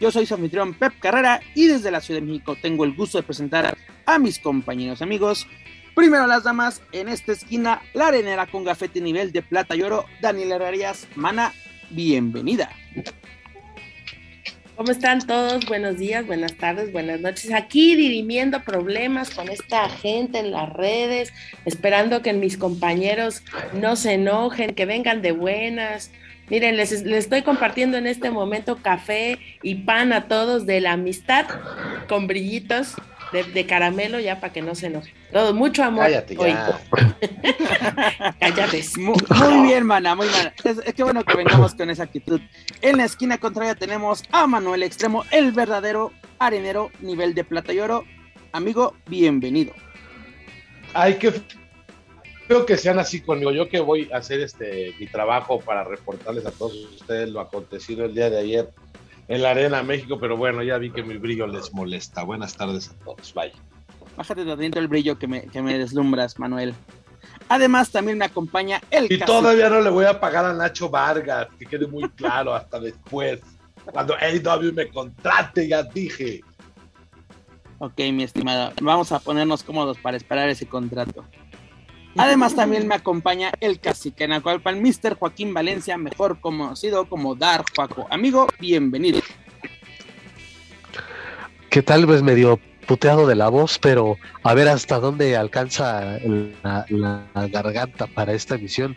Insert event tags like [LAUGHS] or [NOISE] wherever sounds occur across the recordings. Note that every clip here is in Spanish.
Yo soy su anfitrión Pep Carrera y desde la Ciudad de México tengo el gusto de presentar a mis compañeros amigos. Primero las damas, en esta esquina, la arenera con gafete nivel de plata y oro, Daniela Arias. Mana, bienvenida. ¿Cómo están todos? Buenos días, buenas tardes, buenas noches. Aquí dirimiendo problemas con esta gente en las redes, esperando que mis compañeros no se enojen, que vengan de buenas. Miren, les, les estoy compartiendo en este momento café y pan a todos de la amistad con brillitos de, caramelo ya para que no se enoje. Todo, mucho amor. Cállate ya. [LAUGHS] Cállate. Muy, bien, mana, muy mana. Es, que bueno que vengamos con esa actitud. En la esquina contraria tenemos a Manuel Extremo, el verdadero arenero nivel de plata y oro. Amigo, bienvenido. Ay, qué creo que sean así conmigo. Yo que voy a hacer este mi trabajo para reportarles a todos ustedes lo acontecido el día de ayer en la Arena México, pero bueno, ya vi que mi brillo les molesta. Buenas tardes a todos, bye. Bájate de adentro el brillo que me, que me deslumbras, Manuel. Además, también me acompaña el. Y todavía no le voy a pagar a Nacho Vargas, que quede muy claro hasta después. Cuando AW me contrate, ya dije. Ok, mi estimado. Vamos a ponernos cómodos para esperar ese contrato. Además, también me acompaña el cacique Nacualpan, Mr. Joaquín Valencia, mejor conocido como Dar Juaco. Amigo, bienvenido. ¿Qué tal? Pues medio puteado de la voz, pero a ver hasta dónde alcanza la, la garganta para esta emisión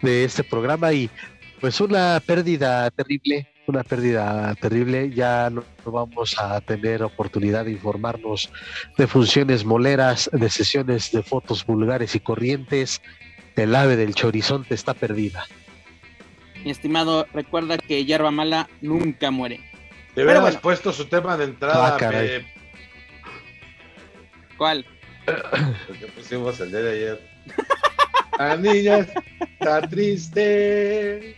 de este programa y pues una pérdida terrible una pérdida terrible. Ya no vamos a tener oportunidad de informarnos de funciones moleras, de sesiones de fotos vulgares y corrientes. El ave del chorizonte está perdida. Mi estimado, recuerda que hierba mala nunca muere. Te hubiéramos puesto su tema de entrada. Ah, ¿Cuál? Porque pusimos el día de ayer. [LAUGHS] La niña está triste.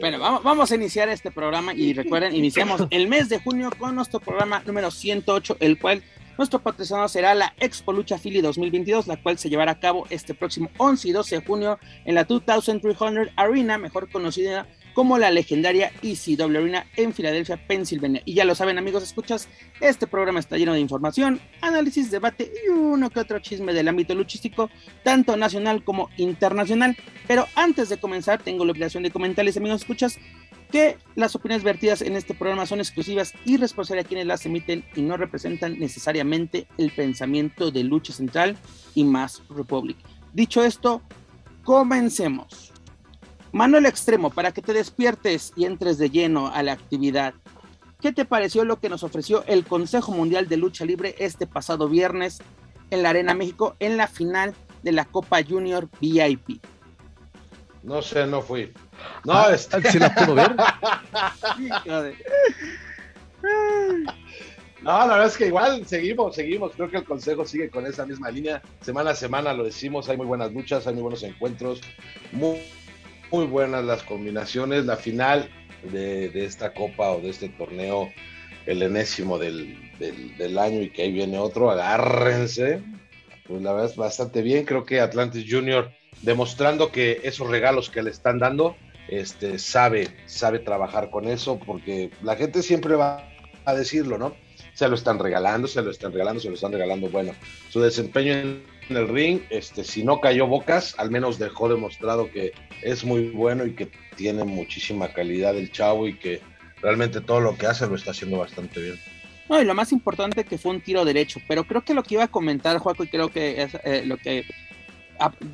Bueno, vamos, vamos, a iniciar este programa y recuerden, [LAUGHS] iniciamos el mes de junio con nuestro programa número 108, el cual nuestro patrocinador será la Expo Lucha Philly 2022, la cual se llevará a cabo este próximo 11 y 12 de junio en la 2300 Arena, mejor conocida como la legendaria ECW Arena en Filadelfia, Pensilvania. Y ya lo saben, amigos, escuchas, este programa está lleno de información, análisis, debate y uno que otro chisme del ámbito luchístico, tanto nacional como internacional. Pero antes de comenzar, tengo la obligación de comentarles, amigos, escuchas, que las opiniones vertidas en este programa son exclusivas y responsables a quienes las emiten y no representan necesariamente el pensamiento de Lucha Central y más Republic. Dicho esto, comencemos. Manuel Extremo, para que te despiertes y entres de lleno a la actividad, ¿qué te pareció lo que nos ofreció el Consejo Mundial de Lucha Libre este pasado viernes en la Arena México en la final de la Copa Junior VIP? No sé, no fui. No, ah, ¿sí la pudo ver? [LAUGHS] No, la verdad es que igual seguimos, seguimos. Creo que el consejo sigue con esa misma línea. Semana a semana lo decimos, hay muy buenas luchas, hay muy buenos encuentros, muy, muy buenas las combinaciones. La final de, esta copa o de este torneo, el enésimo del, año y que ahí viene otro, agárrense. Pues la verdad es bastante bien. Creo que Atlantis Junior demostrando que esos regalos que le están dando, este, sabe, sabe trabajar con eso, porque la gente siempre va a decirlo, ¿no? Se lo están regalando, se lo están regalando, se lo están regalando. Bueno, su desempeño en el ring, este, si no cayó bocas, al menos dejó demostrado que es muy bueno y que tiene muchísima calidad el chavo y que realmente todo lo que hace lo está haciendo bastante bien. No, y lo más importante que fue un tiro derecho, pero creo que lo que iba a comentar, Juaco, y creo que es eh, lo que...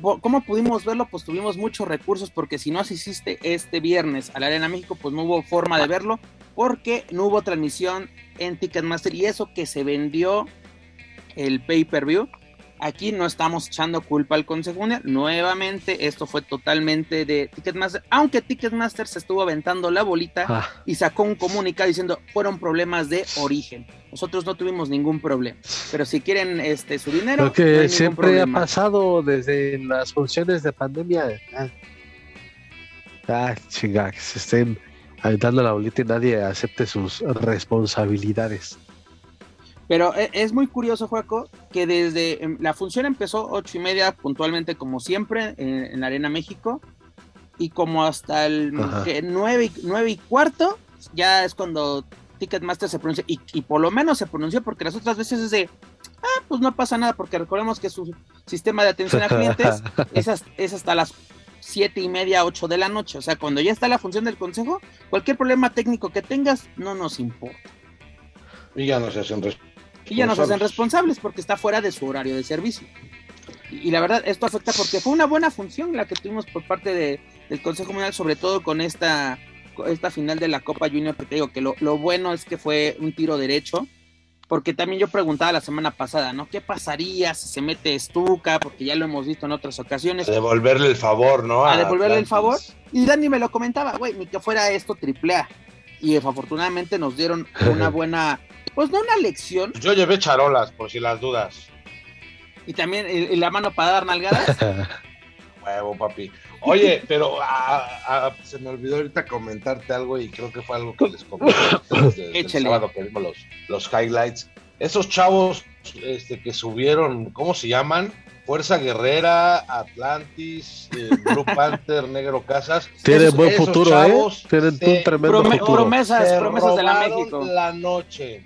¿Cómo pudimos verlo? Pues tuvimos muchos recursos, porque si no asististe este viernes a la Arena México, pues no hubo forma de verlo, porque no hubo transmisión en Ticketmaster y eso que se vendió el pay-per-view, Aquí no estamos echando culpa al Consejo Mundial. Nuevamente, esto fue totalmente de Ticketmaster, aunque Ticketmaster se estuvo aventando la bolita Ah, y sacó un comunicado diciendo fueron problemas de origen. Nosotros no tuvimos ningún problema. Pero si quieren este su dinero, lo que no siempre problema. ha pasado desde las funciones de pandemia. Ah, ah, chinga, que se estén aventando la bolita y nadie acepte sus responsabilidades. Pero e- es muy curioso, Juaco, que desde em, la función empezó ocho y media puntualmente, como siempre, en, en la Arena México, y como hasta el nueve, y- nueve y cuarto, ya es cuando Ticketmaster se pronuncia, y, y por lo menos se pronunció, porque las otras veces es de, ah, pues no pasa nada, porque recordemos que su sistema de atención a clientes [LAUGHS] es, hasta, es hasta las siete y media, ocho de la noche, o sea, cuando ya está la función del consejo, cualquier problema técnico que tengas, no nos importa. Y ya no se hacen Y ya nos hacen responsables. porque está fuera de su horario de servicio. Y, y la verdad, esto afecta porque fue una buena función la que tuvimos por parte de- del Consejo Mundial, sobre todo con esta, esta final de la Copa Junior, que te digo que lo, lo bueno es que fue un tiro derecho, porque también yo preguntaba la semana pasada, ¿no? ¿Qué pasaría si se mete Stuka? Porque ya lo hemos visto en otras ocasiones. A devolverle el favor, ¿no? A devolverle el favor. Y Dani me lo comentaba, güey, ni que fuera esto triple A. Y afortunadamente nos dieron una [LAUGHS] buena, pues no una lección, Yo llevé charolas, por si las dudas. Y también eh, la mano para dar nalgadas. [LAUGHS] Huevo, papi. Oye, pero ah, ah, se me olvidó ahorita comentarte algo y creo que fue algo que les comenté a desde el [LAUGHS] Échale. sábado que vimos los, los highlights. Esos chavos este, que subieron, ¿cómo se llaman? Fuerza Guerrera, Atlantis, eh, Blue [LAUGHS] Panther, Negro Casas. Tienen Esos- buen futuro, chavos ¿eh? Tienen un tremendo Prome- futuro. promesas, se promesas de la México. la noche.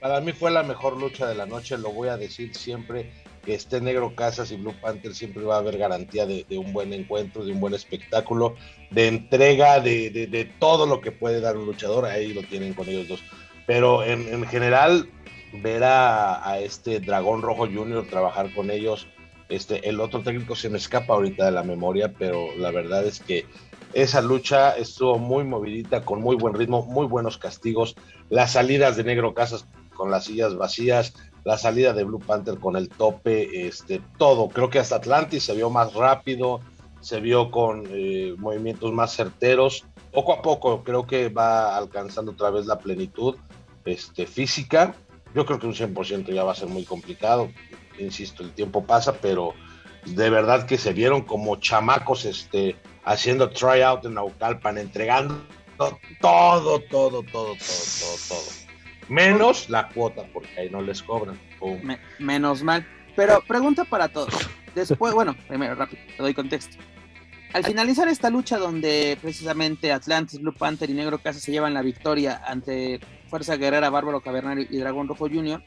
Para mí fue la mejor lucha de la noche, lo voy a decir siempre. Que esté Negro Casas y Blue Panther siempre va a haber garantía de, un buen encuentro, de un buen espectáculo, de entrega, de, de- todo lo que puede dar un luchador. Ahí lo tienen con ellos dos. Pero en, en general, ver a, a este Dragón Rojo Junior trabajar con ellos, este, el otro técnico se me escapa ahorita de la memoria, pero la verdad es que esa lucha estuvo muy movidita, con muy buen ritmo, muy buenos castigos. Las salidas de Negro Casas con las sillas vacías, la salida de Blue Panther con el tope, este, todo. Creo que hasta Atlantis se vio más rápido, se vio con eh, movimientos más certeros. Poco a poco creo que va alcanzando otra vez la plenitud este, física. Yo creo que un 100% ya va a ser muy complicado. Insisto, el tiempo pasa, pero de verdad que se vieron como chamacos este, haciendo tryout en Naucalpan, entregando todo, todo, todo, todo, todo, todo, todo. Menos la cuota, porque ahí no les cobran. Menos mal. Pero pregunta para todos. Después, bueno, primero, rápido, te doy contexto. Al finalizar esta lucha donde precisamente Atlantis, Blue Panther y Negro Casa se llevan la victoria ante Fuerza Guerrera, Bárbaro Cavernario y Dragón Rojo Jr.,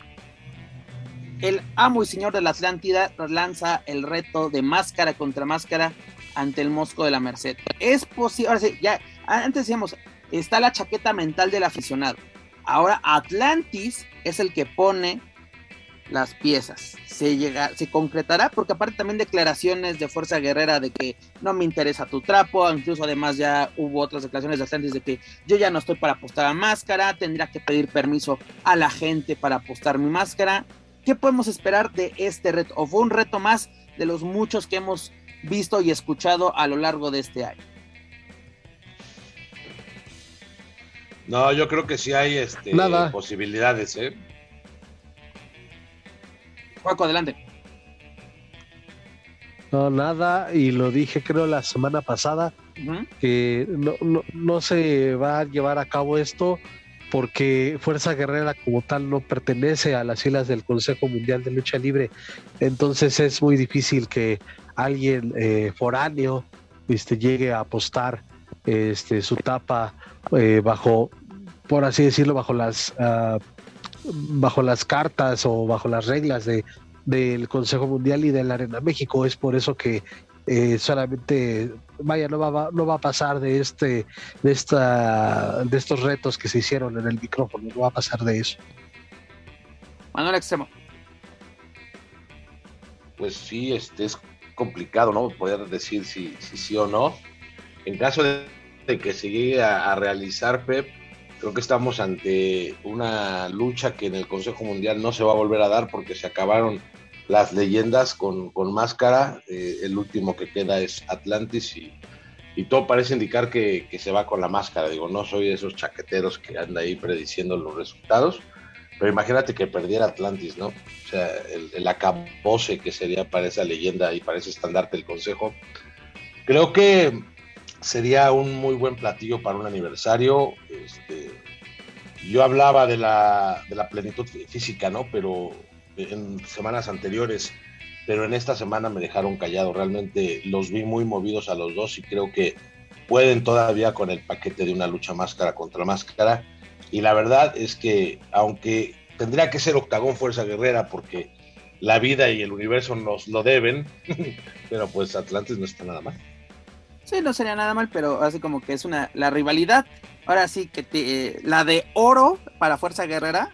el amo y señor de la Atlántida lanza el reto de máscara contra máscara ante el Mosco de la Merced. Es posible, ahora sí, ya, antes decíamos, está la chaqueta mental del aficionado. Ahora Atlantis es el que pone las piezas. Se llega, se concretará, porque aparte también declaraciones de Fuerza Guerrera de que no me interesa tu trapo, incluso además ya hubo otras declaraciones de Atlantis de que yo ya no estoy para apostar a máscara, tendría que pedir permiso a la gente para apostar mi máscara. ¿Qué podemos esperar de este reto? ¿O fue un reto más de los muchos que hemos visto y escuchado a lo largo de este año? No, yo creo que sí hay este, Nada. posibilidades, ¿eh? Juaco, adelante. No, nada, y lo dije creo la semana pasada, que no, no, no se va a llevar a cabo esto porque Fuerza Guerrera como tal no pertenece a las filas del Consejo Mundial de Lucha Libre. Entonces es muy difícil que alguien eh, foráneo este, llegue a apostar este, su tapa eh, bajo, por así decirlo, bajo las, ah, bajo las cartas o bajo las reglas de, del Consejo Mundial y de la Arena México. Es por eso que eh, solamente vaya no va, va- no va a pasar de este de esta de estos retos que se hicieron en el micrófono no va a pasar de eso Manuel Extremo. Pues sí, este, es complicado, ¿no? Poder decir si, si sí o no. En caso de, que se llegue a, a realizar, Pep, creo que estamos ante una lucha que en el Consejo Mundial no se va a volver a dar porque se acabaron las leyendas con, máscara. Eh, el último que queda es Atlantis y, todo parece indicar que, se va con la máscara. Digo, no soy de esos chaqueteros que anda ahí prediciendo los resultados, pero imagínate que perdiera Atlantis, ¿no? O sea, el, el acabose que sería para esa leyenda y para ese estandarte del consejo. Creo que sería un muy buen platillo para un aniversario. Este, yo hablaba de la, de la plenitud física, ¿no? Pero en semanas anteriores, pero en esta semana me dejaron callado. Realmente los vi muy movidos a los dos y creo que pueden todavía con el paquete de una lucha máscara contra máscara. Y la verdad es que, aunque tendría que ser Octagón Fuerza Guerrera, porque la vida y el universo nos lo deben, [LAUGHS] pero pues Atlantis no está nada mal. Sí, no sería nada mal, pero así como que es una la rivalidad. Ahora sí que te, la de oro para Fuerza Guerrera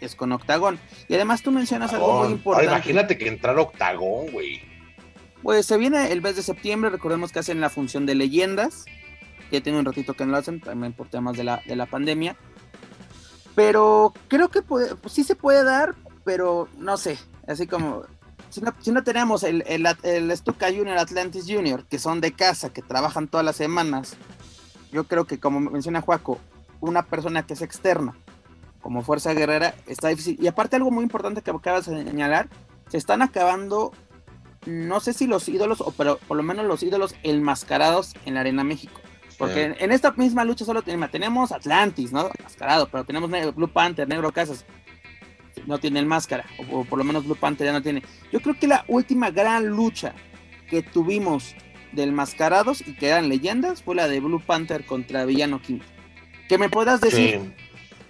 es con Octagón. Y además tú mencionas algo muy importante. imagínate que entrar Octagón, güey. Pues se viene el mes de septiembre, recordemos que hacen la función de leyendas. Ya tiene un ratito que no lo hacen, también por temas de la, de la pandemia. Pero creo que puede, pues sí se puede dar, pero no sé, así como si no, si no tenemos el, el, el Stuka Junior, Atlantis Junior, que son de casa, que trabajan todas las semanas, yo creo que como menciona Juaco, una persona que es externa, como Fuerza Guerrera, está difícil. Y aparte algo muy importante que acabas de señalar, se están acabando, no sé si los ídolos, o pero por lo menos los ídolos enmascarados en la Arena México. Porque en, esta misma lucha solo tenemos, tenemos Atlantis, ¿no? Enmascarado, pero tenemos Blue Panther, Negro Casas. No tiene el máscara, o, por lo menos Blue Panther ya no tiene. Yo creo que la última gran lucha que tuvimos del mascarados y que eran leyendas fue la de Blue Panther contra Villano King. Que me puedas decir,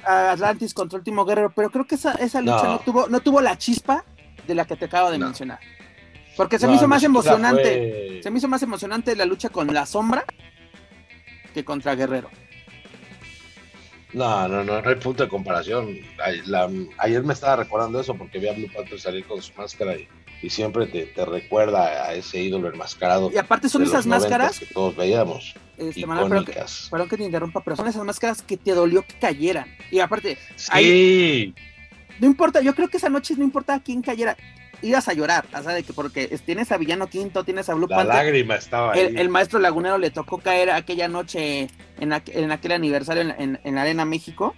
Atlantis contra Último Guerrero, pero creo que esa, esa lucha no. tuvo, no tuvo la chispa de la que te acabo de mencionar. Porque se me hizo más emocionante, se me hizo más emocionante la lucha con la sombra que contra Guerrero. No, no, no, no hay punto de comparación. ayer me estaba recordando eso porque vi a Blue Panther salir con su máscara y, siempre te, recuerda a ese ídolo enmascarado. Y aparte son esas máscaras que todos veíamos. Este, perdón, que, te interrumpa, pero son esas máscaras que te dolió que cayeran. Y aparte, sí. no importa, yo creo que esa noche no importa quién cayera, ibas a llorar, o sea, de que porque tienes a Villano Quinto, tienes a Blue La lágrima estaba ahí. El, maestro lagunero le tocó caer aquella noche en, aquel aniversario en, la Arena México.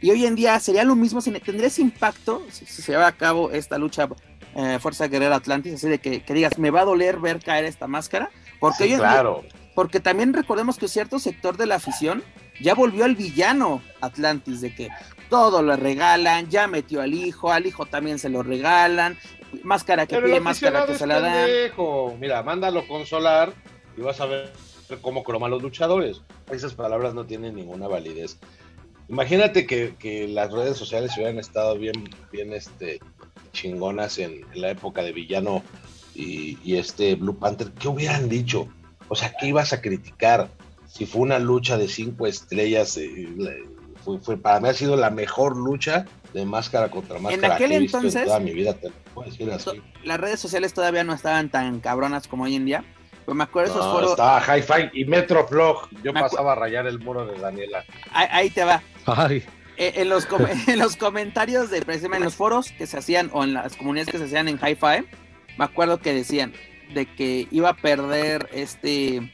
Y hoy en día sería lo mismo, tendría ese impacto si, se lleva a cabo esta lucha eh, Fuerza Guerrera Atlantis, así de que, digas, me va a doler ver caer esta máscara, porque claro. Porque también recordemos que cierto sector de la afición ya volvió al villano Atlantis, de que todo lo regalan, ya metió al hijo, al hijo también se lo regalan, máscara que pide, máscara que se la dan. Mira, mándalo consolar y vas a ver cómo croman los luchadores. Esas palabras no tienen ninguna validez. Imagínate que, las redes sociales hubieran estado bien, bien este, chingonas en, la época de villano y, y, este Blue Panther. ¿Qué hubieran dicho? O sea, ¿qué ibas a criticar? Si fue una lucha de cinco estrellas, eh, fue, para mí ha sido la mejor lucha de máscara contra máscara en aquel que he visto entonces, en toda mi vida, te puedo decir así. Las redes sociales todavía no estaban tan cabronas como hoy en día. Pues me acuerdo esos foros. Estaba Hi-Fi y Metroflog. Yo pasaba a rayar el muro de Daniela. Ahí, te va. Ay. Eh, en, los [LAUGHS] en los comentarios de precisamente en los foros que se hacían o en las comunidades que se hacían en Hi-Fi, me acuerdo que decían, de que iba a perder este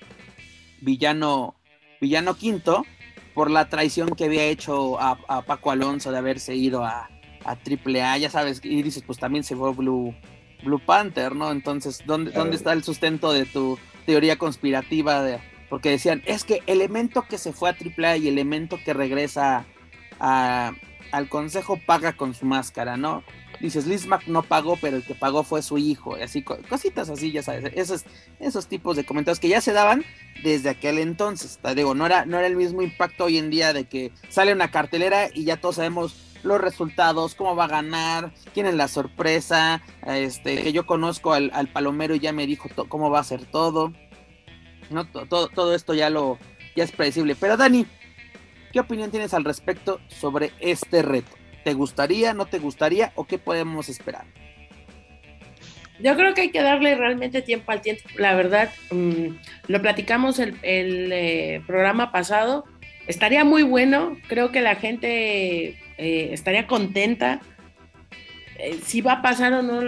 villano, villano quinto por la traición que había hecho a, Paco Alonso de haberse ido a, a AAA, ya sabes, y dices, pues también se fue Blue, Blue Panther, ¿no? Entonces, ¿dónde, ¿dónde está el sustento de tu teoría conspirativa? De, porque decían, es que elemento que se fue a AAA y elemento que regresa a, al consejo paga con su máscara, ¿no? Dices, Liz Mac no pagó, pero el que pagó fue su hijo, y así, cositas así, ya sabes, esos, esos tipos de comentarios que ya se daban desde aquel entonces, te digo, no era, no era el mismo impacto hoy en día de que sale una cartelera y ya todos sabemos los resultados, cómo va a ganar, quién es la sorpresa, este, que yo conozco al, palomero y ya me dijo cómo va a ser todo, no, todo, todo esto ya lo, ya es predecible, pero Dani, ¿qué opinión tienes al respecto sobre este reto? ¿Te gustaría, no te gustaría o qué podemos esperar? Yo creo que hay que darle realmente tiempo al tiempo. La verdad, mm, lo platicamos el, el eh, programa pasado. Estaría muy bueno. Creo que la gente eh, estaría contenta. Eh, si va a pasar o no,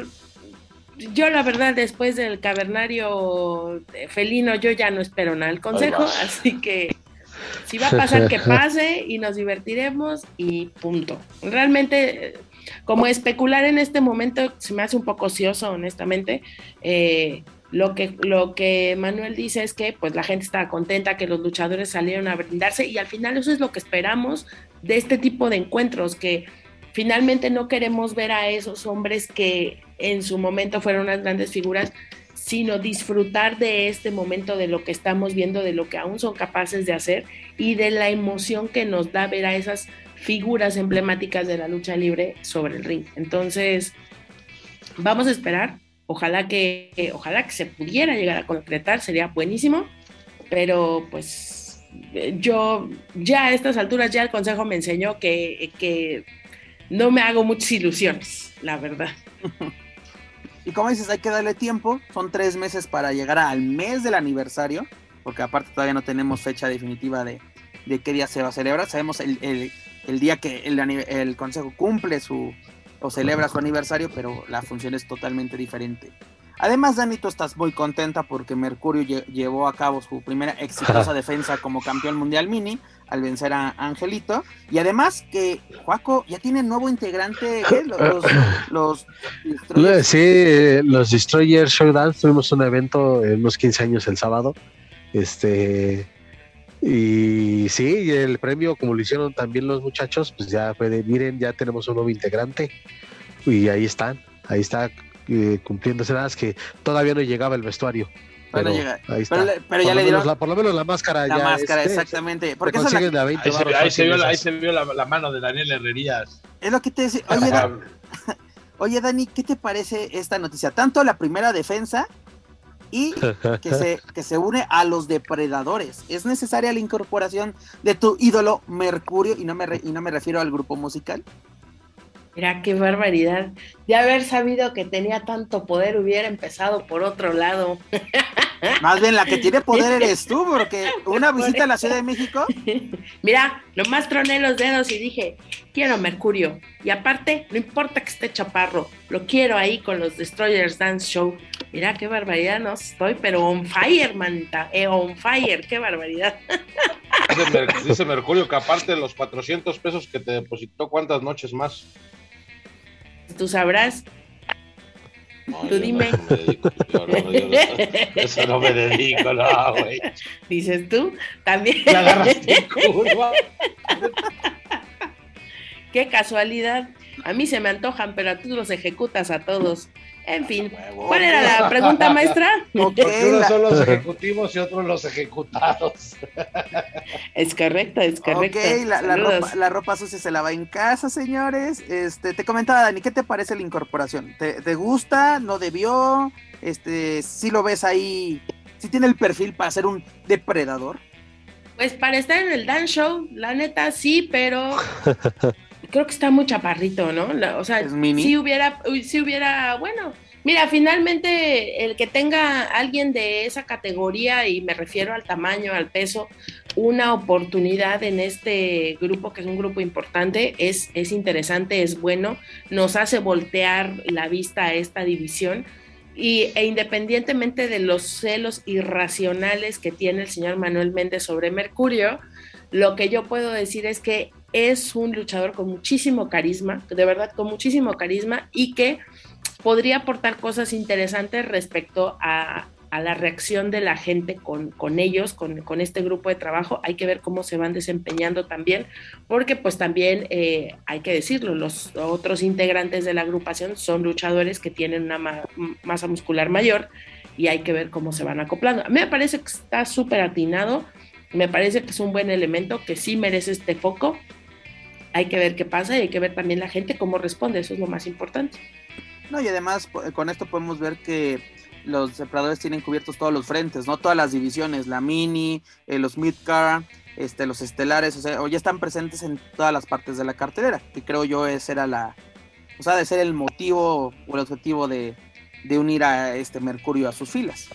yo la verdad después del cavernario felino yo ya no espero nada del consejo, así que si va a pasar que [LAUGHS] pase y nos divertiremos y punto. Realmente como especular en este momento se me hace un poco ocioso, honestamente. Eh, lo que, lo que Manuel dice es que pues la gente está contenta, que los luchadores salieron a brindarse y al final eso es lo que esperamos de este tipo de encuentros, que finalmente no queremos ver a esos hombres que en su momento fueron unas grandes figuras, sino disfrutar de este momento, de lo que estamos viendo, de lo que aún son capaces de hacer y de la emoción que nos da ver a esas figuras emblemáticas de la lucha libre sobre el ring. Entonces, vamos a esperar. Ojalá que, ojalá que se pudiera llegar a concretar, sería buenísimo. Pero pues yo ya a estas alturas ya el consejo me enseñó que, que no me hago muchas ilusiones, la verdad. [LAUGHS] Y como dices, hay que darle tiempo. Son tres meses para llegar al mes del aniversario, porque aparte todavía no tenemos fecha definitiva de, de qué día se va a celebrar. Sabemos el, el día que el, el consejo cumple su o celebra su aniversario, pero la función es totalmente diferente. Además, Dani, tú estás muy contenta porque Mercurio llevó a cabo su primera exitosa [LAUGHS] defensa como campeón mundial mini al vencer a Angelito. Y además que Juaco ya tiene nuevo integrante, Los, los. Sí, [LAUGHS] los Destroyers Showdown. Tuvimos un evento en unos 15 años el sábado. Este y sí, el premio, como lo hicieron también los muchachos, pues ya fue de, miren, ya tenemos un nuevo integrante. Y ahí están, ahí está eh, cumpliéndose nada, es que todavía no llegaba el vestuario. Pero, ahí está. Pero, ya le dieron. La, por lo menos la máscara. La máscara, exactamente. Porque ahí, se, vio, ahí se vio la, mano de Daniel Herrerías. Es lo que te decía. Oye, [LAUGHS] Oye, Dani, ¿qué te parece esta noticia? Tanto la primera defensa y [LAUGHS] que se, que se une a los depredadores. Es necesaria la incorporación de tu ídolo Mercurio y no me, y no me refiero al grupo musical. Mira, qué barbaridad. De haber sabido que tenía tanto poder, hubiera empezado por otro lado. [LAUGHS] Más bien la que tiene poder [LAUGHS] eres tú, porque una visita a la Ciudad de México. [LAUGHS] Mira, nomás troné los dedos y dije, quiero Mercurio. Y aparte, no importa que esté chaparro, lo quiero ahí con los Destroyers Dance Show. Mira qué barbaridad, no estoy, pero on fire, manita, eh, on fire, qué barbaridad. Dice, Mercurio que aparte de los 400 pesos que te depositó, ¿cuántas noches más? Tú sabrás. Tú dime. eso no me dedico, no, güey. Dices tú, también. [LAUGHS] Qué casualidad. A mí se me antojan, pero tú los ejecutas a todos. En fin, ¿cuál era la pregunta maestra? [LAUGHS] Porque unos son los [LAUGHS] ejecutivos y otros los ejecutados. [LAUGHS] Es correcto, es correcto. Ok, la, ropa, la, ropa, sucia se lava en casa, señores. Este, te comentaba, Dani, ¿qué te parece la incorporación? ¿Te, gusta? ¿No debió? Este, si lo ves ahí, si tiene el perfil para ser un depredador. Pues para estar en el dance show, la neta sí, pero creo que está muy chaparrito, ¿no? o sea, si hubiera, si hubiera, bueno, mira, finalmente el que tenga alguien de esa categoría, y me refiero al tamaño, al peso, una oportunidad en este grupo, que es un grupo importante, es, es interesante, es bueno, nos hace voltear la vista a esta división. Y, e independientemente de los celos irracionales que tiene el señor Manuel Méndez sobre Mercurio, lo que yo puedo decir es que es un luchador con muchísimo carisma, de verdad con muchísimo carisma y que podría aportar cosas interesantes respecto a, la reacción de la gente con, con ellos, con, con, este grupo de trabajo. Hay que ver cómo se van desempeñando también, porque pues también hay que decirlo, los otros integrantes de la agrupación son luchadores que tienen una masa muscular mayor y hay que ver cómo se van acoplando. A mí me parece que está súper atinado, me parece que es un buen elemento que sí merece este foco hay que ver qué pasa y hay que ver también la gente cómo responde, eso es lo más importante. No, y además con esto podemos ver que los depredadores tienen cubiertos todos los frentes, ¿no? Todas las divisiones, la mini, eh, los midcar, este, los estelares, o sea, o ya están presentes en todas las partes de la cartelera, que creo yo ese era la, o sea, de ser el motivo o el objetivo de, de unir a este Mercurio a sus filas.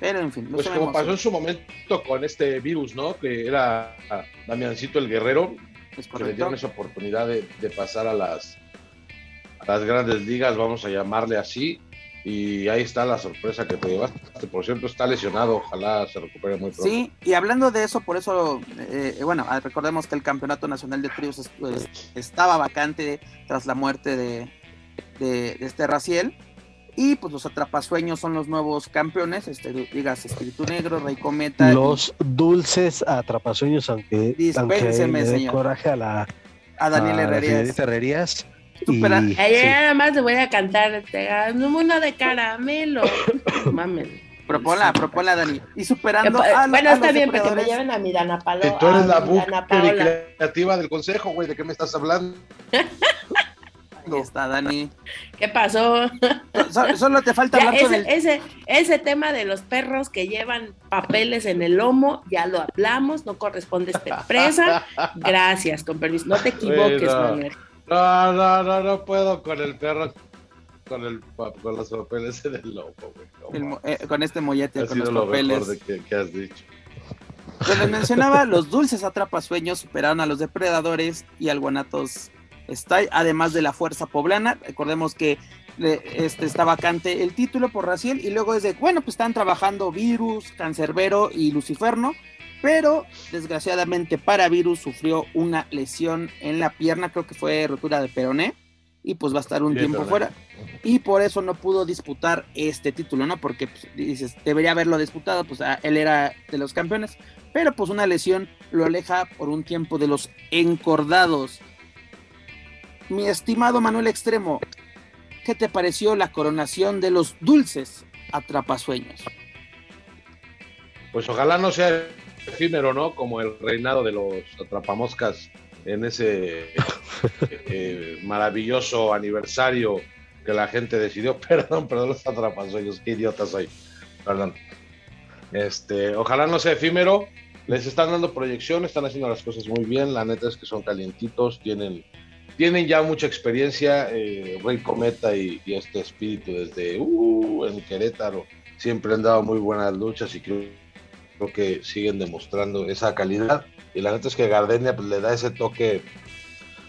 Pero en fin. Pues como pasó en su momento con este virus, ¿no? Que era Damiancito el Guerrero, que le dieron esa oportunidad de, pasar a las las grandes ligas, vamos a llamarle así. Y ahí está la sorpresa que te llevaste. Por cierto, está lesionado. Ojalá se recupere muy pronto. Sí, y hablando de eso, por eso, eh, bueno, ah, recordemos que el Campeonato Nacional de Tríos pues, estaba vacante tras la muerte de, de, este Raciel. Y pues los atrapasueños son los nuevos campeones, este, digas Espíritu Negro, Rey Cometa. Los dulces atrapasueños, aunque, aunque le coraje a la a Daniel Herrerías. Herrerías y, nada más le voy a cantar un mundo de caramelo. [COUGHS] Mames. Proponla, proponla, Dani. Y superando a Bueno, está bien, pero que me lleven a mi Dana. Que tú eres la buca creativa del consejo, güey. ¿De qué me estás hablando? [LAUGHS] Ahí está, Dani. ¿Qué pasó? Solo, te falta [LAUGHS] hablar ese, ese, ese, tema de los perros que llevan papeles en el lomo, ya lo hablamos, no corresponde a esta empresa. Gracias, con permiso. No te equivoques, Manuel. No, no, no, no puedo con el perro, con el con los papeles en el lomo, güey. Eh, con este mollete, con los papeles. De que, que has dicho. Como mencionaba, los dulces atrapasueños superaron a los depredadores y al guanatos está, además de la fuerza poblana. Recordemos que este, está vacante el título por Raciel y luego es de, bueno, pues están trabajando Virus, Cancerbero y Luciferno, pero desgraciadamente para Virus sufrió una lesión en la pierna, creo que fue rotura de peroné y pues va a estar un tiempo fuera. Y por eso no pudo disputar este título, ¿no? Porque pues, dices, debería haberlo disputado, pues ah, él era de los campeones, pero pues una lesión lo aleja por un tiempo de los encordados. Mi estimado Manuel Extremo, ¿qué te pareció la coronación de los dulces atrapasueños? Pues ojalá no sea efímero, ¿no? Como el reinado de los atrapamoscas en ese [LAUGHS] eh, maravilloso aniversario que la gente decidió. [LAUGHS] Perdón, perdón, los atrapasueños, qué idiota soy. Perdón. Este, ojalá no sea efímero. Les están dando proyección, están haciendo las cosas muy bien. La neta es que son calientitos, tienen tienen ya mucha experiencia, eh, Rey Cometa y, este espíritu desde uh, en Querétaro, siempre han dado muy buenas luchas y creo, que siguen demostrando esa calidad. Y la neta es que Gardenia pues, le da ese toque,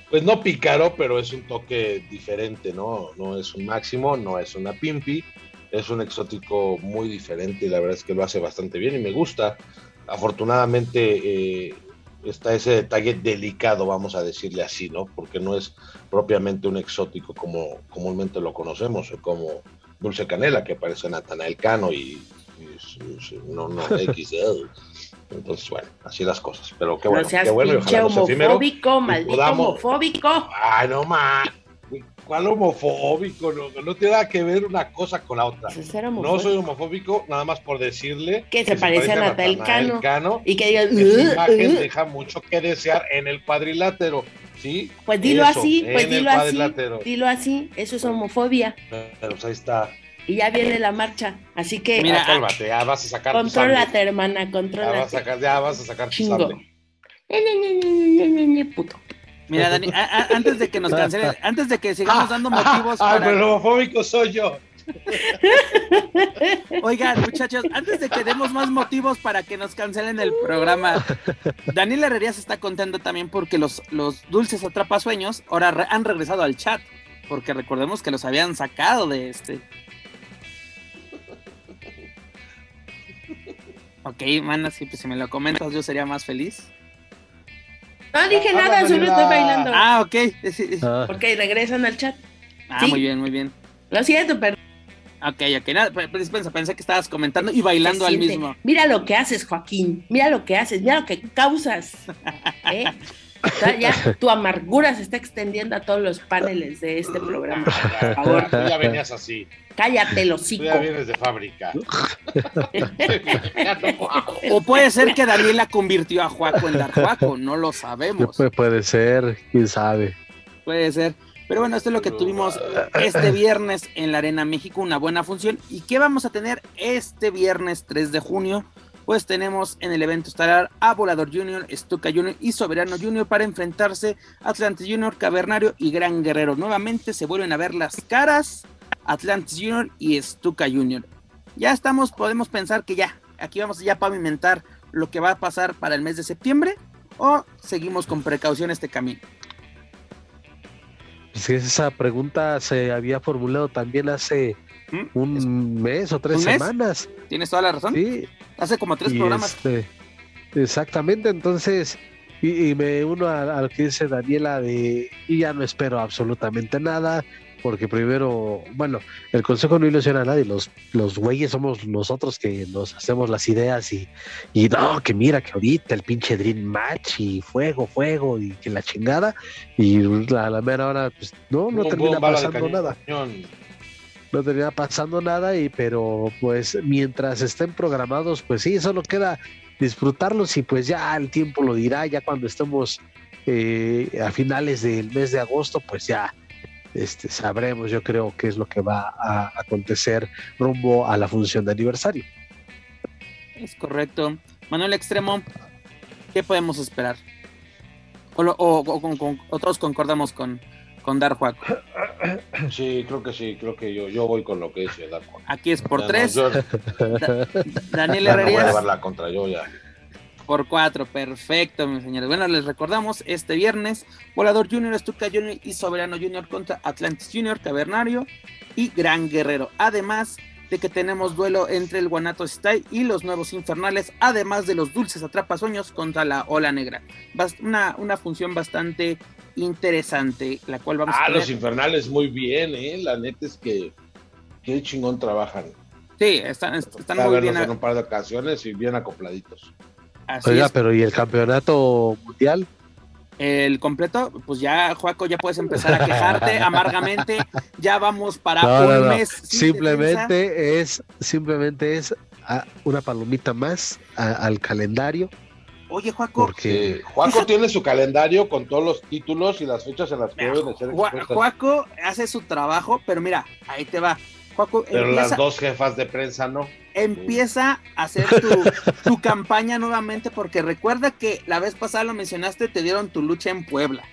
pues no pícaro, pero es un toque diferente, ¿no? No es un máximo, no es una pimpi, es un exótico muy diferente y la verdad es que lo hace bastante bien y me gusta. Afortunadamente, eh, está ese detalle delicado, vamos a decirle así, ¿no? Porque no es propiamente un exótico como comúnmente lo conocemos, como Dulce Canela, que parece Natanael Cano y, no, no, XL. Entonces, bueno, así las cosas. Pero qué bueno, qué bueno. Y homofóbico, maldito homofóbico. Ay, no más. ¿Cuál homofóbico? No, no tiene nada que ver una cosa con la otra. No soy homofóbico, nada más por decirle que, se, parece, a Natal Cano, y que diga, imagen deja mucho que desear en el cuadrilátero. ¿Sí? Pues dilo así, pues dilo así, dilo así, eso es homofobia. Pero pues ahí está. Y ya viene la marcha, así que... Mira, cálmate, ya vas a sacar Contrólate, hermana, contrólate. Ya vas a sacar, ya vas a sacar Chingo. tu Puto. Mira, [LAUGHS] Dani, antes de que nos cancelen, antes de que sigamos dando motivos para. Ah, pero homofóbico soy yo. [LAUGHS] Oigan, muchachos, antes de que demos más motivos para que nos cancelen el programa, Daniel Herrerías está contento también porque los, los dulces atrapasueños ahora han regresado al chat, porque recordemos que los habían sacado de este. Ok, mana, si, pues, si me lo comentas yo sería más feliz. No dije nada, solo estoy bailando. Ah, ok. Ah. Ok, regresan al chat. Ah, muy bien, muy bien. Lo siento, pero. Ok, ok, nada, pensé que estabas comentando y bailando al mismo. Mira lo que haces, Joaquín. Mira lo que haces, mira lo que causas. [LAUGHS] ¿eh? Ya tu amargura se está extendiendo a todos los paneles de este programa. Por favor. Tú ya venías así. Cállate, los hocico. Tú ya vienes de fábrica. [LAUGHS] o puede ser que Daniela convirtió a Juaco en Darjuaco, no lo sabemos. puede ser, quién sabe. Puede ser. Pero bueno, esto es lo que tuvimos este viernes en la Arena México, una buena función. ¿Y qué vamos a tener este viernes 3 de junio? Pues tenemos en el evento estelar a Volador Junior, Stuka Junior y Soberano Junior para enfrentarse Atlantis Junior, Cavernario y Gran Guerrero. Nuevamente se vuelven a ver las caras Atlantis Junior y Stuka Junior. Ya estamos, podemos pensar que ya, aquí vamos ya a pavimentar lo que va a pasar para el mes de septiembre o seguimos con precaución este camino. pues esa pregunta se había formulado también hace ¿Mm? un mes o tres ¿Un mes? semanas. Tienes toda la razón. Sí, Hace como tres y programas. este, exactamente, entonces, y, y me uno a, a lo que dice Daniela de, y ya no espero absolutamente nada, porque primero, bueno, el consejo no ilusiona a nadie, los, los güeyes somos nosotros que nos hacemos las ideas y, y no, que mira que ahorita el pinche Dream Match y fuego, fuego y que la chingada, y a la mera hora, pues no, no Boom, termina pasando nada cañón. No termina pasando nada y pero pues mientras estén programados pues sí solo queda disfrutarlos y pues ya el tiempo lo dirá ya cuando estemos eh, a finales del mes de agosto pues ya este sabremos yo creo qué es lo que va a acontecer rumbo a la función de aniversario Es correcto. Manuel Extremo, ¿qué podemos esperar? O, o- o todos concordamos con, con Dar Juaco. [COUGHS] Sí, creo que sí, creo que yo, yo voy con lo que dice Darko. Aquí es por Ya no, tres. yo Daniel ya no voy a Herrerías llevarla contra yo ya. por cuatro. Perfecto, mis señores. Bueno, les recordamos este viernes: Volador Junior, Estuca Junior y Soberano Junior contra Atlantis Junior, Cavernario y Gran Guerrero. Además de que tenemos duelo entre el Guanato Style y los Nuevos Infernales, además de los Dulces Atrapasueños contra la Ola Negra. Bast- una, una función bastante interesante, la cual vamos a Ah, los infernales muy bien, ¿eh? La neta es que qué chingón trabajan. Sí, están, están a muy verlos bien. en un par de ocasiones y bien acopladitos. Así oiga es. pero y el campeonato mundial el completo, pues ya, Juaco, ya puedes empezar a quejarte [LAUGHS] amargamente. Ya vamos para No, un no, no. mes. simplemente es simplemente es ah, una palomita más a- al calendario Oye, Juaco, porque Sí. Juaco tiene su calendario con todos los títulos y las fechas en las que deben de ser. Juaco hace su trabajo, pero mira, ahí te va. Juaco Pero empieza, las dos jefas de prensa no. empieza a hacer tu, [LAUGHS] tu campaña nuevamente, porque recuerda que la vez pasada lo mencionaste, te dieron tu lucha en Puebla.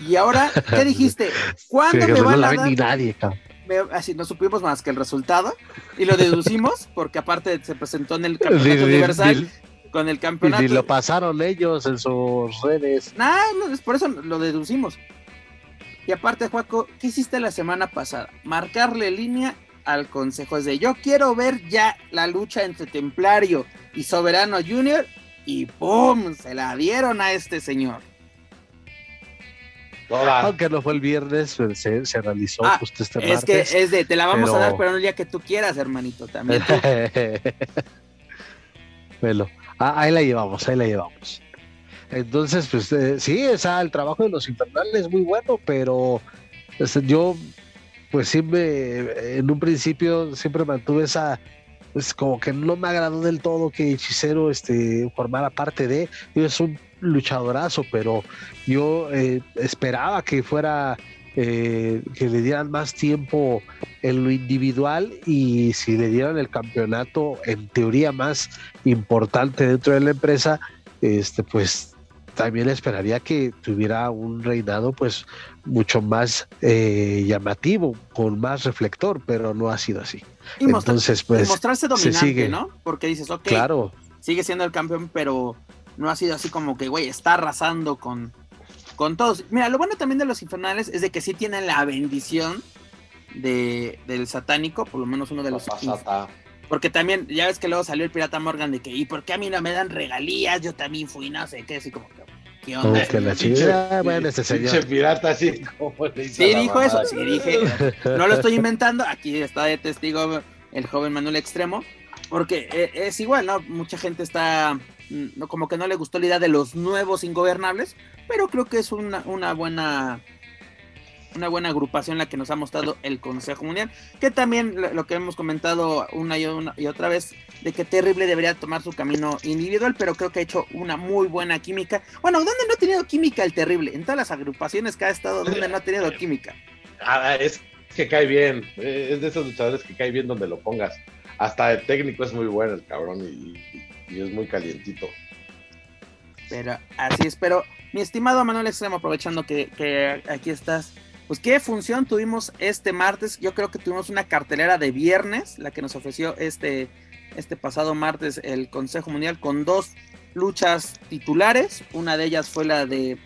Y ahora, ¿qué dijiste? [LAUGHS] ¿Cuándo que me no van la a dar ni nadie, cabrón. me- así no supimos más que el resultado y lo deducimos porque aparte se presentó en el [LAUGHS] campeonato ni- universal ni- con el ni campeonato lo pasaron ellos en sus redes. Nah, no, es por eso lo deducimos y aparte Juaco ¿qué hiciste la semana pasada? marcarle línea al consejo es de yo quiero ver ya la lucha entre Templario y Soberano Junior y ¡pum! se la dieron a este señor. Aunque no fue el viernes, se, se realizó Ah, justo este es que martes. es de te la vamos a dar pero no el día que tú quieras hermanito también tú. [LAUGHS] Velo. Ah, ahí la llevamos, ahí la llevamos. Entonces, pues eh, sí, o el trabajo de los infernales es muy bueno, pero yo, pues sí en un principio siempre mantuve esa, pues como que no me agradó del todo que Hechicero este, formara parte de, es un luchadorazo, pero yo eh, esperaba que fuera, eh, que le dieran más tiempo en lo individual y si le dieran el campeonato en teoría más importante dentro de la empresa, este pues también esperaría que tuviera un reinado pues mucho más eh, llamativo, con más reflector, pero no ha sido así. y, Entonces y pues mostrarse se dominante sigue. ¿no? porque dices ok claro, sigue siendo el campeón, pero no ha sido así como que, güey, está arrasando con, con todos. Mira, lo bueno también de los infernales es de que sí tienen la bendición de, del satánico, por lo menos uno de los... Porque también, ya ves que luego salió el pirata Morgan de que, ¿y por qué a mí no me dan regalías? Yo también fui, no sé qué, así como que, ¿qué como onda? que la Pinche- chingada, bueno, ese pinche señor. pirata así [LAUGHS] como le hizo Sí, dijo eso, sí, dije, no lo estoy inventando, aquí está de testigo el joven Manuel Extremo, porque eh, es igual, ¿no? Mucha gente está, como que no le gustó la idea de los nuevos ingobernables, pero creo que es una, una buena una buena agrupación la que nos ha mostrado el Consejo Mundial, que también lo, que hemos comentado una y, otra vez, de que Terrible debería tomar su camino individual, pero creo que ha hecho una muy buena química. Bueno, ¿dónde no ha tenido química el Terrible? En todas las agrupaciones que ha estado, ¿dónde no ha tenido química? Ah, es que cae bien. eh, Es de esos luchadores que cae bien donde lo pongas. Hasta el técnico es muy bueno el cabrón y, y es muy calientito. Pero así es, pero mi estimado Manuel Extremo, aprovechando que, que aquí estás, pues qué función tuvimos este martes. Yo creo que tuvimos una cartelera de viernes, la que nos ofreció este, este pasado martes el Consejo Mundial con dos luchas titulares. Una de ellas fue la de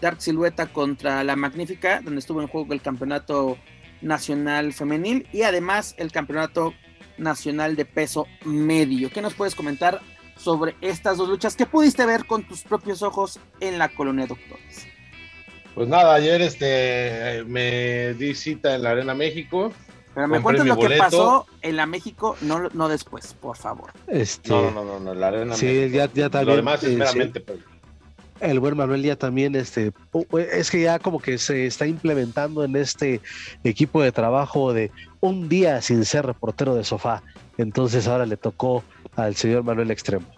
Dark Silueta contra la Magnífica, donde estuvo en juego el campeonato nacional femenil y además el campeonato nacional de peso medio. ¿Qué nos puedes comentar sobre estas dos luchas que pudiste ver con tus propios ojos en la colonia Doctores? Pues nada, ayer este me di cita en la Arena México. Pero me cuentas lo que pasó en la México, no, no después, por favor. Este, No, no, no, no, en la Arena sí, México. ya, ya Lo también. demás es eh, meramente. pues, el buen Manuel ya también, este, es que ya como que se está implementando en este equipo de trabajo de un día sin ser reportero de sofá. Entonces ahora le tocó al señor Manuel Extremo.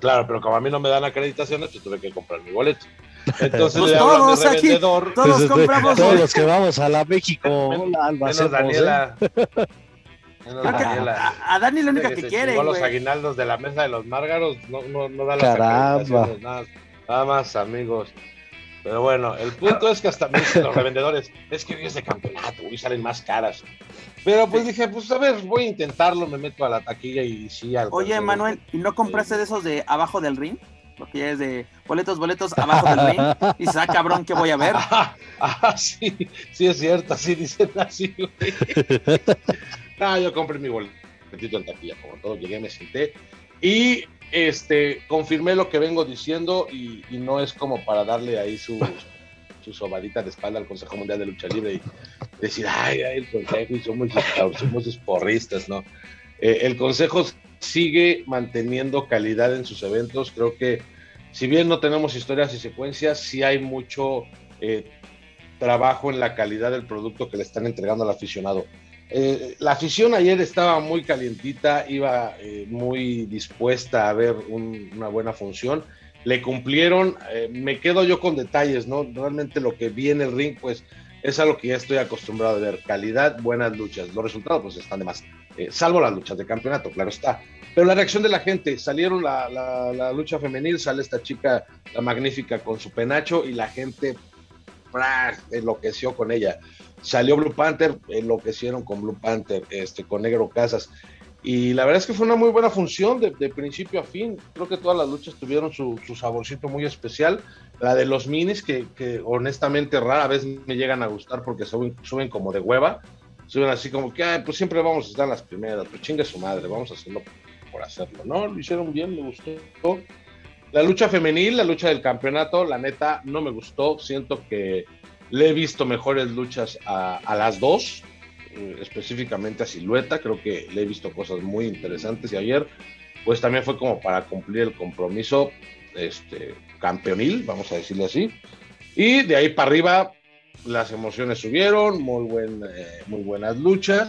Claro, pero como a mí no me dan acreditaciones, pues tuve que comprar mi boleto. [LAUGHS] Entonces Pues a mi todos aquí, Todos Pues, este, compramos todos los que vamos a la México, [LAUGHS] Men- la menos almacemos, ¿eh? Daniela. Menos Daniela. a, a Dani la única que que quiere, los aguinaldos de la mesa de los márgaros, no, no, no da las Caramba. acreditaciones, nada, nada más, amigos. Pero bueno, el punto es que hasta me dicen los revendedores, es que hoy es de campeonato, hoy salen más caras. Pero pues dije, pues a ver, voy a intentarlo, me meto a la taquilla y sí. alcancé. Oye, Manuel, ¿y no compraste de esos de abajo del ring? Lo que ya es de boletos, boletos abajo del ring. Y dices, ah, cabrón, ¿qué voy a ver? Ah, [LAUGHS] ah, sí, sí es cierto, así dicen así, güey. [LAUGHS] Ah, yo compré mi boletito en taquilla, como todo, llegué, me senté y este, confirmé lo que vengo diciendo y, no es como para darle ahí su, su sobadita de espalda al Consejo Mundial de Lucha Libre y decir, ay, ay el Consejo y somos, somos sus porristas, ¿no? Eh, el Consejo sigue manteniendo calidad en sus eventos, creo que si bien no tenemos historias y secuencias, sí hay mucho eh, trabajo en la calidad del producto que le están entregando al aficionado. Eh, la afición ayer estaba muy calientita, iba eh, muy dispuesta a ver un- una buena función. Le cumplieron, eh, me quedo yo con detalles, ¿no? Realmente lo que vi en el ring, pues es a lo que ya estoy acostumbrado a ver. Calidad, buenas luchas. Los resultados, pues están de más. Salvo las luchas de campeonato, claro está. Pero la reacción de la gente, salieron la, lucha femenil, sale esta chica, la magnífica, con su penacho y la gente enloqueció con ella. Salió Blue Panther, enloquecieron con Blue Panther, este, con Negro Casas. Y la verdad es que fue una muy buena función de, de principio a fin. Creo que todas las luchas tuvieron su, su saborcito muy especial. La de los minis, que, que honestamente rara vez me llegan a gustar porque suben, suben como de hueva. Suben así como que, "Ay, pues siempre vamos a estar en las primeras, pues chingue su madre, vamos a hacerlo por hacerlo. No, lo hicieron bien, me gustó. La lucha femenil, la lucha del campeonato, la neta no me gustó. Siento que le he visto mejores luchas a, las dos, eh, específicamente a Silueta. Creo que le he visto cosas muy interesantes y ayer, pues también fue como para cumplir el compromiso este, campeonil, vamos a decirle así. Y de ahí para arriba, las emociones subieron, muy, buen, eh, muy buenas luchas.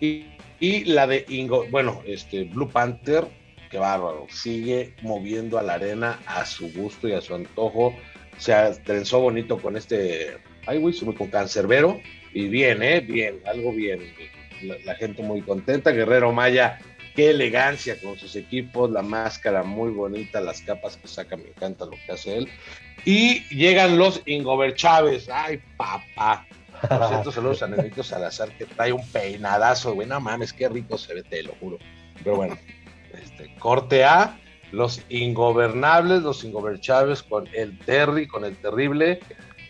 Y, y la de Ingo, bueno, este Blue Panther, qué bárbaro, sigue moviendo a la arena a su gusto y a su antojo. Se trenzó bonito con este, ay, güey, con Cancerbero. Y bien, ¿eh? Bien, algo bien. La, la gente muy contenta. Guerrero Maya, qué elegancia con sus equipos, la máscara muy bonita, las capas que saca, me encanta lo que hace él. Y llegan los Ingover Chávez. Ay, papá. Por cierto, [LAUGHS] saludos a Nenito Salazar, que trae un peinadazo, güey. No mames, qué rico se ve, te lo juro. Pero bueno, este, corte A, los ingobernables, los Ingober Chávez con el Terry, con el terrible,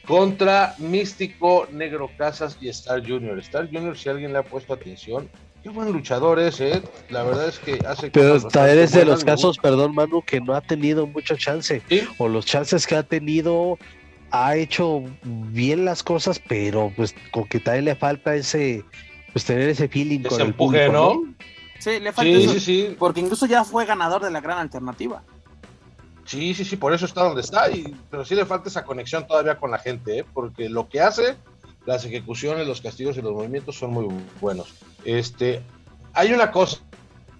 contra Místico, Negro Casas y Star Junior. Star Junior, si alguien le ha puesto atención, qué buen luchador es, ¿eh? La verdad es que hace Pero cosas también es de los casos, perdón, Manu, que no ha tenido mucha chance. Sí. O los chances que ha tenido, ha hecho bien las cosas, pero pues con que también le falta ese, pues tener ese feeling Ese con el empuje, público, ¿no? Sí, le falta Sí, eso. sí, sí. Porque incluso ya fue ganador de la gran alternativa. Sí, sí, sí, por eso está donde está, y, pero sí le falta esa conexión todavía con la gente, ¿eh? porque lo que hace, las ejecuciones, los castigos y los movimientos son muy buenos. Este, hay una cosa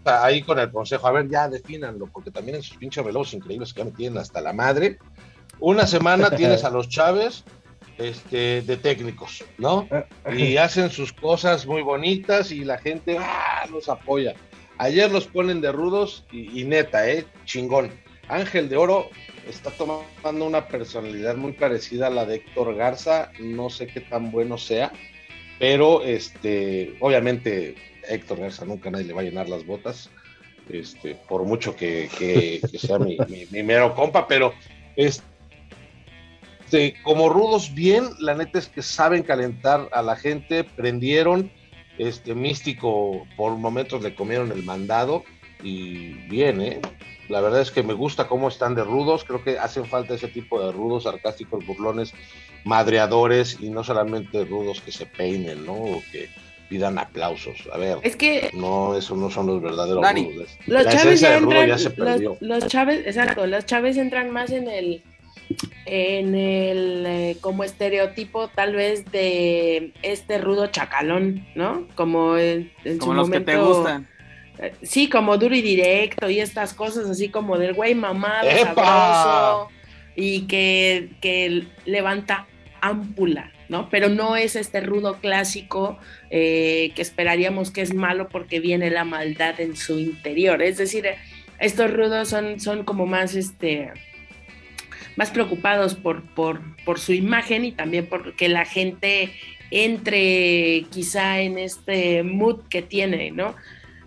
ahí con el consejo, a ver, ya defínanlo, porque también en sus pinches relojes increíbles que ya me tienen hasta la madre. Una semana [LAUGHS] tienes a los Chávez este, de técnicos, ¿no? Y hacen sus cosas muy bonitas y la gente ¡ah! los apoya. Ayer los ponen de rudos y, y neta, ¿eh? Chingón. Ángel de Oro está tomando una personalidad muy parecida a la de Héctor Garza. No sé qué tan bueno sea, pero este, obviamente Héctor Garza nunca nadie le va a llenar las botas, este, por mucho que, que- que sea mi, mi- mi mero compa, pero este, este, como rudos bien, la neta es que saben calentar a la gente, prendieron, este místico por momentos le comieron el mandado y bien, ¿eh? La verdad es que me gusta cómo están de rudos, creo que hacen falta ese tipo de rudos, sarcásticos, burlones, madreadores y no solamente rudos que se peinen, ¿no? O que pidan aplausos. A ver, es que no, eso no son los verdaderos rudos. Los Chávez ya entran, los, los Chávez, exacto, los Chávez entran más en el en el eh, como estereotipo tal vez de este rudo chacalón, ¿no? Como en, su los momento, que te gustan. Eh, sí, como duro y directo y estas cosas así como del güey mamado, sabroso y que, que, levanta ámpula, ¿no? Pero no es este rudo clásico eh, que esperaríamos que es malo porque viene la maldad en su interior. Es decir, estos rudos son, son como más este más preocupados por, por, por su imagen y también por que la gente entre quizá en este mood que tiene, ¿no?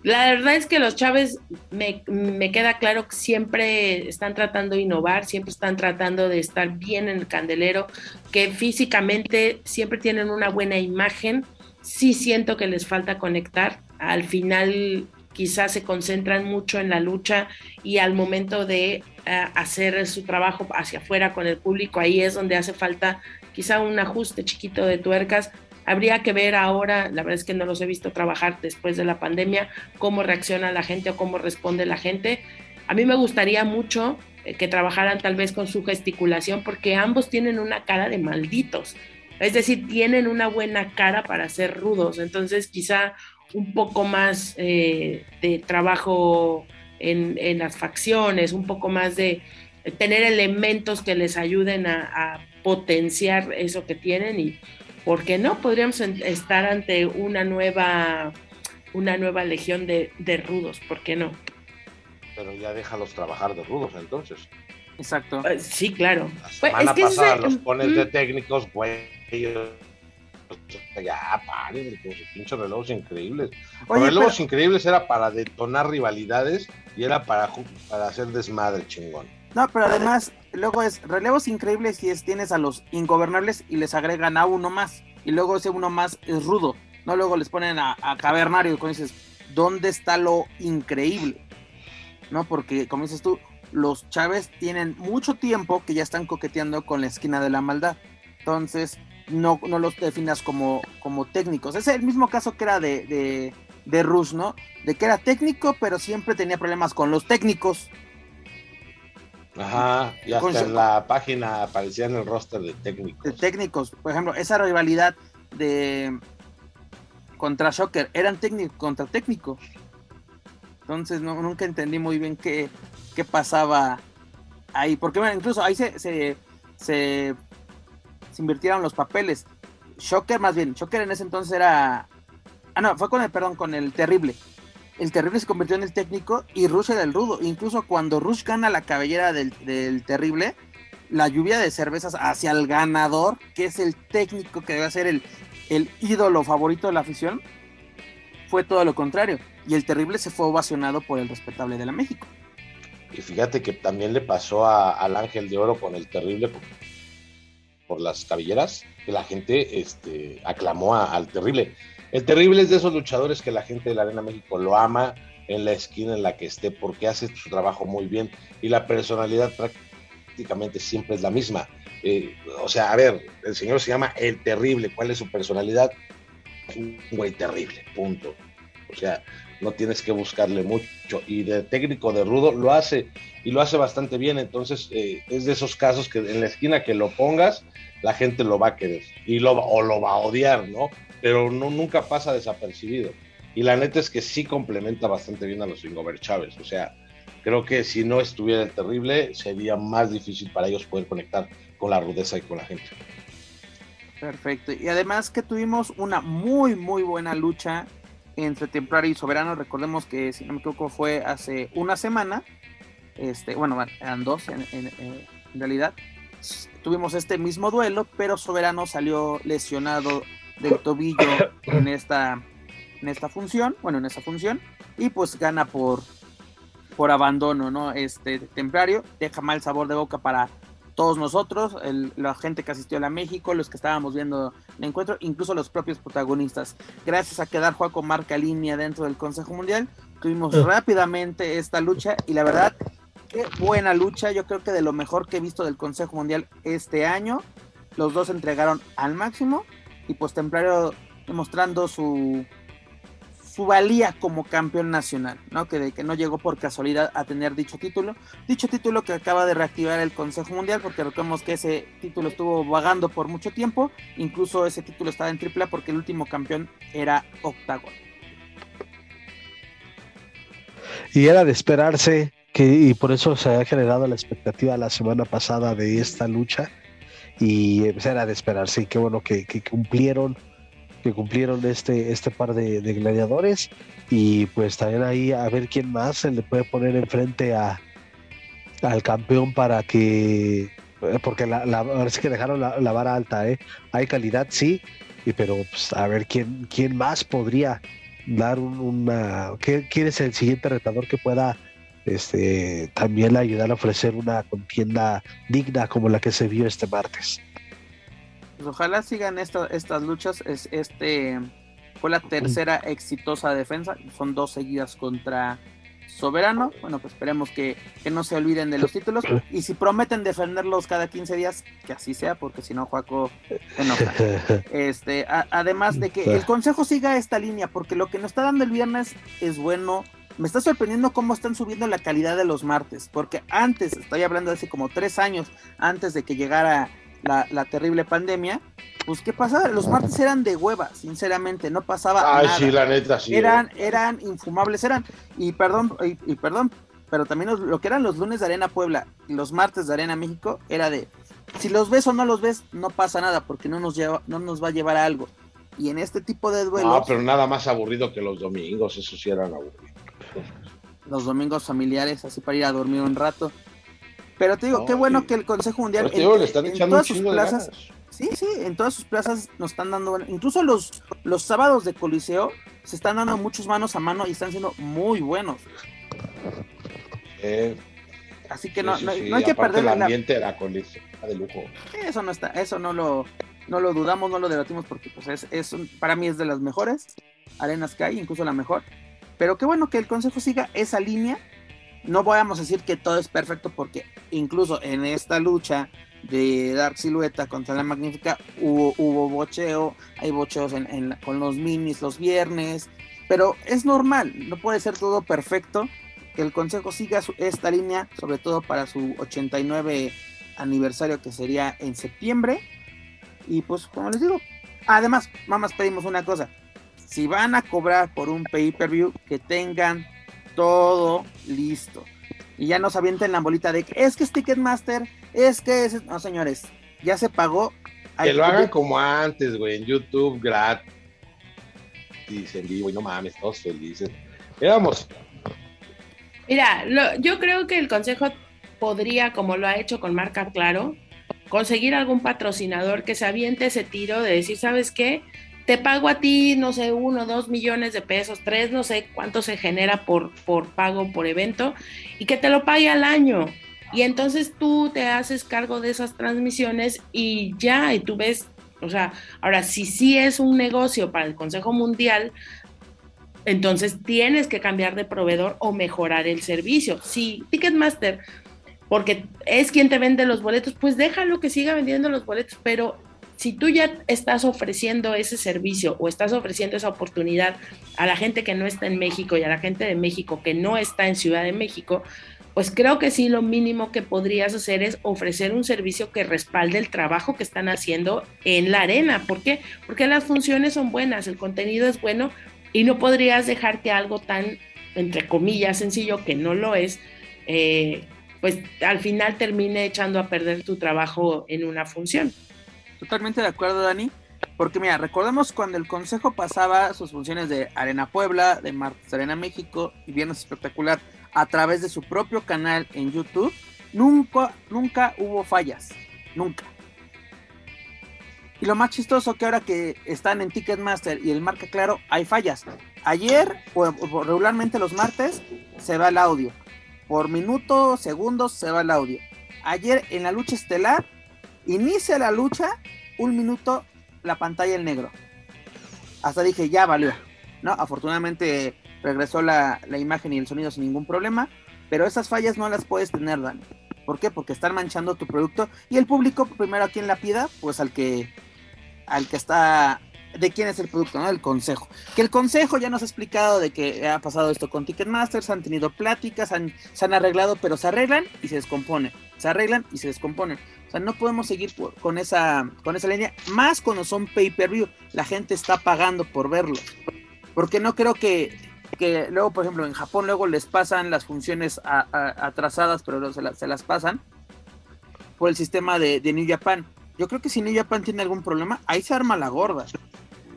La verdad es que los Chávez me, me, queda claro que siempre están tratando de innovar, siempre están tratando de estar bien en el candelero, que físicamente siempre tienen una buena imagen. Sí siento que les falta conectar. Al final quizás se concentran mucho en la lucha y al momento de hacer su trabajo hacia afuera con el público, ahí es donde hace falta quizá un ajuste chiquito de tuercas. Habría que ver ahora, la verdad es que no los he visto trabajar después de la pandemia, cómo reacciona la gente o cómo responde la gente. A mí me gustaría mucho eh, que trabajaran tal vez con su gesticulación, porque ambos tienen una cara de malditos. Es decir, tienen una buena cara para ser rudos. Entonces, quizá un poco más eh, de trabajo en, las facciones, un poco más de tener elementos que les ayuden a, potenciar eso que tienen y, ¿por qué no? Podríamos estar ante una nueva, una nueva legión de, rudos, ¿por qué no? Pero ya déjalos trabajar de rudos entonces. Exacto. Eh, sí, claro. La pues, semana pasada los pones de técnicos, güey, ya paren con sus pinches relojos increíbles. Los relojos increíbles era para detonar rivalidades y era para, para hacer desmadre chingón. No, pero además, luego es relevos increíbles y es tienes a los ingobernables y les agregan a uno más. Y luego ese uno más es rudo. No, luego les ponen a, Cavernario y dices, ¿dónde está lo increíble? ¿No? Porque, como dices tú, los Chávez tienen mucho tiempo que ya están coqueteando con la esquina de la maldad. Entonces, no, no los definas como, como técnicos. Es el mismo caso que era de, de Rush, ¿no? De que era técnico, pero siempre tenía problemas con los técnicos. Ajá, y hasta en la página aparecía en el roster de técnicos. De técnicos, por ejemplo, esa rivalidad de contra Shocker, eran técnico contra técnico. Entonces no, nunca entendí muy bien qué, qué pasaba ahí, porque bueno, incluso ahí se, se, se invirtieron los papeles. Shocker, más bien, Shocker en ese entonces era. Ah, no, fue con el, perdón, con el terrible. El terrible se convirtió en el técnico y Rush era el rudo. Incluso cuando Rush gana la cabellera del, terrible, la lluvia de cervezas hacia el ganador, que es el técnico que debe ser el, el ídolo favorito de la afición, fue todo lo contrario. Y el terrible se fue ovacionado por el respetable de la México. Y fíjate que también le pasó al Ángel de Oro con el terrible, por las cabelleras, que la gente este, aclamó al terrible. El terrible es de esos luchadores que la gente de la Arena México lo ama en la esquina en la que esté porque hace su trabajo muy bien y la personalidad prácticamente siempre es la misma. Eh, o sea, a ver, el señor se llama El Terrible, ¿cuál es su personalidad? Un güey terrible, punto. O sea, no tienes que buscarle mucho. Y de técnico de rudo lo hace y lo hace bastante bien. Entonces eh, es de esos casos que en la esquina que lo pongas, la gente lo va a querer y lo, o lo va a odiar, ¿no? Pero no, nunca pasa desapercibido. Y la neta es que sí complementa bastante bien a los Ingover Chávez. O sea, creo que si no estuviera el terrible, sería más difícil para ellos poder conectar con la rudeza y con la gente. Perfecto. Y además que tuvimos una muy, muy buena lucha entre Templario y Soberano. Recordemos que, si no me equivoco, fue hace una semana. Este, bueno, eran dos en, realidad. Tuvimos este mismo duelo, pero Soberano salió lesionado del tobillo en esta, en esta función, bueno, en esa función, y pues gana por, por abandono, ¿no? Este Templario deja mal sabor de boca para todos nosotros, la gente que asistió a la México, los que estábamos viendo el encuentro, incluso los propios protagonistas. Gracias a quedar Juaco marca línea dentro del Consejo Mundial, tuvimos ah. rápidamente esta lucha y la verdad, qué buena lucha. Yo creo que de lo mejor que he visto del Consejo Mundial este año, los dos entregaron al máximo y pues Templario demostrando su, su valía como campeón nacional, ¿no? Que, de, que no llegó por casualidad a tener dicho título. Dicho título que acaba de reactivar el Consejo Mundial, porque recordemos que ese título estuvo vagando por mucho tiempo, incluso ese título estaba en AAA porque el último campeón era Octagon. Y era de esperarse que, y por eso se ha generado la expectativa la semana pasada de esta lucha, y pues, era de esperarse, y qué bueno que, cumplieron que cumplieron este, este par de, gladiadores y pues también ahí a ver quién más se le puede poner enfrente a, al campeón para que eh, porque la, la ahora sí que dejaron la, vara alta, ¿eh? Hay calidad, sí, y, pero pues, a ver quién, quién más podría dar una... ¿Quién es el siguiente retador que pueda este, también ayudar a ofrecer una contienda digna como la que se vio este martes? Pues ojalá sigan estas luchas. Es, este fue la tercera exitosa defensa. Son dos seguidas contra Soberano. Bueno, pues esperemos que, no se olviden de los títulos. Y si prometen defenderlos cada 15 días, que así sea, porque si no, Juaco se enoja. [LAUGHS] Este, además de que el consejo siga esta línea, porque lo que nos está dando el viernes es bueno. Me está sorprendiendo cómo están subiendo la calidad de los martes, porque antes, estoy hablando de hace como tres años, antes de que llegara la, terrible pandemia, pues ¿qué pasaba? Los martes eran de hueva, sinceramente, no pasaba Ay, nada. sí, la neta, sí. Eran, eh. eran infumables, eran, y perdón, y, perdón, pero también lo que eran los lunes de Arena Puebla y los martes de Arena México era de, si los ves o no los ves, no pasa nada, porque no nos, lleva, no nos va a llevar a algo. Y en este tipo de duelos... No, pero nada más aburrido que los domingos, eso sí eran aburridos. Los domingos familiares, así para ir a dormir un rato. Pero te digo, qué bueno que el Consejo Mundial en, todas sus plazas, sí, sí, en todas sus plazas nos están dando, incluso los, los sábados de Coliseo se están dando muchos manos a mano y están siendo muy buenos. Así que no, no, hay que perder el ambiente la... Coliseo, de lujo. Eso no está, eso no lo, no lo dudamos, no lo debatimos porque pues es, es para mí es de las mejores arenas que hay, incluso la mejor. Pero qué bueno que el Consejo siga esa línea no podemos decir que todo es perfecto porque incluso en esta lucha de Dark Silueta contra la Magnífica hubo bocheo, hay bocheos con los minis los viernes, pero es normal, no puede ser todo perfecto, que el Consejo siga esta línea, sobre todo para su 89 aniversario que sería en septiembre. Y pues como les digo, además, mamás pedimos una cosa, si van a cobrar por un pay-per-view, que tengan todo listo. Y ya nos avienten la bolita de que es que es Ticketmaster, es que es. No, señores, ya se pagó. Que lo hagan como antes, güey, en YouTube gratis, en vivo, y no mames, todos felices. Éramos. Mira, yo creo que el consejo podría, como lo ha hecho con Marca Claro, conseguir algún patrocinador que se aviente ese tiro de decir, ¿sabes qué? Te pago a ti, no sé, uno, dos millones de pesos, tres, no sé cuánto se genera por, por pago, por evento, y que te lo pague al año. Y entonces tú te haces cargo de esas transmisiones y ya, y tú ves, o sea, ahora si sí es un negocio para el Consejo Mundial, entonces tienes que cambiar de proveedor o mejorar el servicio. Si Ticketmaster, porque es quien te vende los boletos, pues déjalo que siga vendiendo los boletos, pero si tú ya estás ofreciendo ese servicio o estás ofreciendo esa oportunidad a la gente que no está en México y a la gente de México que no está en Ciudad de México, pues creo que sí lo mínimo que podrías hacer es ofrecer un servicio que respalde el trabajo que están haciendo en la arena. ¿Por qué? Porque las funciones son buenas, el contenido es bueno y no podrías dejar que algo tan, entre comillas, sencillo, que no lo es, eh, pues al final termine echando a perder tu trabajo en una función. Totalmente de acuerdo, Dani. Porque mira, recordemos cuando el Consejo pasaba sus funciones de Arena Puebla, de Martes Arena México y Viernes Espectacular a través de su propio canal en YouTube, nunca, nunca hubo fallas. Nunca. Y lo más chistoso que ahora que están en Ticketmaster y el marca claro, hay fallas. Ayer, o, regularmente los martes, se va el audio. Por minuto, segundos, se va el audio. Ayer en la lucha estelar, inicia la lucha, un minuto, la pantalla en negro. Hasta dije, ya valió. ¿no? Afortunadamente regresó la, la imagen y el sonido sin ningún problema, pero esas fallas no las puedes tener, Dani. ¿Por qué? Porque están manchando tu producto y el público, primero a quien la pida, pues al que, al que está, de quién es el producto, ¿no? El consejo. Que el consejo ya nos ha explicado de que ha pasado esto con Ticketmasters, han tenido pláticas, han, se han arreglado, pero se arreglan y se descomponen. Se arreglan y se descomponen. O sea, no podemos seguir con esa, con esa línea, más cuando son pay-per-view. La gente está pagando por verlo. Porque no creo que, que luego, por ejemplo, en Japón luego les pasan las funciones atrasadas, pero se, las- se las pasan por el sistema de, de New Japan. Yo creo que si New Japan tiene algún problema, ahí se arma la gorda.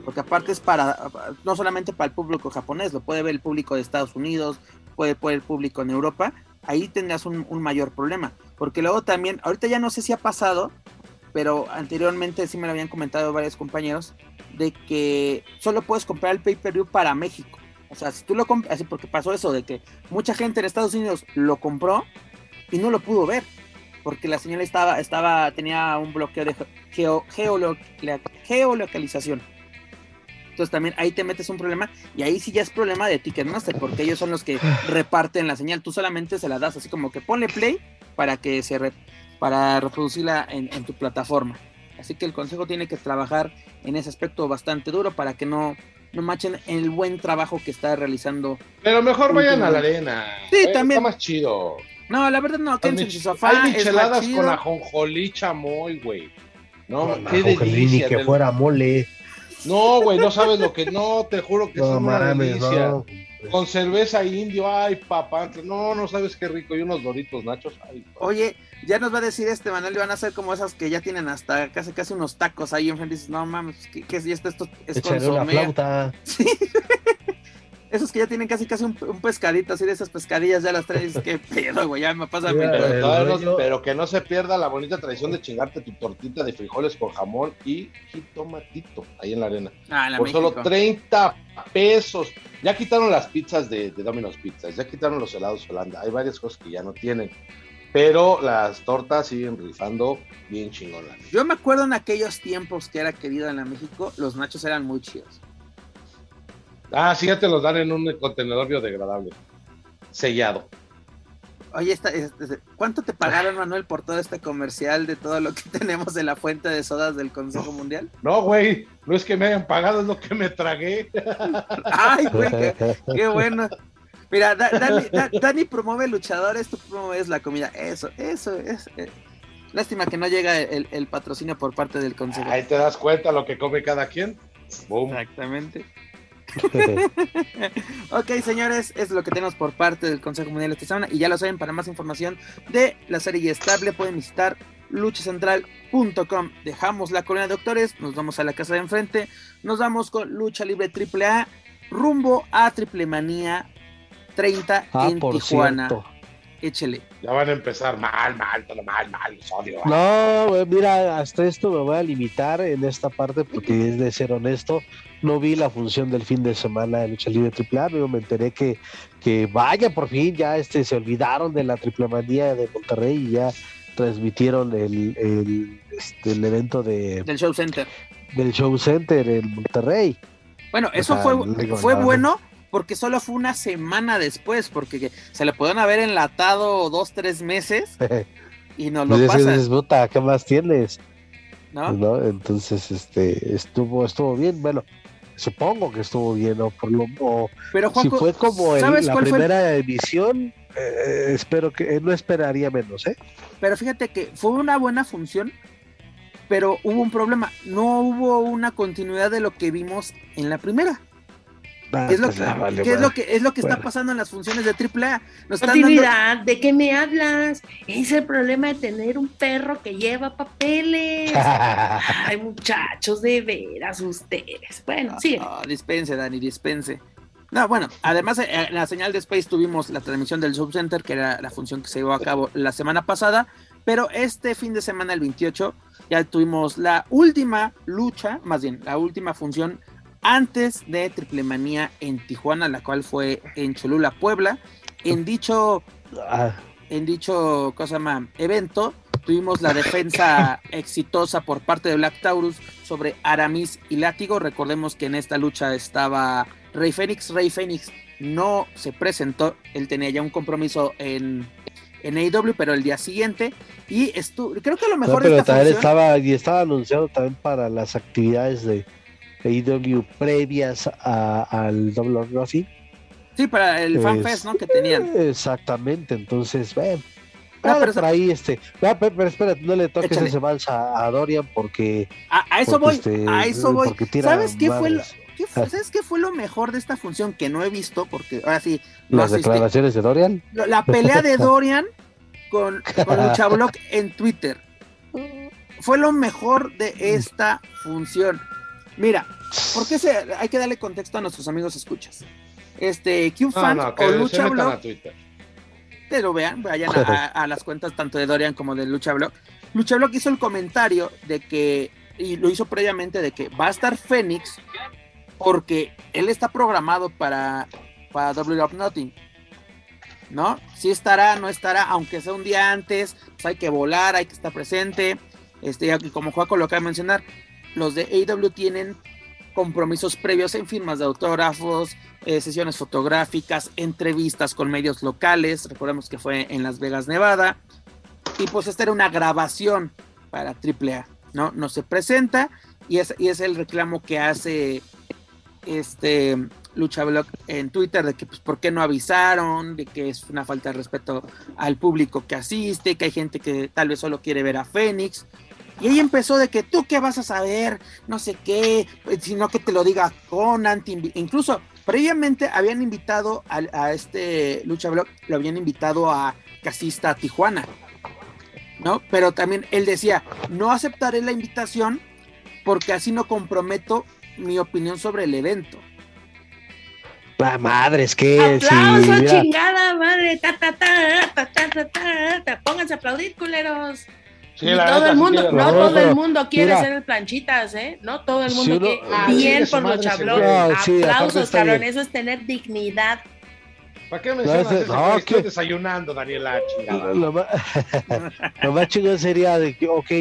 Porque aparte es para, no solamente para el público japonés, lo puede ver el público de Estados Unidos, puede ver el público en Europa, ahí tendrás un, mayor problema. Porque luego también, ahorita ya no sé si ha pasado, pero anteriormente sí me lo habían comentado varios compañeros, de que solo puedes comprar el pay-per-view para México. O sea, si tú lo compras, así porque pasó eso, de que mucha gente en Estados Unidos lo compró y no lo pudo ver, porque la señal estaba, estaba, tenía un bloqueo de geo, geolo- geolocalización. Entonces también ahí te metes un problema y ahí sí ya es problema de Ticketmaster, porque ellos son los que reparten la señal. Tú solamente se la das así como que ponle play para que se re- para reproducirla en, en tu plataforma. Así que el consejo tiene que trabajar en ese aspecto bastante duro para que no, no machen el buen trabajo que está realizando. Pero mejor vayan a la arena. Sí, Eh, también. Está más chido. No, la verdad no, Hay, quédense en su sofá. hay micheladas con ajonjolí chamoy, güey. No, No, qué ni que del- fuera mole. No, güey, no sabes lo que no, te juro que No una delicia. no. Con cerveza indio, ay, papá. No, no sabes qué rico. Y unos doritos nachos. Ay. Oye, ya nos va a decir este Manuel, van a ser como esas que ya tienen hasta casi casi unos tacos ahí enfrente. Y dices, no mames, ¿qué, qué es esto? Esto es Échale una flauta. [LAUGHS] Sí. Esos que ya tienen casi casi un, un pescadito, así de esas pescadillas ya las traes. Qué [LAUGHS] pedo, güey, ya me pasa. Pero, no- rollo- pero que no se pierda la bonita tradición de chingarte tu tortita de frijoles con jamón y jitomatito ahí en la arena. Ah, la Por solo México. 30 pesos. Ya quitaron las pizzas de, de Domino's Pizzas, ya quitaron los helados Holanda. Hay varias cosas que ya no tienen. Pero las tortas siguen rifando bien chingonas. Yo me acuerdo en aquellos tiempos que era querido en la México, los nachos eran muy chidos. Ah, sí, ya te los dan en un contenedor biodegradable. Sellado. Oye, esta, este, ¿cuánto te pagaron, Manuel, por todo este comercial de todo lo que [LAUGHS] tenemos de la fuente de sodas del Consejo Mundial? No, güey, no es que me hayan pagado, es lo que me tragué. [LAUGHS] Ay, güey, qué, qué bueno. Mira, Da- Dani, Da- Dani promueve luchadores, tú promueves la comida. Eso, eso es. eh. Lástima que no llega el, el patrocinio por parte del Consejo. Ahí te das cuenta lo que come cada quien. Boom. Exactamente. [LAUGHS] Ok, señores, es lo que tenemos por parte del Consejo Mundial esta semana. Y ya lo saben, para más información de la serie estable pueden visitar luchacentral.com. Dejamos la colina de doctores, nos vamos a la casa de enfrente, nos vamos con Lucha Libre AAA, rumbo a Triple Manía 30 Ah, en por Tijuana. cierto. Échele. Ya van a empezar mal, mal, todo mal, mal, los odio. No, mira, hasta esto me voy a limitar en esta parte porque es de ser honesto. No vi la función del fin de semana de Lucha Libre AAA, pero me enteré que, que vaya, por fin ya este, se olvidaron de la triple manía de Monterrey y ya transmitieron el, el, este, el evento de, Del Show Center. del Show Center en Monterrey. Bueno, eso sea, fue, digo, fue bueno porque solo fue una semana después, porque se le pudieron haber enlatado dos, tres meses [LAUGHS] y nos lo pasan, ¿qué más tienes? ¿no? ¿no? Entonces, este, estuvo, estuvo bien, bueno, supongo que estuvo bien, o por lo o Pero si Juanco, fue como el- ¿sabes la fue primera emisión, eh, espero que, eh, no esperaría menos, ¿eh? Pero fíjate que fue una buena función, pero hubo un problema. No hubo una continuidad de lo que vimos en la primera. Ah, ¿Qué es lo pues que, vale, qué es lo que, es lo que está pasando en las funciones de AAA? Nos están dando, Continuidad, ¿de qué me hablas? Es el problema de tener un perro que lleva papeles. [LAUGHS] Ay, muchachos, de veras ustedes. Bueno, sí. Ah, dispense, Dani, dispense. No, bueno, además eh, en la señal de Space tuvimos la transmisión del Subcenter, que era la función que se llevó a cabo la semana pasada, pero este fin de semana, el 28, ya tuvimos la última lucha, más bien, la última función antes de Triple Manía en Tijuana, la cual fue en Cholula, Puebla. En dicho, Ah, en dicho cosa llama, evento tuvimos la defensa [LAUGHS] exitosa por parte de Black Taurus sobre Aramis y Látigo. Recordemos que en esta lucha estaba Rey Fénix. Rey Fénix no se presentó, él tenía ya un compromiso en, en AEW, pero el día siguiente. Y estuvo, creo que lo mejor No, pero esta también función- estaba, y estaba anunciado también para las actividades de AEW previas a- al Double Nothing. Sí, para el Es- FanFest, ¿no? Que tenían. Exactamente, entonces, ven. Ah, pero- por ahí, este. ah, pe- pero, espera, no le toques Échale. ese vals a, a Dorian porque. A, a eso porque, voy, este, a eso voy. porque tira ¿Sabes qué fue, lo, qué fue- ¿Sabes qué fue lo mejor de esta función que no he visto? Porque ahora sí, no Las declaraciones de Dorian. La pelea de [LAUGHS] Dorian con, con [LAUGHS] Luchablock en Twitter. Fue lo mejor de esta función. Mira, ¿por qué se, hay que darle contexto a nuestros amigos escuchas? Este, Q No, o que se metan Luchablock, a Twitter. te lo vean, vayan a, [LAUGHS] a las cuentas tanto de Dorian como de Luchablock. Luchablock hizo el comentario de que, y lo hizo previamente, de que va a estar Fénix porque él está programado para, para Double or Nothing. ¿No? Si estará, no estará, aunque sea un día antes, pues hay que volar, hay que estar presente. Este, y como Juaco lo acaba de mencionar, los de AW tienen compromisos previos en firmas de autógrafos, eh, sesiones fotográficas, entrevistas con medios locales. Recordemos que fue en Las Vegas, Nevada. Y pues esta era una grabación para AAA, ¿no? No se presenta y es, y es el reclamo que hace este Lucha Blog en Twitter de que pues por qué no avisaron, de que es una falta de respeto al público que asiste, que hay gente que tal vez solo quiere ver a Fénix. Y ahí empezó de que tú qué vas a saber, no sé qué, pues, sino que te lo diga Conan, incluso previamente habían invitado a, a este Lucha Blog, lo habían invitado a Casista a Tijuana, ¿no? Pero también él decía, no aceptaré la invitación porque así no comprometo mi opinión sobre el evento. La madre, es que. sí, ¡Aplauso, mira, chingada madre! Ta, ta, ta, ta, ta, ta, ta, ta. Pónganse a aplaudir, culeros. Sí, Y todo el mundo, no todo el mundo quiere mira. ser el planchitas, ¿eh? No todo el Si mundo uno- quiere. Ah, bien por los chablones. sí, Aplausos, cabrón. Eso es tener dignidad. ¿Para qué mencionas No, eso? Estoy desayunando, Daniela, chingada. Lo más, [LAUGHS] lo más chingón sería de que, ok,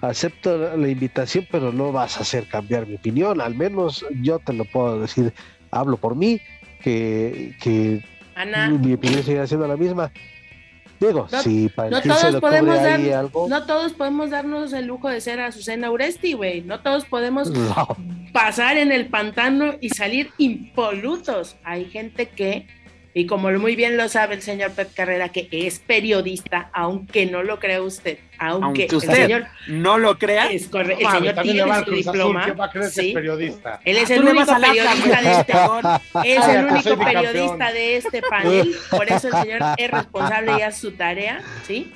acepto la- la invitación, pero no vas a hacer cambiar mi opinión. Al menos yo te lo puedo decir, hablo por mí, que, que Ana, mi opinión sigue siendo la misma. Digo, No- si para no el 15 todos podemos dar- algo. no todos podemos darnos el lujo de ser Azucena Uresti, güey. No todos podemos no. pasar en el pantano y salir impolutos. Hay gente que, y como muy bien lo sabe el señor Pep Carrera, que es periodista, aunque no lo crea usted, aunque, Aunque el usted señor no lo crea. es correcto, No el señor tiene su Azul, diploma. ¿quién va a creer que es periodista? Él es Ah, el único periodista de este [LAUGHS] es Ah, el único periodista de este panel, por eso el señor [LAUGHS] es responsable y hace su tarea, ¿sí?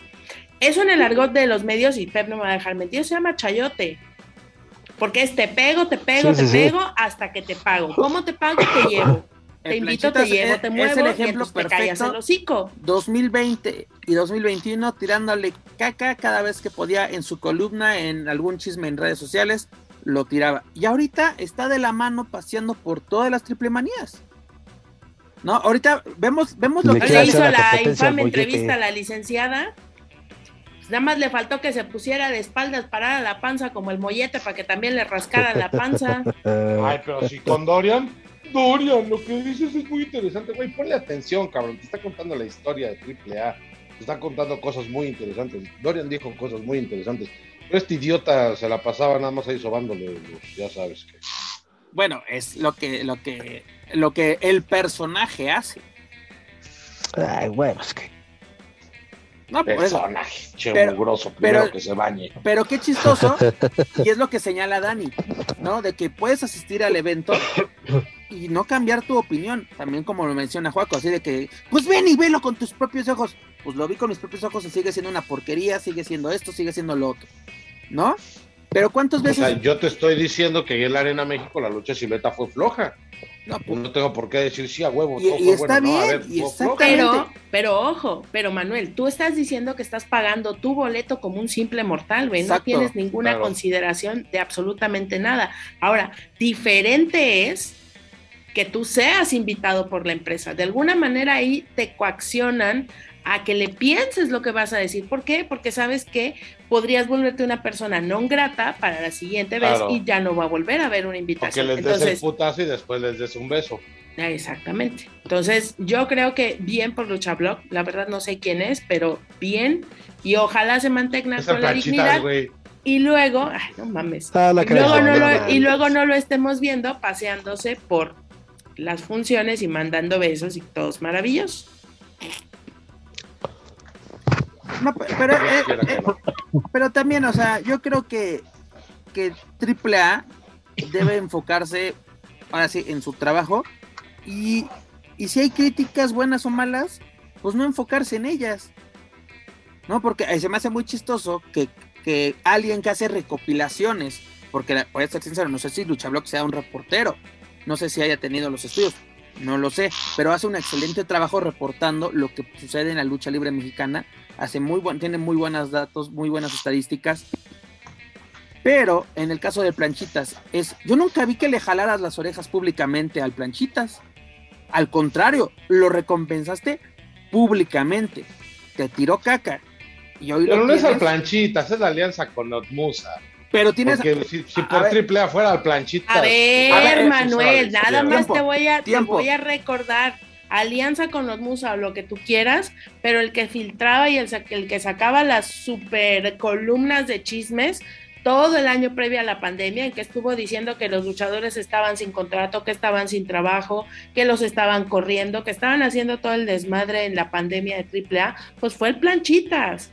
Eso en el argot de los medios, y Pep no me va a dejar mentir, se llama chayote. Porque es te pego, te pego, Sí, te sí, sí. pego hasta que te pago. ¿Cómo te pago? Te llevo. Te invito, te llevo, es- te es muevo el y ejemplo entonces te callas perfecto. el hocico. 2020 y 2021 tirándole caca cada vez que podía en su columna, en algún chisme en redes sociales, lo tiraba. Y ahorita está de la mano paseando por todas las triple manías. ¿No? Ahorita vemos, vemos lo Le que Le hizo la infame entrevista a la licenciada. Pues Nada más le faltó que se pusiera de espaldas, parara la panza como el mollete para que también le rascara la panza. Ay, pero si con Dorian, Dorian, lo que dices es muy interesante, güey. Ponle atención, cabrón. Te está contando la historia de AAA. Te está contando cosas muy interesantes. Dorian dijo cosas muy interesantes. Pero este idiota se la pasaba nada más ahí sobándole, los- ya sabes que. Bueno, es lo que, lo que, lo que el personaje hace. ay, bueno, es que. No. Personaje, che, Pero- mugroso, primero pero- que se bañe. Pero qué chistoso, [LAUGHS] y es lo que señala Dani, ¿no? De que puedes asistir al evento y no cambiar tu opinión, también como lo menciona Juaco, así de que, pues ven y velo con tus propios ojos. Pues lo vi con mis propios ojos y sigue siendo una porquería, sigue siendo esto, sigue siendo lo otro, ¿no? Pero ¿cuántas O veces? sea, yo te estoy diciendo que en la Arena México la lucha silueta fue floja. No, pues, No tengo por qué decir sí a huevo. Y- todo y fue está bueno. No, a bien, ver, y. Pero, pero ojo, pero Manuel, tú estás diciendo que estás pagando tu boleto como un simple mortal, güey. No tienes ninguna claro. consideración de absolutamente nada. Ahora, diferente es que tú seas invitado por la empresa. De alguna manera ahí te coaccionan a que le pienses lo que vas a decir. ¿Por qué? Porque sabes que podrías volverte una persona no grata para la siguiente vez Claro. y ya no va a volver a ver una invitación. les des Entonces, el putazo y después les des un beso. Ah, Exactamente. Entonces, yo creo que bien por Lucha Blog, la verdad no sé quién es, pero bien, y ojalá se mantenga Esa con la dignidad, y luego, ay, no mames, Ah, y luego, creo, no lo, mames. y luego no lo estemos viendo paseándose por las funciones y mandando besos y todos maravillosos. No, pe- pero, eh, eh, pero también, o sea, yo creo que, que AAA debe enfocarse, ahora sí, en su trabajo y, y si hay críticas buenas o malas, pues no enfocarse en ellas. ¿No? Porque eh, se me hace muy chistoso que, que alguien que hace recopilaciones, porque voy a ser sincero, no sé si Luchablock sea un reportero, no sé si haya tenido los estudios, no lo sé, pero hace un excelente trabajo reportando lo que sucede en la lucha libre mexicana, hace muy buen, tiene muy buenos datos, muy buenas estadísticas. Pero en el caso de Planchitas, es, yo nunca vi que le jalaras las orejas públicamente al Planchitas. Al contrario, lo recompensaste públicamente. Te tiró caca. Y hoy Pero lo no es al planchitas, es la alianza con Otmusa. Pero tienes Porque si, por triple A fuera al planchitas. A ver, A ver, Manuel, sabes, nada más Tiempo, te voy a te voy a recordar alianza con los Musa o lo que tú quieras, pero el que filtraba y el, el que sacaba las super columnas de chismes todo el año previo a la pandemia, en que estuvo diciendo que los luchadores estaban sin contrato, que estaban sin trabajo, que los estaban corriendo, que estaban haciendo todo el desmadre en la pandemia de AAA, pues fue el Planchitas.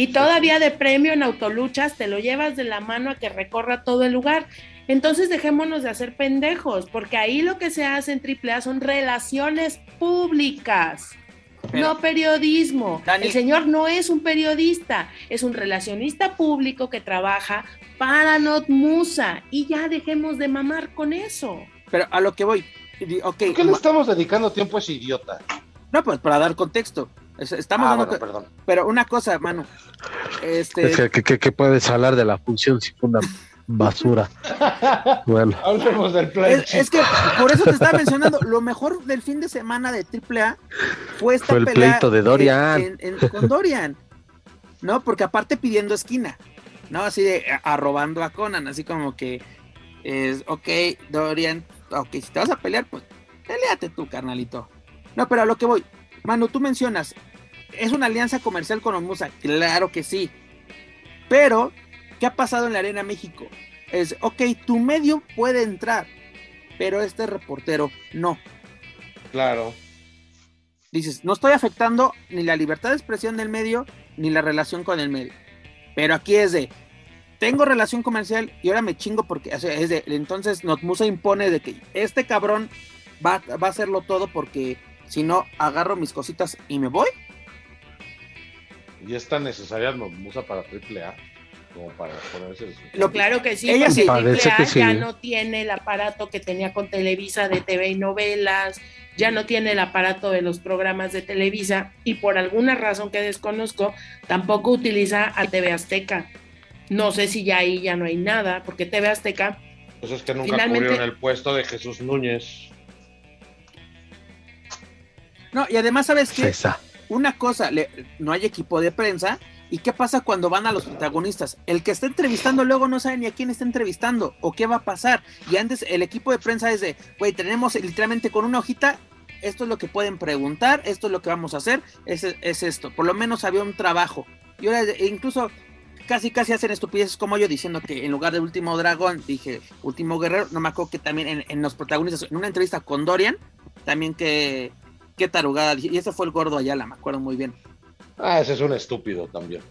Y todavía de premio en autoluchas te lo llevas de la mano a que recorra todo el lugar. Entonces dejémonos de hacer pendejos, porque ahí lo que se hace en AAA son relaciones públicas, Pero- no periodismo. Dani- El señor no es un periodista, es un relacionista público que trabaja para Notmusa y ya dejemos de mamar con eso. Pero a lo que voy. di- Ok, ¿Por qué le estamos dedicando tiempo a ese idiota? no, pues para dar contexto. Es- Estamos Ah, dando bueno, perdón. Pero una cosa, mano. Este, Es que, que- que- que puedes hablar de la función si fue una basura. Bueno, [LAUGHS] Hablemos del es, planchito. es que por eso te estaba [LAUGHS] mencionando, lo mejor del fin de semana de AAA fue esta Fue el pelea pleito de Dorian. en- en- en- con Dorian. ¿No? Porque aparte pidiendo esquina, ¿no? Así de a- arrobando a Conan, así como que es, ok, Dorian, ok, si te vas a pelear, pues peleate tú, carnalito. No, pero a lo que voy, Manu, tú mencionas, es una alianza comercial con Omusa, claro que sí. Pero, ¿qué ha pasado en la Arena México? Es, ok, tu medio puede entrar, pero este reportero no. Claro. Dices, no estoy afectando ni la libertad de expresión del medio, ni la relación con el medio. Pero aquí es de, tengo relación comercial y ahora me chingo porque, o sea, es de, entonces Notmusa impone de que este cabrón va, va a hacerlo todo porque si no, agarro mis cositas y me voy. Y es tan necesaria Musa para triple A como para ponerse. Lo- Claro que sí, Ella porque sí. Que sí. ya no tiene el aparato que tenía con Televisa de TV y novelas, ya no tiene el aparato de los programas de Televisa y por alguna razón que desconozco, tampoco utiliza a TV Azteca. No sé si ya ahí ya no hay nada, porque TV Azteca, Pues es que nunca Finalmente- cubrieron el puesto de Jesús Núñez. No, y además, ¿sabes qué? esa. Una cosa, le- no hay equipo de prensa. ¿Y qué pasa cuando van a los protagonistas? El que está entrevistando luego no sabe ni a quién está entrevistando o qué va a pasar. Y antes el equipo de prensa es de, güey, tenemos literalmente con una hojita, esto es lo que pueden preguntar, esto es lo que vamos a hacer, es, es esto. Por lo menos había un trabajo. Y ahora e incluso casi casi hacen estupideces como yo diciendo que en lugar de último dragón dije último guerrero. No me acuerdo que también en, en los protagonistas, en una entrevista con Dorian, también que qué tarugada. Y ese fue el gordo Ayala, me acuerdo muy bien. Ah, ese es un estúpido también.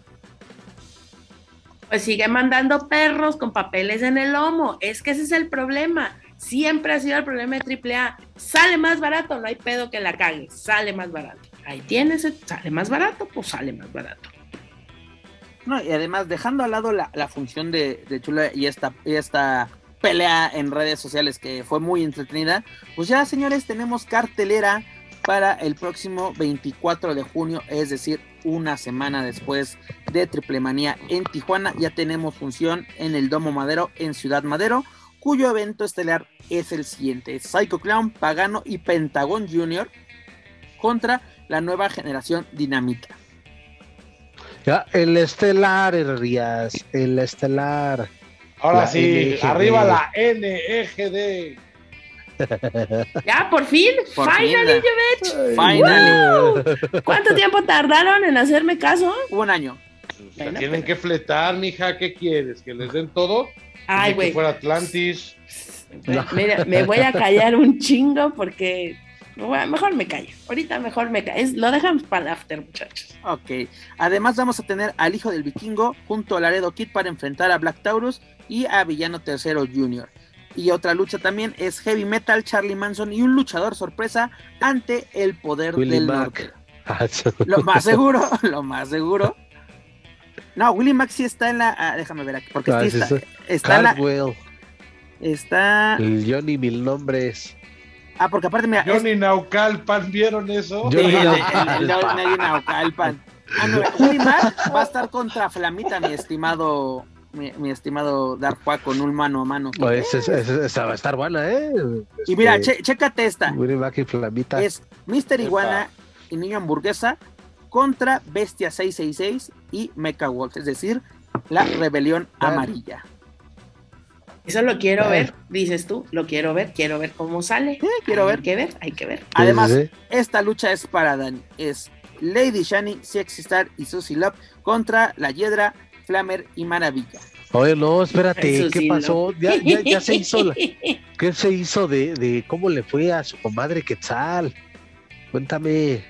pues sigue mandando perros con papeles en el lomo. Es que ese es el problema. Siempre ha sido el problema de AAA. Sale más barato, no hay pedo que la cague. Sale más barato. Ahí tienes, sale más barato, pues sale más barato. No, y además, dejando al lado la, la función de, de Chula y esta, y esta pelea en redes sociales que fue muy entretenida, pues ya, señores, tenemos cartelera para el próximo 24 de junio, es decir, una semana después de Triple Manía en Tijuana. Ya tenemos función en el Domo Madero en Ciudad Madero, cuyo evento estelar es el siguiente: Psycho Clown, Pagano y Pentagon Jr. contra la nueva generación dinamita. Ya, el estelar, Rías, el estelar. Ahora La sí, NGD. arriba la NEGD. [LAUGHS] Ya, por fin, Por fin, finally. ¡Woo! ¿Cuánto tiempo tardaron en hacerme caso? Un año. Se tienen que fletar, mija, ¿qué quieres? ¿Que les den todo? Ay, güey. Que fuera Atlantis. Mira, me voy a callar un chingo porque mejor me callo. Ahorita mejor me callo. Es- Lo dejamos para el after, muchachos. Ok. Además vamos a tener al hijo del vikingo junto a Laredo Kid para enfrentar a Black Taurus y a Villano Tercero Jr. Y otra lucha también es Heavy Metal, Charlie Manson y un luchador sorpresa ante el poder Willie del Mack. norte. [LAUGHS] Lo más seguro, [LAUGHS] lo más seguro. No, Willie Mack sí está en la. ah, déjame ver aquí, porque Ah, sí está, está en la. Está. el Johnny Mil Nombres. Ah, porque aparte, mira. es- Johnny Naucalpan, ¿vieron eso? [LAUGHS] Johnny Naucalpan. Ah, no, Willie Mack va a estar contra Flamita, mi estimado. Mi, mi estimado Dark Juan con un mano a mano. Ese- ese- esa va a estar buena, ¿eh? Y mira, Este, che- chécate esta. Y Flamita. Es Mr. Iguana y Niño Hamburguesa contra Bestia 666 y Mecha Wolf, es decir, la rebelión Bueno. amarilla. Eso lo quiero ver, dices tú. Lo quiero ver, quiero ver cómo sale. Quiero Hay ver. que ver, hay que ver. Además, Sí, sí, sí. esta lucha es para Dani. Es Lady Shani, Sexy Star y Susie Love contra la Hiedra, Flamer y Maravilla. Oye, no, espérate, Eso ¿qué sí, pasó? Ya, ya, ya se hizo la- [LAUGHS] ¿Qué se hizo de, de cómo le fue a su comadre Quetzal? Cuéntame.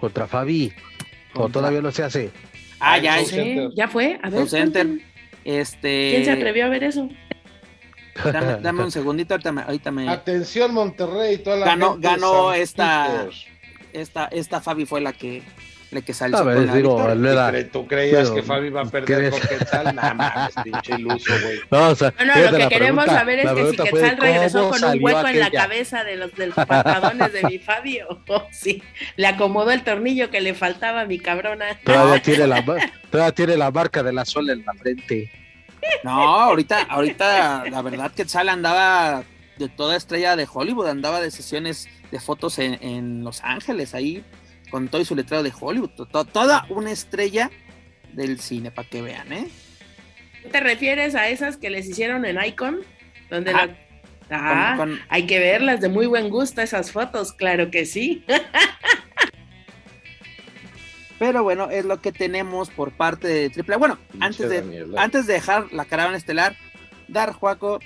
Contra Fabi. O Contra- todavía no se hace. Ah, ya, Soul es- Sí, Center. ya fue. A ver, este. ¿quién se atrevió a ver eso? Dame, [LAUGHS] dame un segundito, ahorita me, ahorita me- Atención, Monterrey, toda la Ganó- gente ganó esta- esta, esta Fabi fue la que, la que salió A ver, con la digo, victoria. no ¿Y era- cre- ¿Tú creías pero, que Fabi iba a perder ¿qué con Quetzal? [LAUGHS] Nada más, pinche iluso, güey. No, o sea, No, no, fíjate, lo que queremos pregunta- saber es que si Quetzal regresó con un hueco en la cabeza de los, de los pantalones de mi Fabio. [LAUGHS] Oh, sí, le acomodó el tornillo que le faltaba a mi cabrona. Todavía tiene, la, todavía tiene la marca de la sola en la frente. No, ahorita, ahorita la verdad que Sal andaba de toda estrella de Hollywood, andaba de sesiones de fotos en, en Los Ángeles, ahí con todo y su letrero de Hollywood, to- to- toda una estrella del cine, para que vean, ¿eh? ¿Te refieres a esas que les hicieron en Icon? Donde Ah, la- Ah, Con- con- hay que verlas de muy buen gusto esas fotos, claro que sí. [LAUGHS] pero bueno, es lo que tenemos por parte de AAA. Bueno, Pinche antes de, antes de dejar la caravana estelar, Dar Juaco,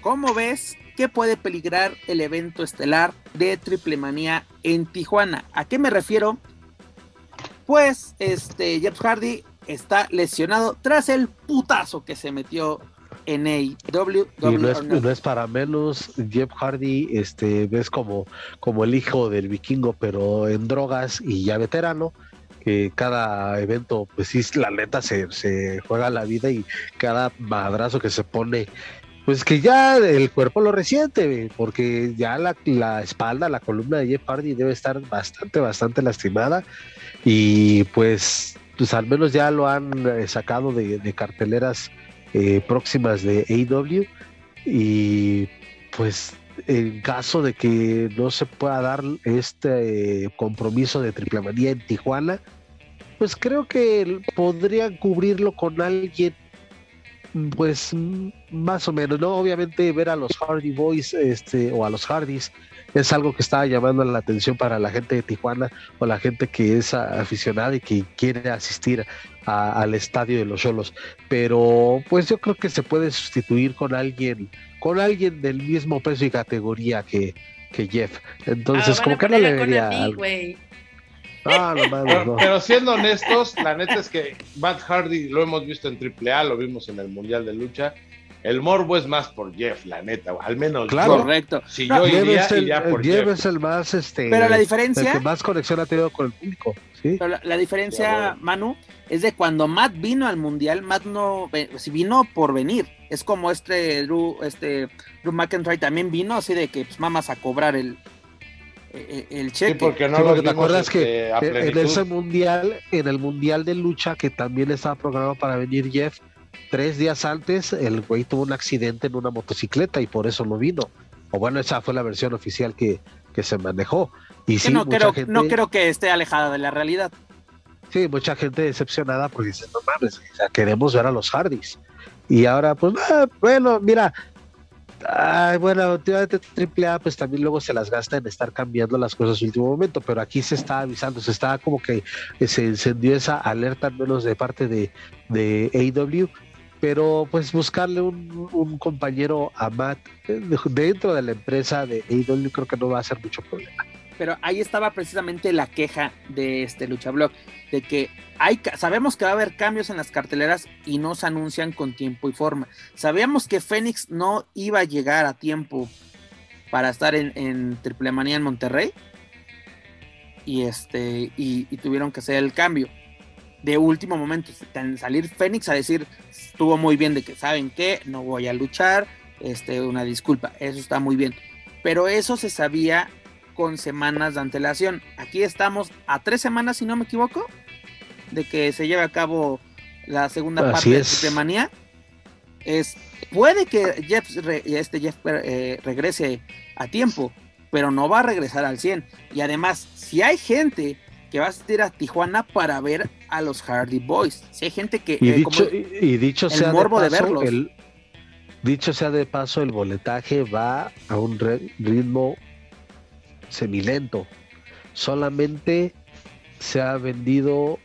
¿cómo ves que puede peligrar el evento estelar de Triple Manía en Tijuana? ¿A qué me refiero? Pues este Jeff Hardy está lesionado tras el putazo que se metió en AEW. Y no es, es para menos, Jeff Hardy, este, ves como, como el hijo del vikingo, pero en drogas y ya veterano, que cada evento, pues sí, la neta se juega la vida y cada madrazo que se pone, pues que ya el cuerpo lo resiente, porque ya la, la espalda, la columna de Jeff Hardy debe estar bastante, bastante lastimada. Y pues, pues al menos ya lo han eh, sacado de, de carteleras eh, próximas de AEW y pues en caso de que no se pueda dar este eh, compromiso de triple manía en Tijuana, pues creo que podrían cubrirlo con alguien pues más o menos, ¿no? Obviamente ver a los Hardy Boys este, o a los Hardys es algo que estaba llamando la atención para la gente de Tijuana o la gente que es aficionada y que quiere asistir a- al estadio de los Cholos. Pero pues yo creo que se puede sustituir con alguien, con alguien del mismo peso y categoría que, que Jeff. Entonces, Ah, como que no poner le a No, no Pero, siendo honestos, la neta es que Matt Hardy lo hemos visto en AAA, lo vimos en el Mundial de Lucha. El morbo es más por Jeff, la neta, al menos Claro. yo. Correcto. Si yo Jeff iría, es el, iría por Jeff Jeff. es el más este Pero la el diferencia, que más conexión ha tenido con el público, ¿sí? pero la, la diferencia. Manu, es de cuando Matt vino al mundial, Matt no, si vino por venir. Es como este Drew, este Drew McIntyre también vino, así de que pues mamas a cobrar el, el, el Sí, cheque. porque no Sí, porque te acuerdas que a en- ese mundial, en el mundial de lucha que también estaba programado para venir Jeff, tres días antes el güey tuvo un accidente en una motocicleta y por eso no vino. O bueno, esa fue la versión oficial que, que se manejó. Y sí, no, mucha creo, gente, no creo que esté alejada de la realidad. sí, mucha gente decepcionada porque dice, no mames, o sea, queremos ver a los Hardys. Y ahora, pues, ah, bueno, mira, ay, bueno, últimamente AAA pues también luego se las gasta en estar cambiando las cosas en último momento, pero aquí se está avisando, se está como que se encendió esa alerta al menos de parte de, de AEW, pero pues buscarle un, un compañero a Matt eh, dentro de la empresa de AEW creo que no va a ser mucho problema. Pero ahí estaba precisamente la queja de este Lucha Blog, de que hay, sabemos que va a haber cambios en las carteleras y no se anuncian con tiempo y forma. Sabíamos que Fénix no iba a llegar a tiempo para estar en, Triple Manía en Monterrey y este y, tuvieron que hacer el cambio. De último momento salir Fénix a decir estuvo muy bien de que saben que no voy a luchar este una disculpa eso está muy bien. Pero eso se sabía con semanas de antelación. Aquí estamos a tres semanas, si no me equivoco, de que se lleve a cabo la segunda Así parte es. de Manía. Es, puede que Jeff, este Jeff eh, regrese a tiempo, pero no va a regresar al 100. Y además, si hay gente que va a asistir a Tijuana para ver a los Hardy Boys, si hay gente que... Y eh, como- dicho, y, y dicho el sea morbo de de paso, verlos. el, dicho sea de paso, el boletaje va a un ritmo semilento. Solamente se ha vendido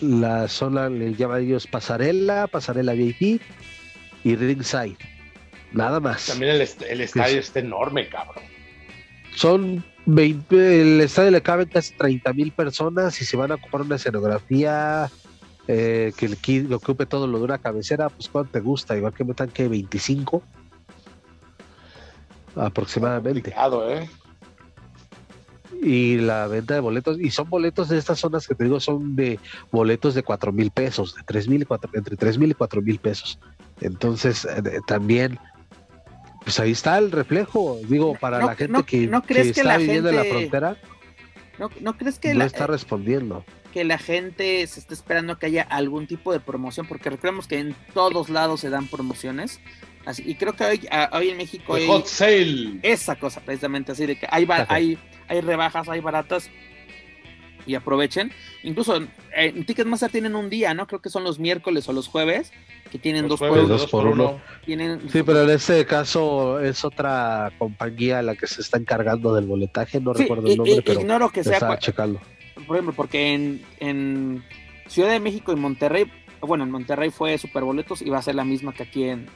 la zona, le llaman ellos pasarela, pasarela VIP y ringside. Nada más. También el, est- el estadio está enorme, cabrón. Son 20, el estadio le caben casi 30 mil personas y se van a ocupar una escenografía eh, que, el que ocupe todo lo de una cabecera, pues cuánto te gusta, igual que metan que 25 aproximadamente. ¿eh? Y la venta de boletos, y son boletos de estas zonas que te digo, son de boletos de 4 mil pesos, de 3 mil, entre 3 mil y 4 mil pesos. Entonces, eh, también, pues ahí está el reflejo, digo, para No- la gente no- que, ¿no crees que que está la viviendo en la frontera, ¿no, no crees que no la, está respondiendo. que la gente se está esperando que haya algún tipo de promoción, porque recordemos que en todos lados se dan promociones. Así, y creo que hoy, a- hoy en México hay hot sale. esa cosa, precisamente así, de que hay, hay, hay rebajas, hay baratas y aprovechen. Incluso eh, en Ticketmaster tienen un día, ¿no? Creo que son los miércoles o los jueves, que tienen Los dos jueves, por dos uno. uno. Tienen, Sí, pero en este caso es otra compañía la que se está encargando del boletaje, no Sí, recuerdo i- el nombre, pero ignoro que sea checando. por ejemplo, porque en, en Ciudad de México y Monterrey, bueno, en Monterrey fue Super Boletos y va a ser la misma que aquí en,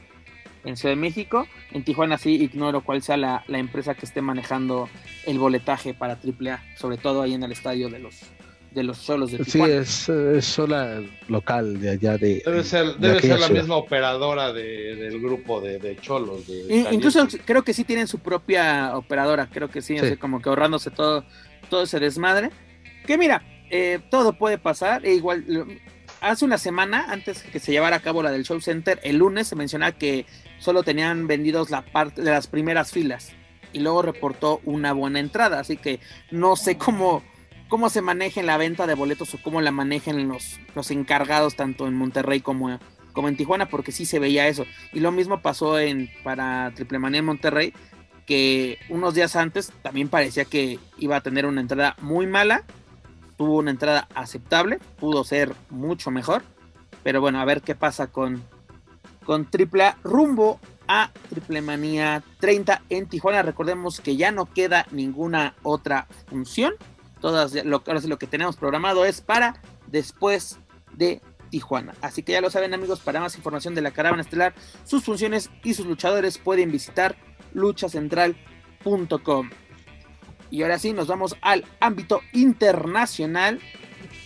en Ciudad de México. En Tijuana sí ignoro cuál sea la, la empresa que esté manejando el boletaje para AAA, sobre todo ahí en el estadio de los de los solos de Sí, Tijuana. es, es zona local de allá de. Debe ser, de debe ser la ciudad. misma operadora de- del grupo de, de cholos. De, incluso creo que sí tienen su propia operadora, creo que sí, Sí. así como que ahorrándose todo, todo ese desmadre. Que mira, eh, todo puede pasar, e igual hace una semana, antes que se llevara a cabo la del Show Center, el lunes se mencionaba que solo tenían vendidos la parte de las primeras filas y luego reportó una buena entrada, así que no sé cómo, cómo se manejen la venta de boletos o cómo la manejen los, los encargados tanto en Monterrey como, como en Tijuana, porque sí se veía eso. Y lo mismo pasó en para Triple Manía en Monterrey, que unos días antes también parecía que iba a tener una entrada muy mala. Tuvo una entrada aceptable, pudo ser mucho mejor. Pero bueno, a ver qué pasa con, con AAA rumbo a Triple Manía 30 en Tijuana. Recordemos que ya no queda ninguna otra función. Todas lo, ahora lo que tenemos programado es para después de Tijuana. Así que ya lo saben amigos, para más información de la caravana estelar, sus funciones y sus luchadores pueden visitar luchacentral.com. Y ahora sí, nos vamos al ámbito internacional.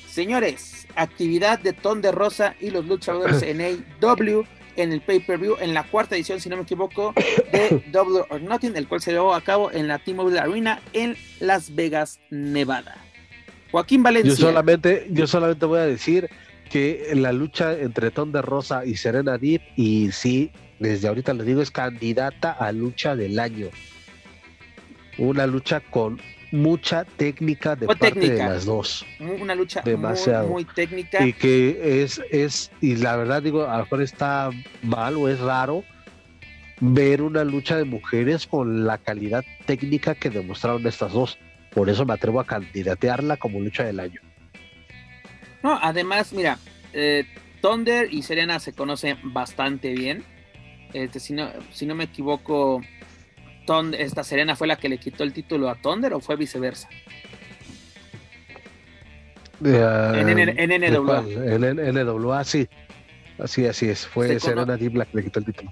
Señores, actividad de Ton de Rosa y los luchadores en AEW en el pay-per-view, en la cuarta edición, si no me equivoco, de [COUGHS] Double or Nothing, el cual se llevó a cabo en la T-Mobile Arena en Las Vegas, Nevada. Joaquín Valencia. Yo solamente, yo solamente voy a decir que la lucha entre Ton de Rosa y Serena Deep, y sí, desde ahorita les digo, es candidata a lucha del año. Una lucha con mucha técnica de parte técnica. de las dos. una lucha Demasiado. muy, muy técnica. Y que es, es, y la verdad digo, a lo mejor está mal o es raro ver una lucha de mujeres con la calidad técnica que demostraron estas dos. por eso me atrevo a candidatearla como lucha del año. No, además, mira, eh, Thunder y Serena se conocen bastante bien. Este, si, no, si no me equivoco, Thunder, esta Serena fue la que le quitó el título a Thunder o fue viceversa. Uh, en, en, en, NWA. En NWA, sí. Así, así es. Fue se Serena Deep la que le quitó el título.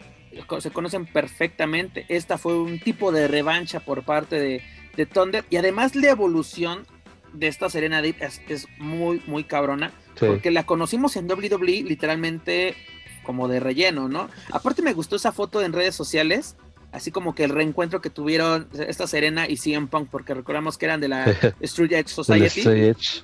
Se conocen perfectamente. Esta fue un tipo de revancha por parte de, de Thunder. Y además la evolución de esta Serena Deep es, es muy, muy cabrona. Sí. Porque la conocimos en WWE literalmente como de relleno, ¿no? Aparte me gustó esa foto en redes sociales, así como que el reencuentro que tuvieron esta Serena y CM Punk, porque recordamos que eran de la [LAUGHS] Street Edge Society. Street Edge.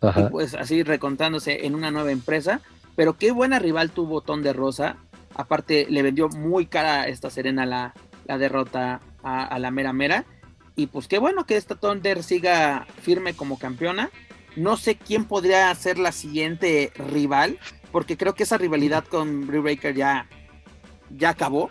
Ajá. Y pues así recontándose en una nueva empresa. Pero qué buena rival tuvo Ton de Rosa. Aparte, le vendió muy cara a esta Serena la, la derrota a, a, la Mera Mera. Y pues qué bueno que esta Thunder siga firme como campeona. No sé quién podría ser la siguiente rival, porque creo que esa rivalidad con Brie Baker ya, ya acabó.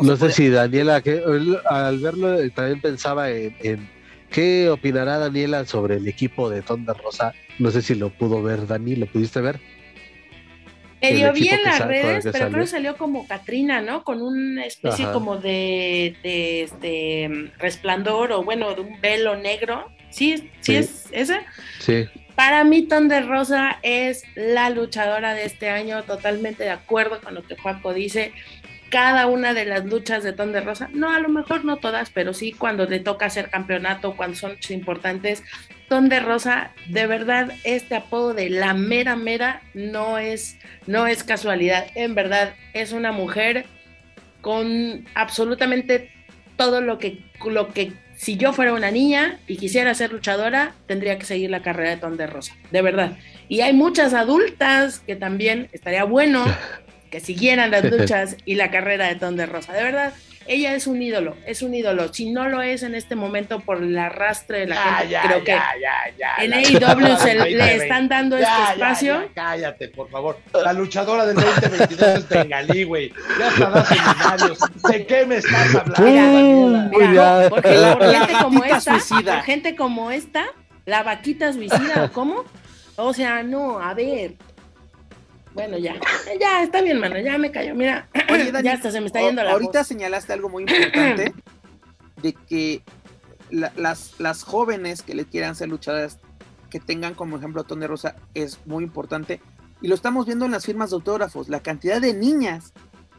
No sé si Daniela, que al verlo también pensaba en, en, qué opinará Daniela sobre el equipo de Thunder Rosa. No sé si lo pudo ver, Dani, ¿lo pudiste ver? Medio vi en las redes, pero salió. creo que salió como Katrina, ¿no? Con una especie Ajá. como de, de, este resplandor o bueno, de un velo negro. ¿Sí, sí, sí. es ese? Sí. Para mí, Thunder Rosa es la luchadora de este año, totalmente de acuerdo con lo que Juaco dice. Cada una de las luchas de Thunder Rosa, no, a lo mejor no todas, pero sí cuando le toca hacer campeonato, cuando son importantes, Thunder Rosa, de verdad, este apodo de la mera mera no es, no es casualidad. En verdad, es una mujer con absolutamente todo lo que, lo que si yo fuera una niña y quisiera ser luchadora, tendría que seguir la carrera de Thunder Rosa, de verdad. Y hay muchas adultas que también estaría bueno [LAUGHS] que siguieran las [LAUGHS] luchas y la carrera de Thunder Rosa, de verdad ella es un ídolo, es un ídolo. Si no lo es en este momento por el arrastre de la ya, gente, ya, creo ya, que en AEW se [LAUGHS] le están dando este espacio. cállate, por favor. La luchadora del 2022 es Bengalí, güey. Ya está dando seminarios. ¿De qué me estás hablando? Mira, mira, porque por gente como esta, por gente como esta, la vaquita suicida, ¿o cómo? O sea, no, a ver, bueno, ya, [LAUGHS] ya, está bien, mano, ya me cayó. Mira, [CLEARS THROAT] Oye, Dani, ya hasta se me está yendo la Ahorita voz. señalaste algo muy importante [CLEARS THROAT] de que la, las, las jóvenes que le quieran ser luchadoras, que tengan como ejemplo a Tony Rosa, es muy importante. Y lo estamos viendo en las firmas de autógrafos, la cantidad de niñas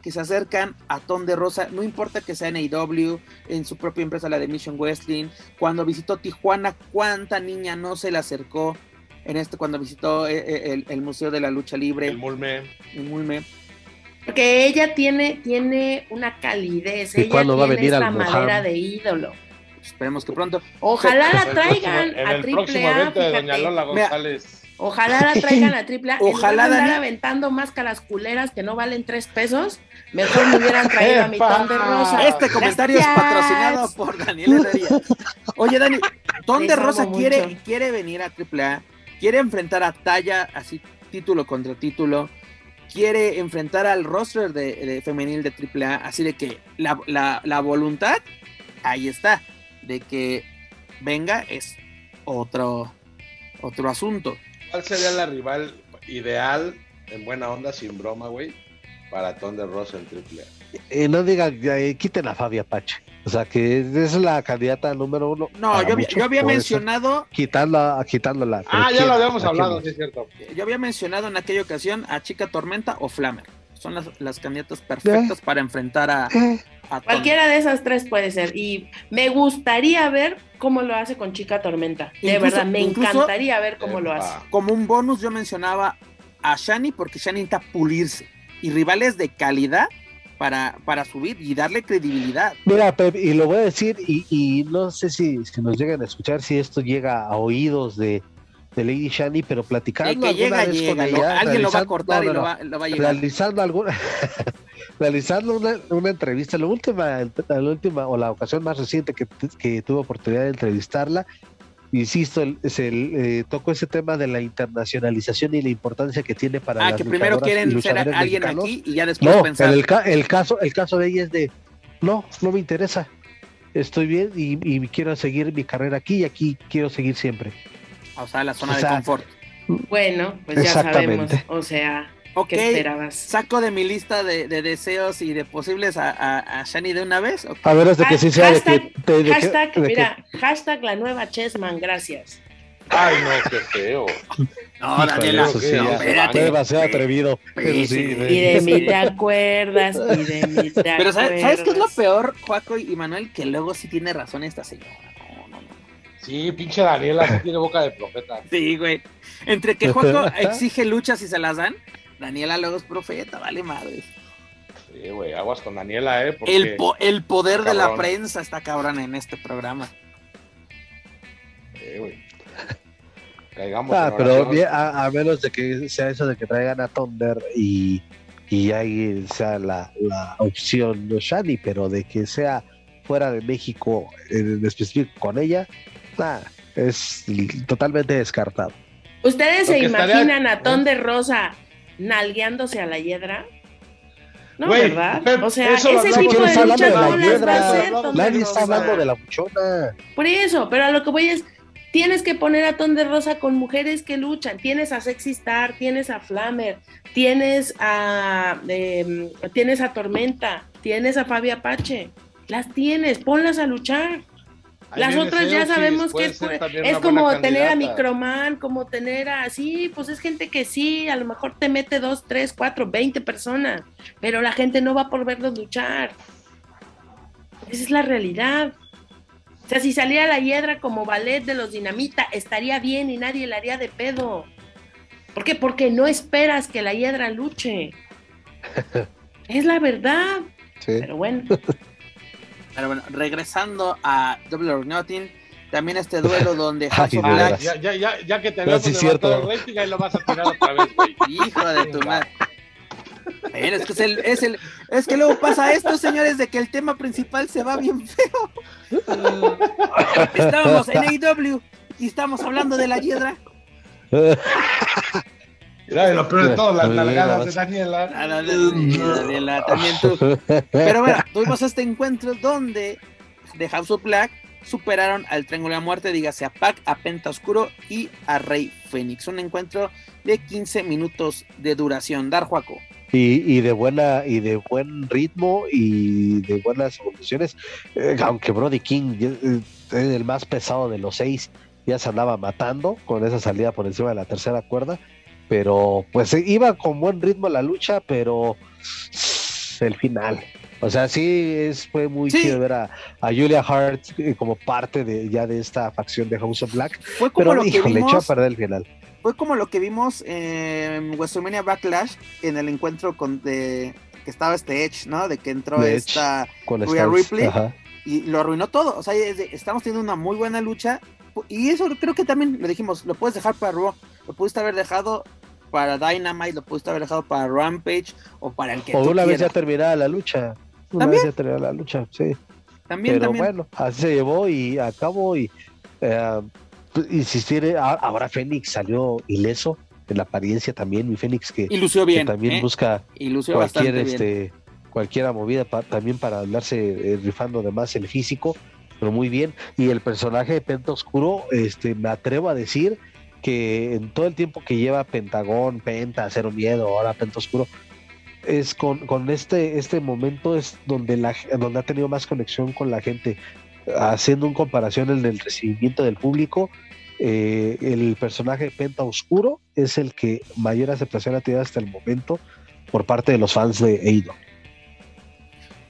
que se acercan a Ton de Rosa, no importa que sea en AEW, en su propia empresa, la de Mission Wrestling, cuando visitó Tijuana, cuánta niña no se le acercó en este cuando visitó el, el, el, Museo de la Lucha Libre. El Mulme. El Mulme. Porque ella tiene, tiene una calidez. ¿Y ella cuándo tiene va a venir esta al madera de ídolo. Esperemos que pronto. Ojalá la traigan próximo- en a el Triple A. evento de Doña fíjate. Lola Mira, González. Ojalá la [LAUGHS] traigan a Triple A. Ojalá, en Dani. aventando máscaras culeras que no valen tres pesos, mejor me hubieran traído a mi. Ton de Rosa. Este comentario es patrocinado por Daniel Herrería. Oye, Dani, Ton de Rosa mucho. quiere, quiere venir a AAA, quiere enfrentar a Talla, así título contra título, quiere enfrentar al roster de, de femenil de AAA, así de que la, la, la voluntad, ahí está, de que venga es otro, otro asunto. ¿Cuál sería la rival ideal, en buena onda, sin broma, güey, para Thunder Rosa en Triple A? Eh, no digan, eh, quiten a Fabi Apache. O sea, que es la candidata número uno. No, yo, yo había mencionado Quitándola, quitándola. Ah, ya lo habíamos ¿A quién hablado, sí es cierto. Yo había mencionado en aquella ocasión a Chica Tormenta o Flamer. Son las, las candidatas perfectas para enfrentar a, Eh, a. Cualquiera de esas tres puede ser. Y me gustaría ver cómo lo hace con Chica Tormenta. De Incluso- verdad, me incluso- encantaría ver cómo lo hace. Como un bonus yo mencionaba a Shani porque Shani necesita pulirse. Y rivales de calidad para, para subir y darle credibilidad. Mira, Pep, y lo voy a decir, y, y no sé si, si nos llegan a escuchar, si esto llega a oídos de, de Lady Shani, pero platicando llega, vez con llega. lo- ella, alguien lo va a cortar no, y lo va, lo va a llegar. realizando alguna [LAUGHS] realizando una, una entrevista, la última, la última o la ocasión más reciente que, que tuve oportunidad de entrevistarla, insisto, el, es el, eh, tocó ese tema de la internacionalización y la importancia que tiene para Ah, las que primero quieren ser alguien mexicanos. aquí y ya después No, pensar. el, ca- el caso, el caso de ella es de no, no me interesa. estoy bien y, y quiero seguir mi carrera aquí y aquí quiero seguir siempre. O sea, la zona O sea, de confort. Bueno, pues ya sabemos. Exactamente. O sea, Ok, ¿qué esperabas? saco de mi lista de, de deseos y de posibles a, a, a Shani de una vez. ok. A menos de que sí sea de que... Hashtag, de- de que- hashtag, de que- mira, hashtag la nueva Chessman, gracias. Ay, no, qué feo. No, Daniela, eso sí, no, espérate. demasiado atrevido. Eso sí, Y de mí te acuerdas, y de mí te [LAUGHS] Pero ¿sabes, ¿sabes qué es lo peor, Juaco y Manuel? Que luego sí tiene razón esta señora. No, no, no. Sí, pinche Daniela, sí tiene boca de profeta. Sí, güey. Entre que Juaco [LAUGHS] exige luchas y se las dan, Daniela luego es profeta, vale madre. Sí, güey, aguas con Daniela, ¿eh? Porque... El, po- el poder de la prensa está cabrón en este programa. Sí, güey. Caigamos Ah, pero bien, a, a menos de que sea eso de que traigan a Thunder y, y ahí sea la, la opción no Shani, pero de que sea fuera de México en específico con ella, nah, es totalmente descartado. ¿Ustedes Lo se estaría- imaginan a Ton de Rosa nalgueándose a la hiedra? No, ¿verdad? Pep, O sea, ese tipo de ¿Quién está hablando luchas de la no las va a hiedra? hacer Nadie está hablando de la buchona. Por eso, pero a lo que voy es, tienes que poner a Ton de Rosa con mujeres que luchan. Tienes a Sexy Star, tienes a Flammer, tienes a em, tienes a Tormenta, tienes a Fabi Apache. Las tienes, ponlas a luchar. Ahí Las otras ya sabemos que es, como tener a. Microman, como tener a, sí, pues es gente que sí, a lo mejor te mete dos, tres, cuatro, veinte personas, pero la gente no va por verlos luchar. Esa es la realidad. O sea, si saliera la hiedra como ballet de los dinamita, estaría bien y nadie la haría de pedo. ¿Por qué? Porque no esperas que la hiedra luche. [LAUGHS] Es la verdad. Sí. Pero bueno, [LAUGHS] Pero bueno, regresando a Double or Nothing, también este duelo [LAUGHS] donde House Ay, of de Black, veras. Ya, ya, ya, ya que te habíamos sí es levantado cierto. el rating, ahí lo vas a tirar otra vez, güey. [LAUGHS] hijo de tu madre. Es que es el, es el, es que luego pasa esto, señores, de que el tema principal se va bien feo. [LAUGHS] Estábamos en AEW y estamos hablando de la hiedra. Y lo peor de todo, las nalgadas de. Daniela. Ah, no, sí, Daniela, también tú. Pero bueno, tuvimos este encuentro donde de House of Black superaron al Triángulo de la Muerte, dígase a Pac, a Penta Oscuro y a Rey Fénix. Un encuentro de 15 minutos de duración. Dar Juaco. y, y de buena y de buen ritmo y de buenas evoluciones Eh, aunque Brody King eh, es el más pesado de los seis ya se andaba matando con esa salida por encima de la tercera cuerda pero pues iba con buen ritmo la lucha pero el final o sea sí es fue muy Sí. chido ver a, a Julia Hart eh, como parte de ya de esta facción de House of Black Fue como pero lo que híjole echó a vimos. perder el final Fue como lo que vimos en WrestleMania Backlash en el encuentro con de que estaba este Edge, ¿no? De que entró De esta Rhea. Ripley. Ajá. y lo arruinó todo. O sea, estamos teniendo una muy buena lucha. Y eso creo que también lo dijimos, lo puedes dejar para Raw, lo pudiste haber dejado para Dynamite, lo pudiste haber dejado para Rampage o para el que o tú una vez ya terminada la lucha una ¿También? vez ya terminada la lucha sí También, pero también. bueno, así se llevó y acabó y eh, insistir, a- ahora Fénix salió ileso en la apariencia también, mi Fénix que, Y lució que bien. también ¿eh? busca Y lució cualquier bien. este cualquiera movida pa- también para andarse eh, rifando de más el físico, pero muy bien. Y el personaje de Penta Oscuro, este, me atrevo a decir que en todo el tiempo que lleva Pentagón, Penta, Cero Miedo, ahora Penta Oscuro, es con, con este, este momento es donde, la, donde ha tenido más conexión con la gente, haciendo un comparación en el recibimiento del público. eh, el personaje de Penta Oscuro es el que mayor aceptación ha tenido hasta el momento por parte de los fans de Eido.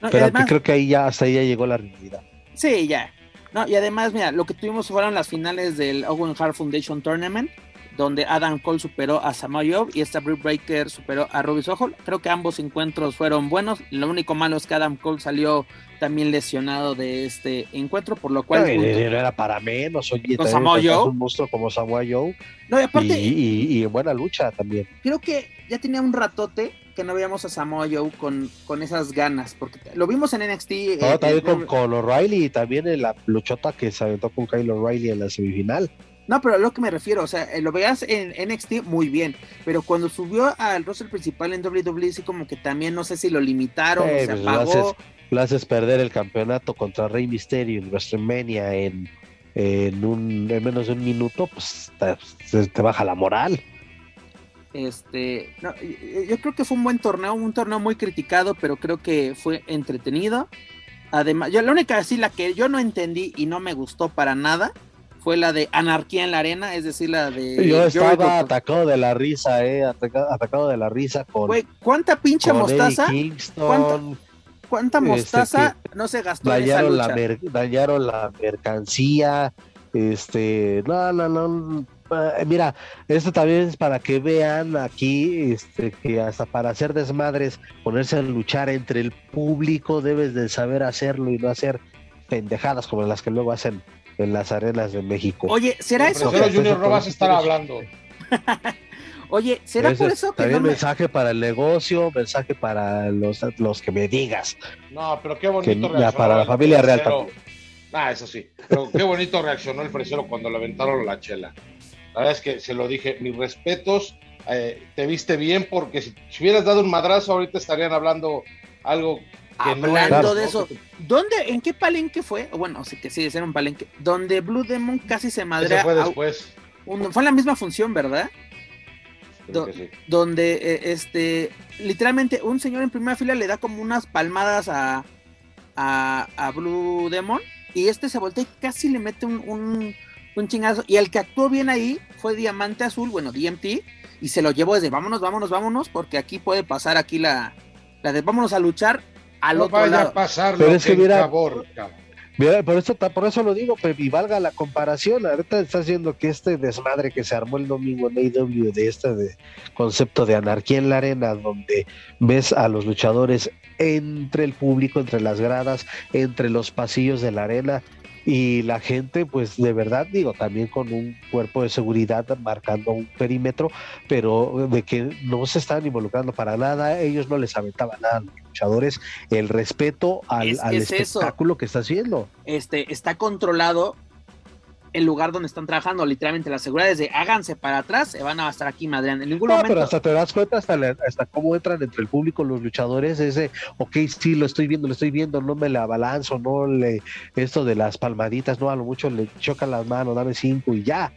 No, Pero además- creo que ahí ya hasta ahí ya llegó la realidad. Sí, ya. No, y además, mira, lo que tuvimos fueron las finales del Owen Hart Foundation Tournament, donde Adam Cole superó a Samoa Joe y esta Britt Breaker superó a Ruby Soho. Creo que ambos encuentros fueron buenos. Lo único malo es que Adam Cole salió también lesionado de este encuentro, por lo cual. No, era para menos, oye, Con Joe. un monstruo como Samoa Joe No, y aparte, y- y en buena lucha también. creo que ya tenía un ratote que no veíamos a Samoa Joe con, con esas ganas, porque lo vimos en NXT. No, eh, también con, con O'Reilly y también en la luchota que se aventó con Kyle O'Reilly en la semifinal. No, pero a lo que me refiero, o sea, eh, lo veías en NXT muy bien, pero cuando subió al roster principal en WWE, sí como que también no sé si lo limitaron o se pues, apagó. haces- lo haces perder el campeonato contra Rey Misterio en WrestleMania en, en, un, en menos de un minuto, pues te, te baja la moral. Este, no, yo creo que fue un buen torneo, un torneo muy criticado, pero creo que fue entretenido. Además, yo la única así la que yo no entendí y no me gustó para nada fue la de anarquía en la arena, es decir, la de Yo estaba atacado de la risa, eh, atacado, atacado de la risa con Güey, ¿cuánta pinche mostaza? Kingston, ¿Cuánta- ¿Cuánta Este, mostaza no se gastó en esa dañaron lucha? la, dañaron la mercancía, este, no, no, no, mira, esto también es para que vean aquí, este, que hasta para hacer desmadres, ponerse a luchar entre el público, debes de saber hacerlo y no hacer pendejadas como las que luego hacen en las arenas de México. Oye, ¿será eso? Que- Junior, a estar hablando. [LAUGHS] Oye, ¿será Ese por es eso que también no me... mensaje para el negocio, mensaje para los, los que me digas. No, pero qué bonito Que ya para la familia real también. Ah, eso sí. Pero qué bonito reaccionó el fresero cuando le aventaron la chela. La verdad es que se lo dije, mis respetos, eh, te viste bien porque si, si hubieras dado un madrazo ahorita estarían hablando algo que no Hablando era, de ¿no? eso, ¿dónde, en qué palenque fue? Bueno, sí que sí, ser un palenque, donde Blue Demon casi se madrea. fue después. un- fue en la misma función, ¿verdad? Do- sí. donde eh, este literalmente un señor en primera fila le da como unas palmadas a, a, a Blue Demon y este se voltea y casi le mete un, un, un chingazo y el que actuó bien ahí fue Diamante Azul, bueno, DMT y se lo llevó desde vámonos, vámonos, vámonos porque aquí puede pasar aquí la, la de vámonos a luchar al No otro vaya lado. a pasar Pero lo es que mira- Caborca. Mira, por eso, por eso lo digo, pues, y valga la comparación. Ahorita está haciendo que este desmadre que se armó el domingo en AEW de este de concepto de anarquía en la arena, donde ves a los luchadores entre el público, entre las gradas, entre los pasillos de la arena, y la gente, pues de verdad, digo, también con un cuerpo de seguridad marcando un perímetro, pero de que no se están involucrando para nada, ellos no les aventaban nada a los luchadores, el respeto al, Es- al es eso. espectáculo que está haciendo. este, está controlado el lugar donde están trabajando, literalmente la seguridad es de háganse para atrás, se van a estar aquí madreando. En ningún No, momento. pero hasta te das cuenta hasta, la- hasta cómo entran entre el público los luchadores, ese, ok, sí, lo estoy viendo, lo estoy viendo, no me la abalanzo, no le, esto de las palmaditas, no, a lo mucho le chocan las manos, dame cinco y ya.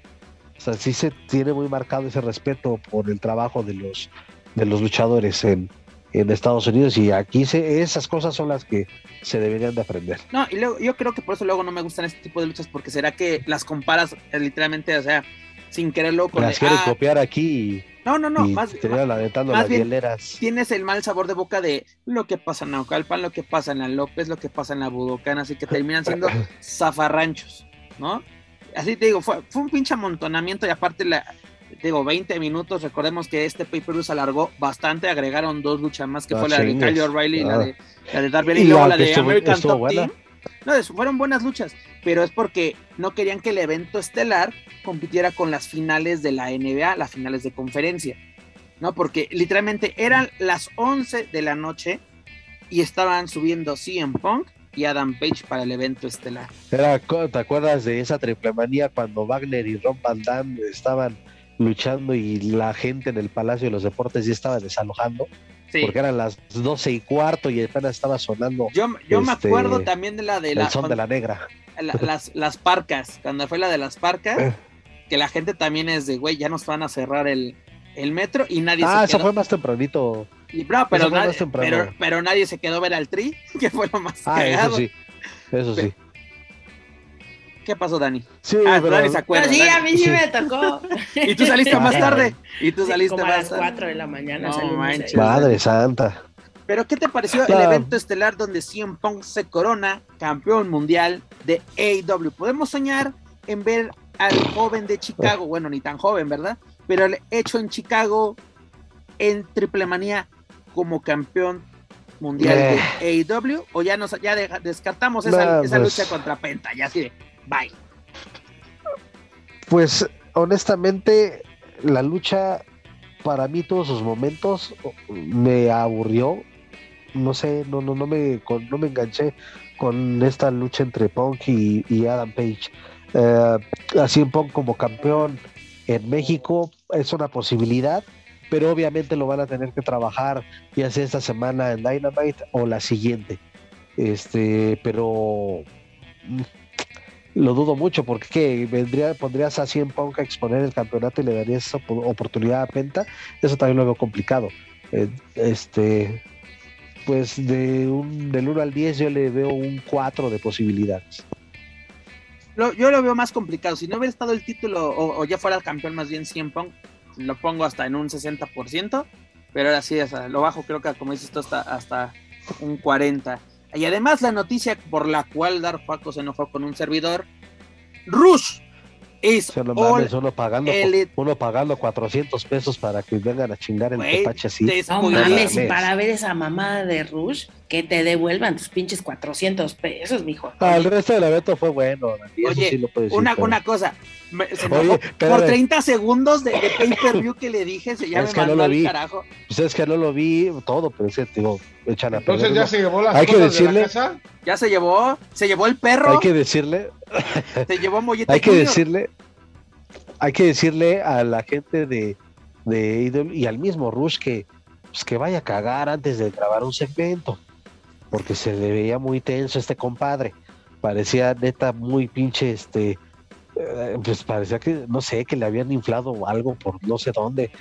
O sea, sí se tiene muy marcado ese respeto por el trabajo de los, de los luchadores en, en Estados Unidos y aquí se, esas cosas son las que se deberían de aprender. No, y luego yo creo que por eso luego no me gustan este tipo de luchas, porque será que las comparas eh, literalmente, o sea, sin quererlo con Las quieren ah, copiar aquí No, no, no, y, más, y te van aventando más las bien- hieleras. tienes el mal sabor de boca de lo que pasa en Naucalpan, lo que pasa en la López, lo que pasa en la Budocán, así que terminan siendo [LAUGHS] zafarranchos, ¿no? Así te digo, fue, fue un pinche amontonamiento y aparte la digo 20 minutos, recordemos que este pay-per-view se alargó bastante, agregaron dos luchas más que Ah, fue la de. Kyle O'Reilly y la Ah. de la de Darby Y y luego la de estuvo- American estuvo Top buena. Team. No, fueron buenas luchas, pero es porque no querían que el evento estelar compitiera con las finales de la NBA, las finales de conferencia, ¿no? Porque literalmente eran las 11 de la noche y estaban subiendo CM Punk y Adam Page para el evento estelar. Era, ¿Te acuerdas de esa triple manía cuando Wagner y Ron Van Damme estaban luchando y la gente en el Palacio de los Deportes ya estaba desalojando? Sí. Porque eran las doce y cuarto y apenas estaba sonando Yo, yo me este, acuerdo también de la de el la, son de la negra. la- las, las parcas, cuando fue la de las parcas, Eh. que la gente también es de, güey, ya nos van a cerrar el, el metro y nadie Ah, se eso quedó. fue más tempranito. Y, no, pero, eso fue nadie, pero, pero nadie se quedó ver al tri, [LAUGHS] que fue lo más Ah, eso cagado. sí. Eso sí. ¿Qué pasó, Dani? Sí, Ah, pero- Dani se acuerda. Pero sí, a mí sí me tocó. [LAUGHS] Y tú saliste más tarde. Y tú Sí, saliste como a más las tarde. 4 de la mañana. No manches. Madre santa. Pero ¿qué te pareció el evento estelar donde CM Punk se corona campeón mundial de AEW? Podemos soñar en ver al joven de Chicago, bueno, ni tan joven, ¿verdad? Pero el hecho en Chicago en Triple Manía como campeón mundial Eh. de AEW o ya nos ya deja- descartamos esa, No, esa pues- lucha contra Penta, ya así de bye. Pues honestamente, la lucha para mí todos sus momentos me aburrió. No sé, no, no, no me, no me enganché con esta lucha entre Punk y, Adam Page. Eh, así en Punk como campeón en México es una posibilidad, pero obviamente lo van a tener que trabajar ya sea esta semana en Dynamite o la siguiente. Este, pero lo dudo mucho porque ¿qué? vendría, pondrías a 100 Punk a exponer el campeonato y le darías esa oportunidad a Penta. Eso también lo veo complicado. Eh, este, pues de un, del 1 al 10 yo le veo un 4 de posibilidades. yo lo veo más complicado. Si no hubiera estado el título o, ya fuera el campeón más bien 100 Punk, lo pongo hasta en un 60%, pero ahora sí, lo bajo creo que como dices esto hasta, hasta un 40%. Y además la noticia por la cual Dar Paco se enojó con un servidor, Rush es uno pagando, uno pagando 400 pesos para que vengan a chingar el tepache así. No mames, y para ver esa mamada de Rush, que te devuelvan tus pinches 400 pesos, mijo. Ah, el resto del evento fue bueno. Oye, una, una cosa, por 30 segundos de, pay-per-view que le dije, se llama no lo vi. carajo. Pues es que no lo vi todo, pero es que digo, echan a Entonces ya se llevó las Hay que decirle, casa. Ya se llevó, se llevó el perro. Hay que decirle. [LAUGHS] se llevó Mollete Hay que decirle, hay que decirle a la gente de, de y al mismo Rush que, pues que vaya a cagar antes de grabar un segmento. Porque se le veía muy tenso este compadre. Parecía neta muy pinche este eh, pues parecía que, no sé, que le habían inflado algo por no sé dónde.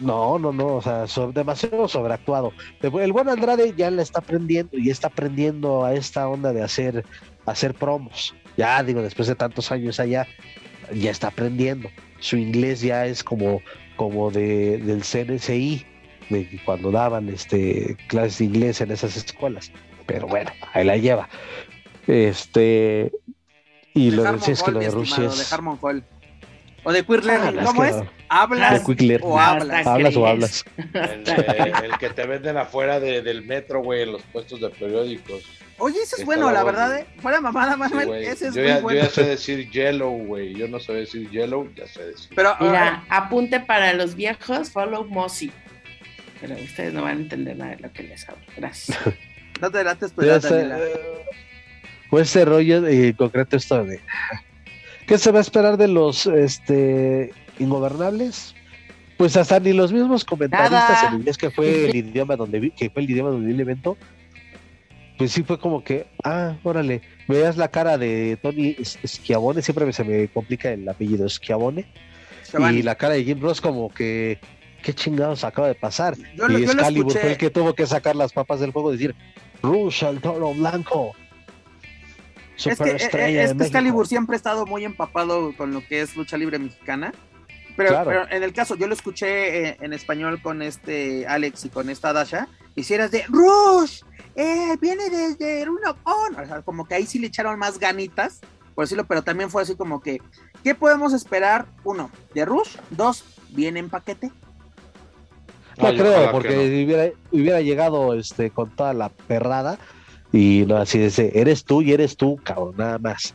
No, no, no, o sea, demasiado sobreactuado. El buen Andrade ya le está aprendiendo y está aprendiendo a esta onda de hacer, hacer promos. Ya digo, después de tantos años allá, ya está aprendiendo. Su inglés ya es como, como de, del CNCI, de cuando daban este, clases de inglés en esas escuelas. Pero bueno, ahí la lleva. Este, y lo de, es que lo de Rusia es... De O de Queer ah, ¿cómo es? ¿Hablas o hablas? ¿Hablas o hablas? El, que te venden afuera del metro, güey, en los puestos de periódicos. Oye, ese es bueno, la verdad, ¿eh? Fuera mamada, Manuel, ese es yo muy ya, bueno. Yo ya sé decir yellow, güey. Yo no sé decir yellow, ya sé decir. Pero, Mira, apunte para los viejos, follow Mossy. Pero ustedes no van a entender nada de lo que les hablo. Gracias. [LAUGHS] no te delates, pues, Daniela pues ese rollo y en concreto esto de ¿qué se va a esperar de los este ingobernables? Pues hasta ni los mismos comentaristas en inglés que fue el idioma donde vi, que fue el idioma donde vi el evento, pues sí fue como que, ah, órale, veas la cara de Tony Schiavone, siempre se me complica el apellido Schiavone, y la cara de Jim Ross como que, qué chingados acaba de pasar. y Excalibur fue el que tuvo que sacar las papas del fuego y decir, Rush al toro blanco es que, eh, es que Excalibur siempre ha estado muy empapado con lo que es lucha libre mexicana. Pero, en el caso, yo lo escuché eh, en, español con este Alex y con esta Dasha. Y si eras de Rush, eh, viene desde Rune O como que ahí sí le echaron más ganitas, por decirlo, pero también fue así como que, ¿qué podemos esperar? Uno, de Rush. Dos, viene en paquete. No, creo, porque hubiera, hubiera, llegado este, con toda la perrada y no, así de eres tú y eres tú, cabrón, nada más.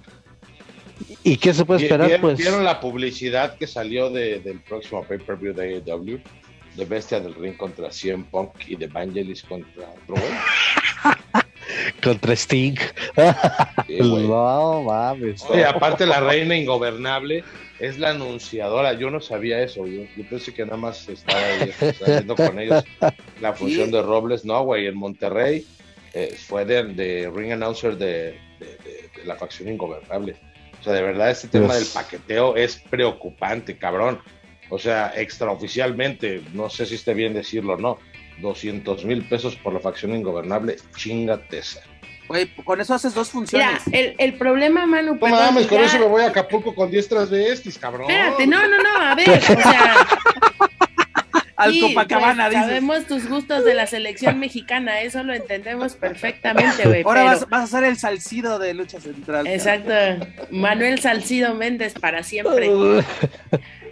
¿Y qué se puede esperar? ¿Vieron, pues? ¿Vieron la publicidad que salió de, del próximo pay-per-view de AEW? De Bestia del Ring contra CM Punk y de Evangelist contra [LAUGHS] contra Sting. no mames. Oye, aparte la reina ingobernable es la anunciadora. Yo no sabía eso. Yo, pensé que nada más estaba haciendo con ellos [LAUGHS] la función de Robles. No, güey, en Monterrey eh, fue de, ring announcer de, la facción ingobernable. O sea, de verdad, este tema del paqueteo es preocupante, cabrón. O sea, extraoficialmente, no sé si esté bien decirlo o no, 200 mil pesos por la facción ingobernable, chingate esa. Oye, con eso haces dos funciones. Mira, el, problema, Manu. No mames, con eso me voy a Acapulco con de estis, cabrón. Espérate, no, no, no, a ver, o sea. [LAUGHS] al Copacabana, pues, Sabemos tus gustos de la selección mexicana, eso lo entendemos perfectamente, güey. Ahora vas, a ser el salcido de lucha central. Exacto. Manuel Salcido Méndez para siempre.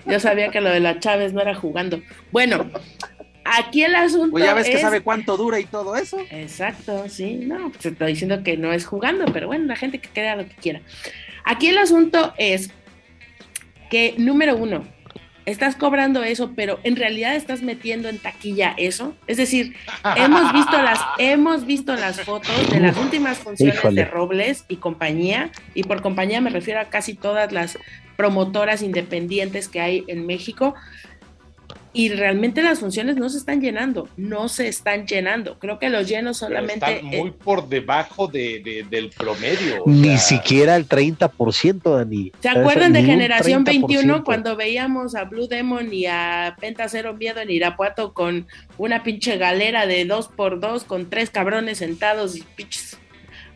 Yo sabía que lo de la Chávez no era jugando. Bueno, aquí el asunto. Pues ya ves que sabe cuánto dura y todo eso. Exacto, sí. No, se está diciendo que no es jugando, pero bueno, la gente que crea lo que quiera. Aquí el asunto es que, número uno, estás cobrando eso, pero en realidad estás metiendo en taquilla eso. Es decir, hemos visto las, [LAUGHS] hemos visto las fotos de las últimas funciones de Robles y compañía, y por compañía me refiero a casi todas las promotoras independientes que hay en México. Y realmente las funciones no se están llenando, no se están llenando. Creo que los llenos solamente... Pero están muy por debajo de, del promedio. Ni siquiera el 30%, Dani. ¿Se acuerdan de Generación 21 cuando veíamos a Blue Demon y a Penta Cero Miedo en Irapuato con una pinche galera de dos por dos con tres cabrones sentados y pinches...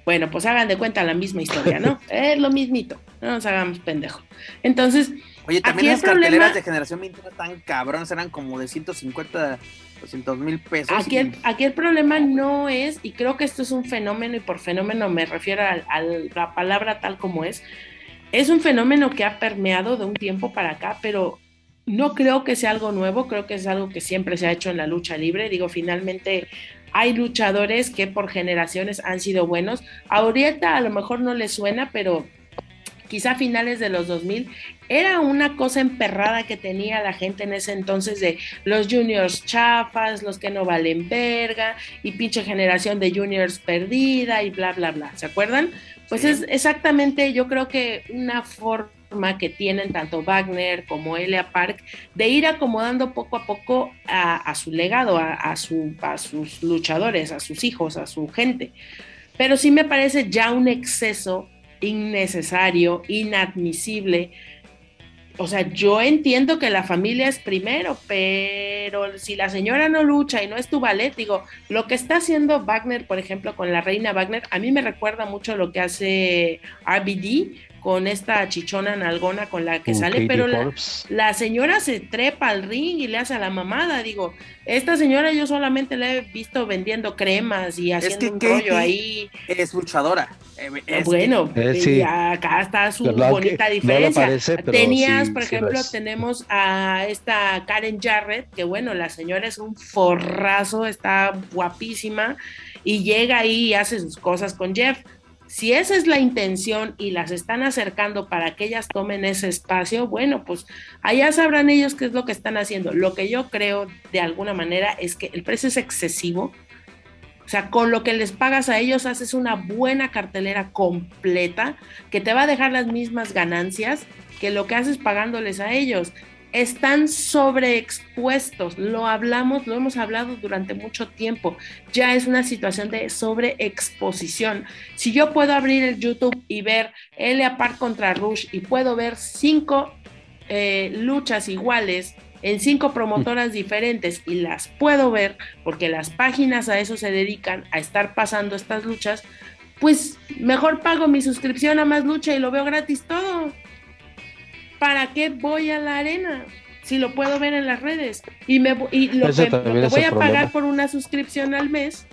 Bueno, pues hagan de cuenta la misma historia, ¿no? [LAUGHS] es lo mismito, no nos hagamos pendejo. Entonces Oye, también las carteleras de generación 21 tan cabrones, eran como de 150, 200 mil pesos. Aquí, el, aquí el problema no es, y creo que esto es un fenómeno, y por fenómeno me refiero a, la palabra tal como es, es un fenómeno que ha permeado de un tiempo para acá, pero no creo que sea algo nuevo, creo que es algo que siempre se ha hecho en la lucha libre. Digo, finalmente hay luchadores que por generaciones han sido buenos. Ahorita a lo mejor no les suena, pero quizá finales de los 2000, era una cosa emperrada que tenía la gente en ese entonces de los juniors chafas, los que no valen verga, y pinche generación de juniors perdida y bla, bla, bla. ¿Se acuerdan? Pues es exactamente, yo creo que una forma que tienen tanto Wagner como Elia Park de ir acomodando poco a poco a, su legado, a, a, su, a sus luchadores, a sus hijos, a su gente. Pero sí me parece ya un exceso innecesario, inadmisible. O sea, yo entiendo que la familia es primero, pero si la señora no lucha y no es tu ballet, digo, lo que está haciendo Wagner, por ejemplo, con la reina Wagner, a mí me recuerda mucho lo que hace RBD con esta chichona nalgona con la que sale, pero la, señora se trepa al ring y le hace a la mamada. Digo, esta señora yo solamente la he visto vendiendo cremas y haciendo un rollo ahí. Es luchadora. Eh, bueno, eh, acá está su bonita diferencia. Tenías, por ejemplo, tenemos a esta Karen Jarrett, que bueno, la señora es un forrazo, está guapísima y llega ahí y hace sus cosas con Jeff si esa es la intención y las están acercando para que ellas tomen ese espacio, bueno, pues allá sabrán ellos qué es lo que están haciendo. Lo que yo creo de alguna manera es que el precio es excesivo. O sea, con lo que les pagas a ellos haces una buena cartelera completa que te va a dejar las mismas ganancias que lo que haces pagándoles a ellos están sobreexpuestos. Lo hablamos, lo hemos hablado durante mucho tiempo. Ya es una situación de sobreexposición. Si yo puedo abrir el YouTube y ver Elia Park contra Rush y puedo ver cinco eh, luchas iguales en cinco promotoras diferentes y las puedo ver porque las páginas a eso se dedican a estar pasando estas luchas, pues mejor pago mi suscripción a más lucha y lo veo gratis todo. ¿Para qué voy a la arena? Si lo puedo ver en las redes. Y, me, y lo, que, voy a pagar por una suscripción al mes,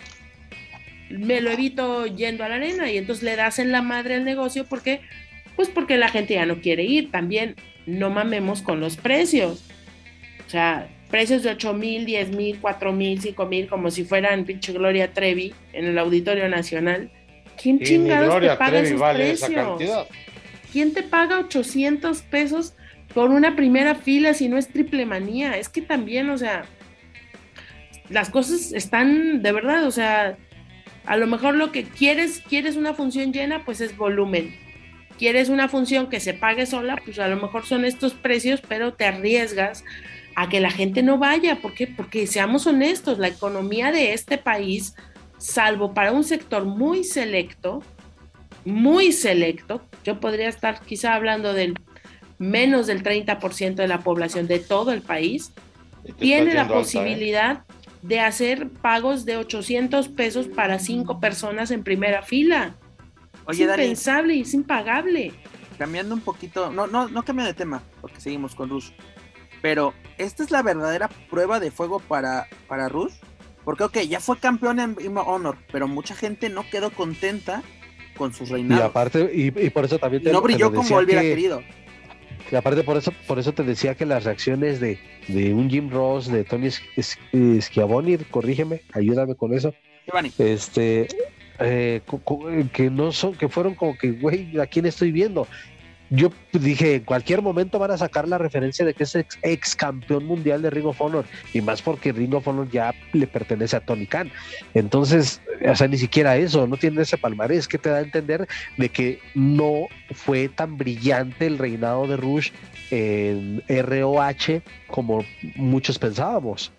me lo evito yendo a la arena y entonces le das en la madre al negocio porque, pues porque la gente ya no quiere ir. También no mamemos con los precios. O sea, precios de 8 mil, 10 mil, 4 mil, 5 mil, como si fueran pinche Gloria Trevi en el Auditorio Nacional. ¿Quién chingados te paga esos precios? ¿Quién te paga 800 pesos por una primera fila si no es triple manía? Es que también, o sea, las cosas están de verdad, o sea, a lo mejor lo que quieres, quieres una función llena, pues es volumen. Quieres una función que se pague sola, pues a lo mejor son estos precios, pero te arriesgas a que la gente no vaya. ¿Por qué? Porque seamos honestos, la economía de este país, salvo para un sector muy selecto, muy selecto, yo podría estar quizá hablando del menos del 30% de la población de todo el país, tiene la ¿eh? posibilidad de hacer pagos de 800 pesos para cinco personas en primera fila. es impensable y es impagable. Cambiando un poquito, no, no, no cambia de tema, porque seguimos con Rush. Pero, ¿esta es la verdadera prueba de fuego para, para Rush? Porque, ok, ya fue campeón en Honor, pero mucha gente no quedó contenta con sus reinados. Y aparte, y, por eso también te, No brilló como él hubiera querido. Y aparte por eso, por eso te decía que las reacciones de, de un Jim Ross, de Tony Schiavoni, corrígeme, ayúdame con eso. Este, eh, que no son, que fueron como que, güey, ¿a quién estoy viendo? Yo dije, en cualquier momento van a sacar la referencia de que es ex, campeón mundial de Ring of Honor, y más porque Ring of Honor ya le pertenece a Tony Khan. Entonces, o sea, ni siquiera eso, no tiene ese palmarés que te da a entender de que no fue tan brillante el reinado de Rush en ROH como muchos pensábamos.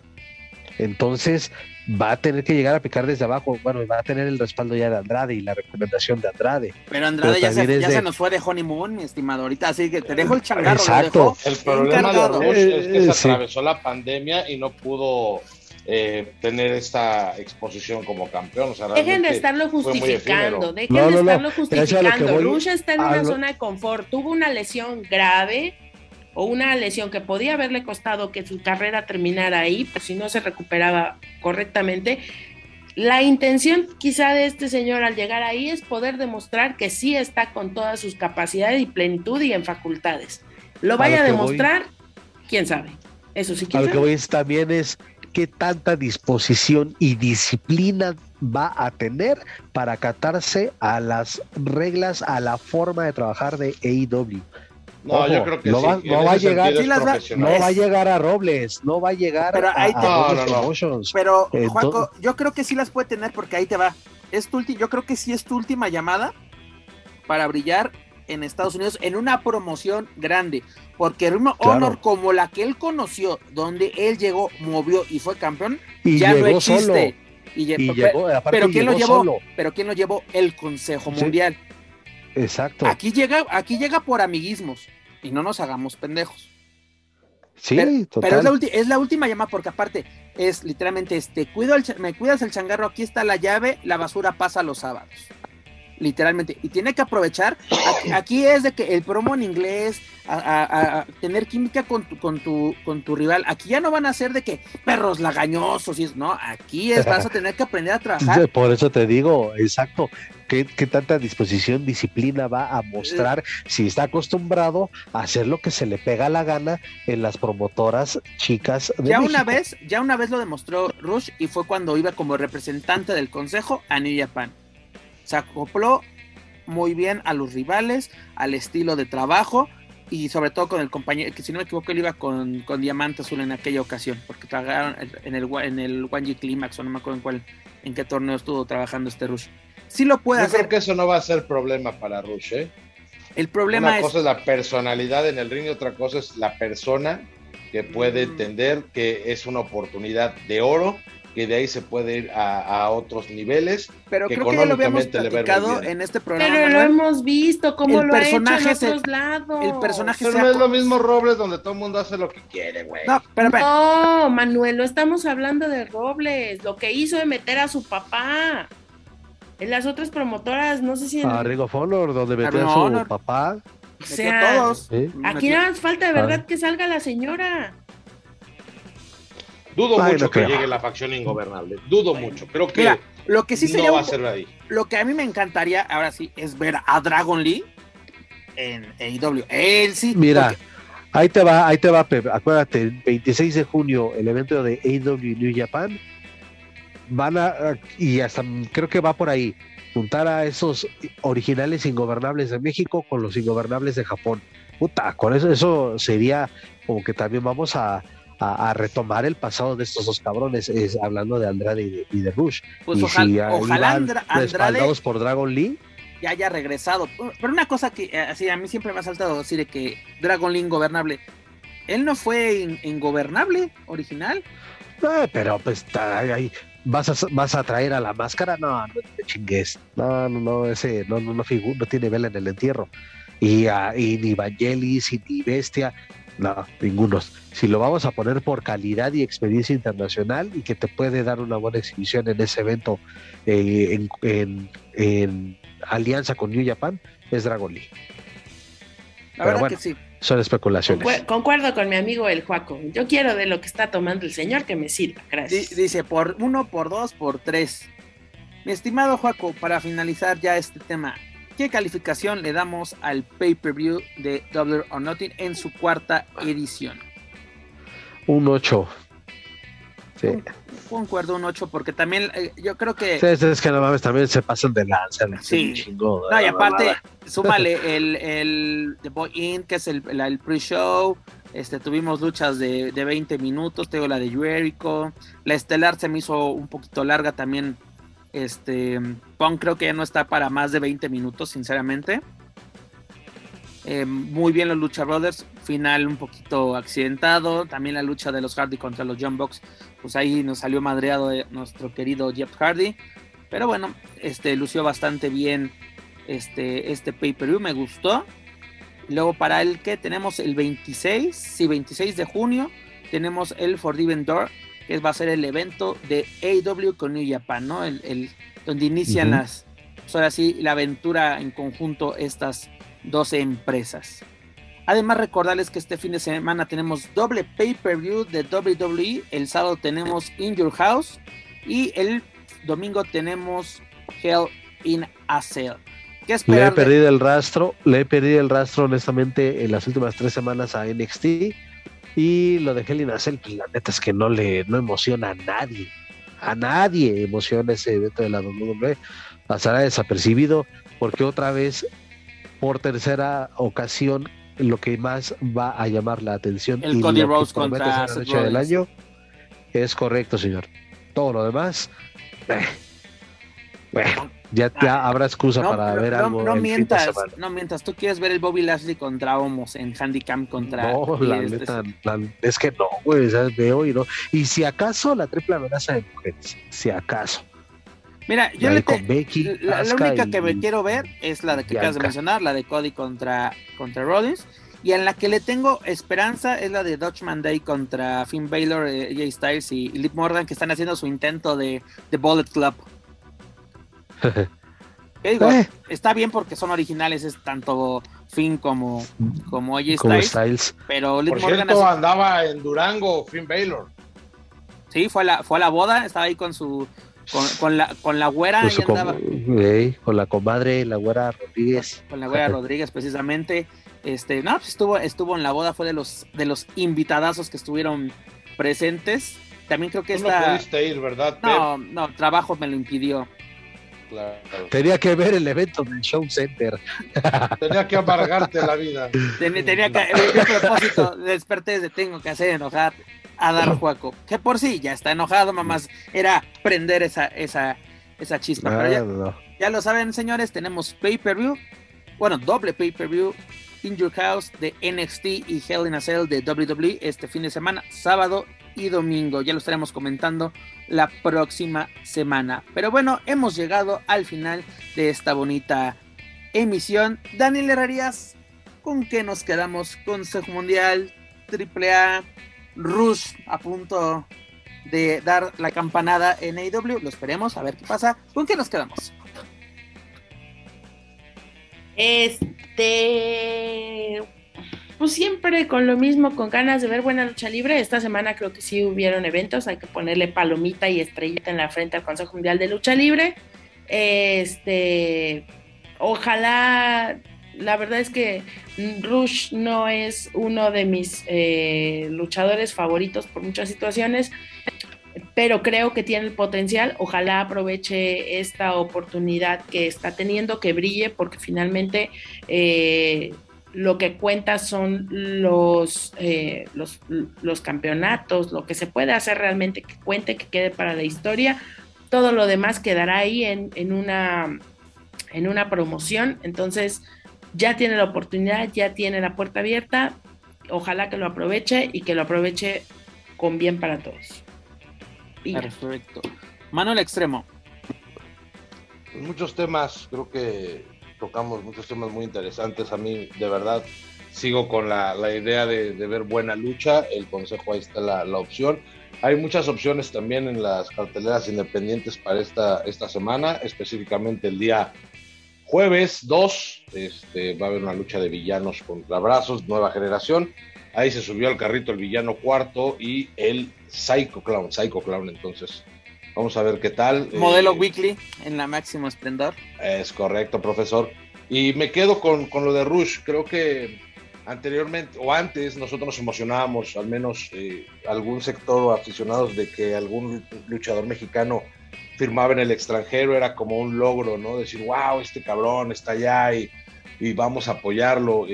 Entonces va a tener que llegar a picar desde abajo. Bueno, va a tener el respaldo ya de Andrade y la recomendación de Andrade. Pero Andrade ya, se, ya se, nos fue de honeymoon, mi estimado. Ahorita así que te dejo el changarro. Exacto. el problema de Rush es que se atravesó la pandemia y no pudo eh, tener esta exposición como campeón. O sea, dejen de estarlo justificando, dejen de estarlo justificando. Rush está en una zona de confort, tuvo una lesión grave o una lesión que podía haberle costado que su carrera terminara ahí, pues si no se recuperaba correctamente. La intención quizá de este señor al llegar ahí es poder demostrar que sí está con todas sus capacidades y plenitud y en facultades. Lo vaya a, demostrar, quién sabe. Eso sí, quién a lo que voy también es qué tanta disposición y disciplina va a tener para acatarse a las reglas, a la forma de trabajar de AEW. No, yo creo que no sí. Va, no, va a llegar, no va a llegar a Robles, no va a llegar pero a, ahí te, a no, no, Pero, Juanco, yo creo que sí las puede tener porque ahí te va. Es tu yo creo que sí es tu última llamada para brillar en Estados Unidos en una promoción grande. Porque Ring Honor, como la que él conoció, donde él llegó, movió y fue campeón, y ya no existe. Y, llegó, pero ¿quién llegó lo llevó? Solo. Pero ¿quién lo llevó? El Consejo Mundial. Exacto. Aquí llega, aquí llega por amiguismos y no nos hagamos pendejos. Sí, pero, total. pero es, la es, la última llamada porque aparte es literalmente este, cuido el, me cuidas el changarro, aquí está la llave, la basura pasa los sábados. Literalmente. Y tiene que aprovechar. Aquí, aquí es de que el promo en inglés, a, a, a, tener química con tu, con, tu, con tu rival. Aquí ya no van a ser de que perros lagañosos. Y es, no, aquí es, vas a tener que aprender a trabajar. [LAUGHS] Por eso te digo, exacto. ¿Qué, qué tanta disposición, disciplina va a mostrar si está acostumbrado a hacer lo que se le pega la gana en las promotoras chicas de ya México? una vez ya una vez lo demostró Rush y fue cuando iba como representante del consejo a New Japan se acopló muy bien a los rivales, al estilo de trabajo y sobre todo con el compañero, que si no me equivoco él iba con, con Diamante Azul en aquella ocasión, porque trabajaron en el, en el One G Climax o no me acuerdo en cuál, en qué torneo estuvo trabajando este Rush. Sí lo puede Yo hacer. creo que eso no va a ser problema para Rush, ¿eh? El problema Una es... cosa es la personalidad en el ring y otra cosa es la persona que puede Mm. entender que es una oportunidad de oro que de ahí se puede ir a, a otros niveles. Pero que creo que ya lo habíamos platicado en este programa. Pero lo Manuel. hemos visto, cómo El lo ha hecho en personaje se- otros lados. el personaje Pero no ha- es lo mismo Robles donde todo el mundo hace lo que quiere, güey. No, pero, pero, No, Manuel, no estamos hablando de Robles, lo que hizo de meter a su papá. En las otras promotoras, no sé si en- A Ring of Honor, donde metió a su Honor. papá. o metió sea, todos. aquí Metió- nada más falta de verdad Ah. que salga la señora. Dudo Ay, mucho no que creo. llegue la facción ingobernable. Dudo mucho. Creo que Mira, lo que sí no sería va un- a ser ahí. lo que a mí me encantaría ahora sí es ver a Dragon Lee en AEW. Él sí. Mira, porque- ahí te va, ahí te va, Pep. Acuérdate, el 26 de junio, el evento de AEW New Japan. Van a, y hasta creo que va por ahí, juntar a esos originales ingobernables de México con los ingobernables de Japón. Puta, con eso, eso sería como que también vamos a, a- a retomar el pasado de estos dos cabrones, es, hablando de Andrade y de, y de Rush. pues y ojalá, si ojalá Andra- Andrade por Dragon Lee, ya haya regresado. Pero una cosa que eh, así a mí siempre me ha saltado decir de que Dragon Lee ingobernable. Él no fue in- ingobernable original. Eh, pero pues está ahí. ¿Vas a, ¿Vas a traer a la máscara? No, no te chingues. No, no, no, ese no, no, no, no tiene vela en el entierro. Y, ah, y ni Vangelis, y ni Bestia, no, ningunos. Si lo vamos a poner por calidad y experiencia internacional y que te puede dar una buena exhibición en ese evento eh, en, en- en alianza con New Japan, es Dragon Lee. La Pero verdad bueno. que sí. Son especulaciones. Concuer- Concuerdo con mi amigo el Juaco. Yo quiero de lo que está tomando el señor que me sirva. Gracias. dice por uno, por dos, por tres. Mi estimado Juaco, para finalizar ya este tema, ¿qué calificación le damos al pay-per-view de Double or Nothing en su cuarta edición? Un 8. Sí. Concuerdo un 8 porque también eh, yo creo que... Sí, es, que no mames, también se pasan de lanza. Sí. chingón, No, y aparte, mamada. súmale [LAUGHS] el, el The Boy In, que es el, el pre-show. Este, tuvimos luchas de, de 20 minutos, tengo la de Jericho. La estelar se me hizo un poquito larga también. Este, Punk creo que ya no está para más de 20 minutos, sinceramente. Eh, muy bien los Lucha Brothers, final un poquito accidentado. También la lucha de los Hardy contra los John Box, pues ahí nos salió madreado nuestro querido Jeff Hardy. Pero bueno, este lució bastante bien este, este pay-per-view, me gustó. Luego para el que tenemos el 26, sí, 26 de junio, tenemos el Forbidden Door, que va a ser el evento de AW con New Japan, ¿no? El, donde inician las, pues ahora sí, la aventura en conjunto estas 12 empresas. Además, recordarles que este fin de semana tenemos doble pay-per-view de WWE. El sábado tenemos In Your House y el domingo tenemos Hell in a Cell. le he perdido el rastro, le he perdido el rastro honestamente en las últimas tres semanas a NXT y lo de Hell in a Cell, pues la neta es que no le no emociona a nadie, a nadie emociona ese evento de la WWE, pasará desapercibido porque otra vez por tercera ocasión lo que más va a llamar la atención el Cody Rose contra la noche del año. Es correcto señor. Todo lo demás eh, bueno ya, ya habrá excusa para ver algo no mientas no mientas. Tú quieres ver el Bobby Lashley contra Homos en Handicam contra no la neta es que no güey veo y no y si acaso la triple amenaza de mujeres si acaso Mira, yo le la, única que me quiero ver es la de que acabas de mencionar, la de Cody contra, contra Rollins. Y en la que le tengo esperanza es la de Dutchman Day contra Finn Baylor, eh, Jay Styles y, Liv Morgan, que están haciendo su intento de, de Bullet Club. [LAUGHS] digo? Eh. Está bien porque son originales, es tanto Finn como, como AJ Styles, Pero Liv Morgan cierto, andaba en Durango, Finn Baylor. Sí, fue la, fue a la boda, estaba ahí con su con, la, con la güera con la comadre, la güera Rodríguez. Con la güera Rodríguez, precisamente. Este, no, pues estuvo, estuvo en la boda, fue de los, de los invitadazos que estuvieron presentes. También creo que esta. No pudiste ir, ¿verdad? No, no, trabajo me lo impidió. Claro. Tenía que ver el evento del Show Center. [LAUGHS] Tenía que amargarte la vida. Tenía, que, a propósito, desperté de tengo que hacer enojar a dar Juaco. Que por sí ya está enojado, mamás. Era prender esa, esa, esa chispa. Pero ya, lo saben, señores, tenemos pay-per-view. Bueno, doble pay-per-view. In Your House de NXT y Hell in a Cell de WWE este fin de semana, sábado y domingo. Ya lo estaremos comentando la próxima semana. Pero bueno, hemos llegado al final de esta bonita emisión. Daniel Herrerías, ¿con qué nos quedamos? Consejo Mundial, AAA, Rush a punto de dar la campanada en AEW. Lo esperemos, a ver qué pasa. ¿Con qué nos quedamos? Este. Pues siempre con lo mismo, con ganas de ver buena lucha libre. Esta semana creo que sí hubieron eventos. Hay que ponerle palomita y estrellita en la frente al Consejo Mundial de Lucha Libre. Este. Ojalá la verdad es que Rush no es uno de mis eh, luchadores favoritos por muchas situaciones, pero creo que tiene el potencial. Ojalá aproveche esta oportunidad que está teniendo, que brille, porque finalmente eh, lo que cuenta son los, eh, los, los campeonatos, lo que se puede hacer realmente que cuente, que quede para la historia. Todo lo demás quedará ahí en, en una en una promoción. Entonces, ya tiene la oportunidad, ya tiene la puerta abierta, ojalá que lo aproveche y que lo aproveche con bien para todos. Perfecto. Manuel Extremo. Pues muchos temas, creo que tocamos muchos temas muy interesantes. A mí, de verdad, sigo con la, idea de, ver buena lucha. El consejo, ahí está la, la, opción. Hay muchas opciones también en las carteleras independientes para esta, esta semana, específicamente el día Jueves 2, este, va a haber una lucha de villanos contra brazos, nueva generación. Ahí se subió al carrito el villano cuarto y el Psycho Clown, Psycho Clown, entonces. Vamos a ver qué tal. Modelo eh, weekly en la máximo esplendor. Es correcto, profesor. Y me quedo con, con, lo de Rush. Creo que anteriormente o antes nosotros nos emocionábamos, al menos eh, algún sector o aficionados, de que algún luchador mexicano firmaba en el extranjero era como un logro, ¿no? Decir, wow, este cabrón está allá y, vamos a apoyarlo.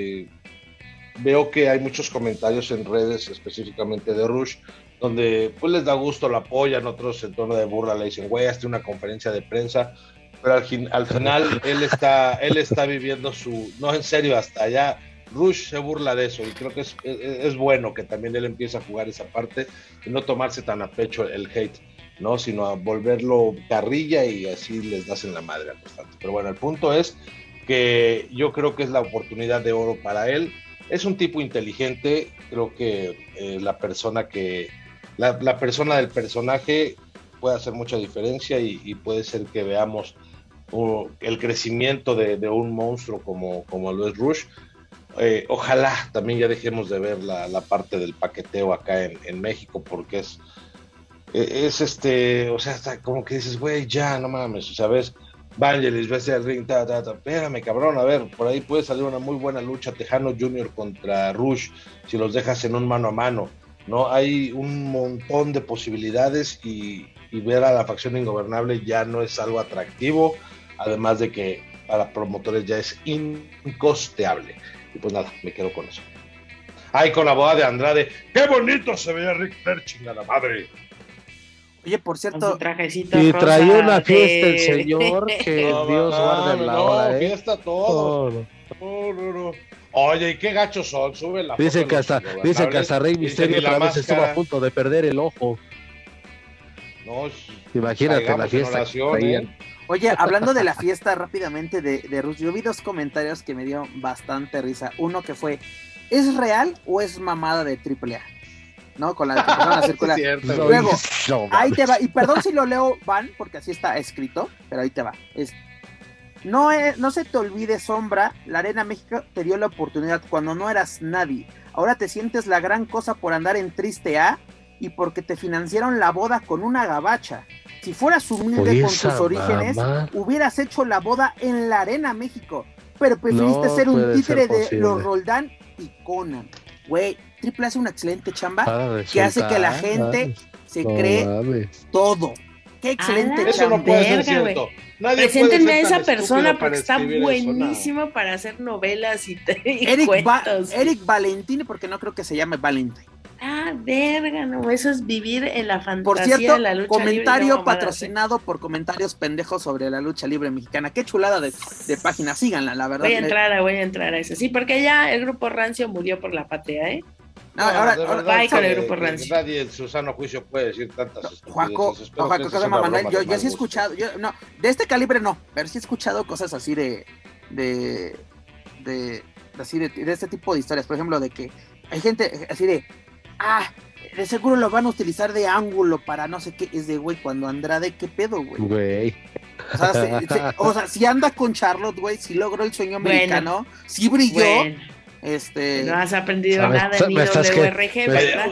veo que hay muchos comentarios en redes, específicamente de Rush, donde pues les da gusto, lo apoyan, otros en tono de burla le dicen, güey, hazte una conferencia de prensa, pero al, al final [LAUGHS] él está, él está viviendo su, no en serio, hasta allá, Rush se burla de eso y creo que es, es, es bueno que también él empiece a jugar esa parte y no tomarse tan a pecho el hate. ¿No? Sino a volverlo carrilla y así les das en la madre al constante. Pero bueno, el punto es que yo creo que es la oportunidad de oro para él. Es un tipo inteligente, creo que eh, la persona que, la, persona del personaje puede hacer mucha diferencia y, puede ser que veamos el crecimiento de, de, un monstruo como, como lo es Rush. Eh, ojalá también ya dejemos de ver la, la parte del paqueteo acá en, en México porque es, es este, o sea, hasta como que dices, güey, ya, no mames, ves, Vangelis, ves el ring, ta, ta, ta, espérame, cabrón, a ver, por ahí puede salir una muy buena lucha Tejano Junior contra Rush, si los dejas en un mano a mano, ¿no? Hay un montón de posibilidades y, y ver a la facción ingobernable ya no es algo atractivo, además de que para promotores ya es incosteable. Y pues nada, me quedo con eso. Ay, con la boda de Andrade, qué bonito se veía Rick Perching a la madre. Oye, por cierto. y traía una fiesta de... el [LAUGHS] señor que no, Dios no, guarde la no, hora. ¿eh? fiesta todo. No, no, no. Oye, ¿y qué gachos son? Sube la Dicen que hasta, dicen que hasta Rey Misterio otra vez estuvo a punto de perder el ojo. No, Imagínate la fiesta. Oración, ¿eh? Oye, hablando de la fiesta rápidamente de, de Rush, yo vi dos comentarios que me dio bastante risa. Uno que fue, ¿es real o es mamada de AAA? ¿No? Con la que empezaron a [LAUGHS] circular. cierto, Luego, No, ahí te va, y perdón si lo leo van, porque así está escrito, pero ahí te va. Es, no, es, no se te olvide, Sombra, la Arena México te dio la oportunidad cuando no eras nadie. Ahora te sientes la gran cosa por andar en triste A y porque te financiaron la boda con una gabacha. Si fueras humilde con tus orígenes, mamá. hubieras hecho la boda en la Arena México. Pero preferiste No ser un títere ser de los Roldán y Conan. Güey, Triple hace una excelente chamba que hace que la gente se cree todo. Qué excelente Ah, Eso chamba. no puede ser Verga, güey. cierto. Nadie Preséntenme a puede ser esa tan persona porque está escribir eso, no. buenísimo para hacer novelas y, y Eric, Va- cuentos. Eric Valentini, porque no creo que se llame Valentine. Ah, verga, no, eso es vivir en la fantasía Por cierto, de la lucha comentario libre. no patrocinado por comentarios pendejos sobre la lucha libre mexicana. Qué chulada de, de página, síganla, la verdad. Voy a entrar, a, voy a entrar a eso. Sí, porque ya el grupo Rancio murió por la patria, ¿eh? No, ahora, ahora- con el grupo que Rancio. Nadie en su sano juicio puede decir tantas. Juaco, no, Juaco, cosa Manuel, yo, yo sí he escuchado, yo, no, de este calibre no, pero sí he escuchado cosas así de, de, de, así de, de este tipo de historias, por ejemplo, de que hay gente así de, ah, de seguro lo van a utilizar de ángulo para no sé qué, es de, güey, cuando Andrade, ¿qué pedo, güey? Güey. O sea, se- se- o sea, si anda con Charlotte, güey, si logró el sueño Bueno. americano, si brilló, Bueno, este... no has aprendido nada en Me estás que- me- ¿verdad?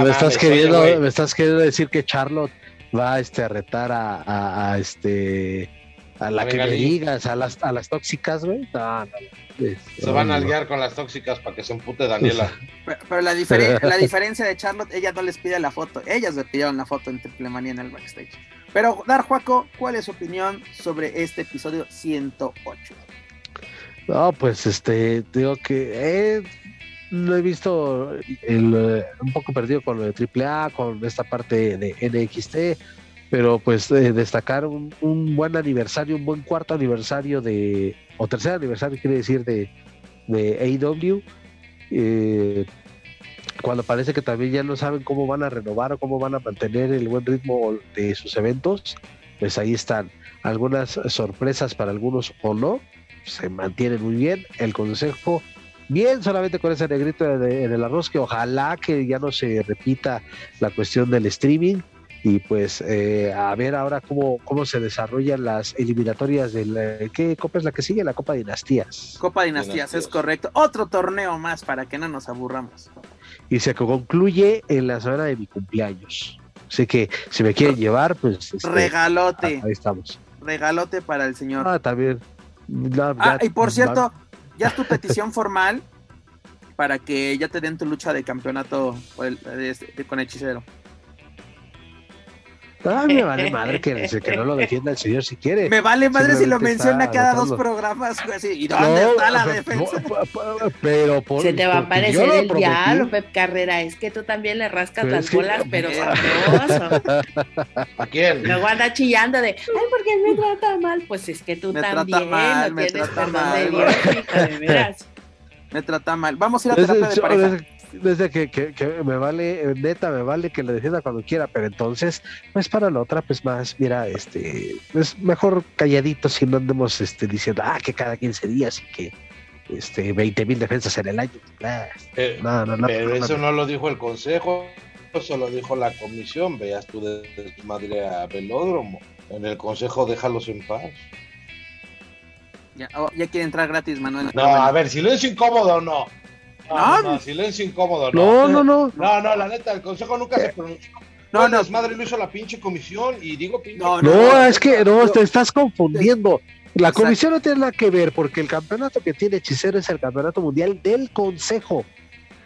Me estás queriendo, me estás decir que Charlotte va este, a retar a, a- a, este a la A que me Bengalí. digas, a las, a las tóxicas, güey. No, no, no. Se van a liar con las tóxicas para que se empute Daniela. [LAUGHS] Pero, pero la, diferen- la diferencia de Charlotte, ella no les pide la foto, ellas le pidieron la foto en Triple Manía en el backstage. Pero, Dar Juaco, ¿cuál es su opinión sobre este episodio 108? No, pues este, digo que eh, lo he visto el, eh, un poco perdido con lo de AAA, con esta parte de NXT, pero pues eh, destacar un, un buen aniversario, un buen cuarto aniversario de, o tercer aniversario quiere decir de, de AEW, eh, cuando parece que también ya no saben cómo van a renovar o cómo van a mantener el buen ritmo de sus eventos, pues ahí están. Algunas sorpresas para algunos o no, se mantienen muy bien. El consejo, bien solamente con ese negrito en en el arroz, que ojalá que ya no se repita la cuestión del streaming. Y pues eh, a ver ahora cómo, cómo se desarrollan las eliminatorias de la, ¿qué copa es la que sigue? La Copa Dinastías. Copa Dinastías, Dinastías. es correcto. Otro torneo más para que no nos aburramos. Y se concluye en la semana de mi cumpleaños. Así que si me quieren llevar, pues este, Regalote, ahí estamos. regalote para el señor. Ah, también. No, Ah, y por cierto, ya es tu petición formal para que ya te den tu lucha de campeonato por el- de- de- con hechicero. Ah, me vale madre que, que no lo defienda el señor si quiere. Me vale madre si lo menciona cada dos programas. así, ¿Y dónde No, está la defensa? pe- pe- Pero por, Se te va a aparecer el prometí. diablo, Pep Carrera. Es que tú también le rascas Pero las que- bolas, pero sabroso. ¿A quién? Luego anda chillando de, ay, ¿por qué me trata mal? Pues es que tú Me trata también mal, no me tienes trata perdón de mal. Dios, hija, de veras. [LAUGHS] Me trata mal. Vamos a ir a terapia de pareja. Desde, que, que, que me vale, eh, neta, me vale que le defienda cuando quiera, pero entonces, pues para la otra, pues más, mira, este, es mejor calladito si no andemos este, diciendo, ah, que cada 15 días y que este, 20 mil defensas en el año. Ah, Eh, no, no, no, pero eso no. lo dijo el consejo, eso lo dijo la comisión. Veas tú de, de tu madre a velódromo. En el consejo déjalos en paz. Ya, oh, ya quiere entrar gratis, Manuel. No, a ver, silencio incómodo no. No, No. no, no, silencio incómodo no. No, no, no. No, no, la neta, el consejo nunca se pronunció. No, No, desmadre lo hizo la pinche comisión y digo pinche. No, No, es que no, te estás confundiendo. La Exacto. comisión no tiene nada que ver porque el campeonato que tiene Hechicero es el campeonato mundial del consejo.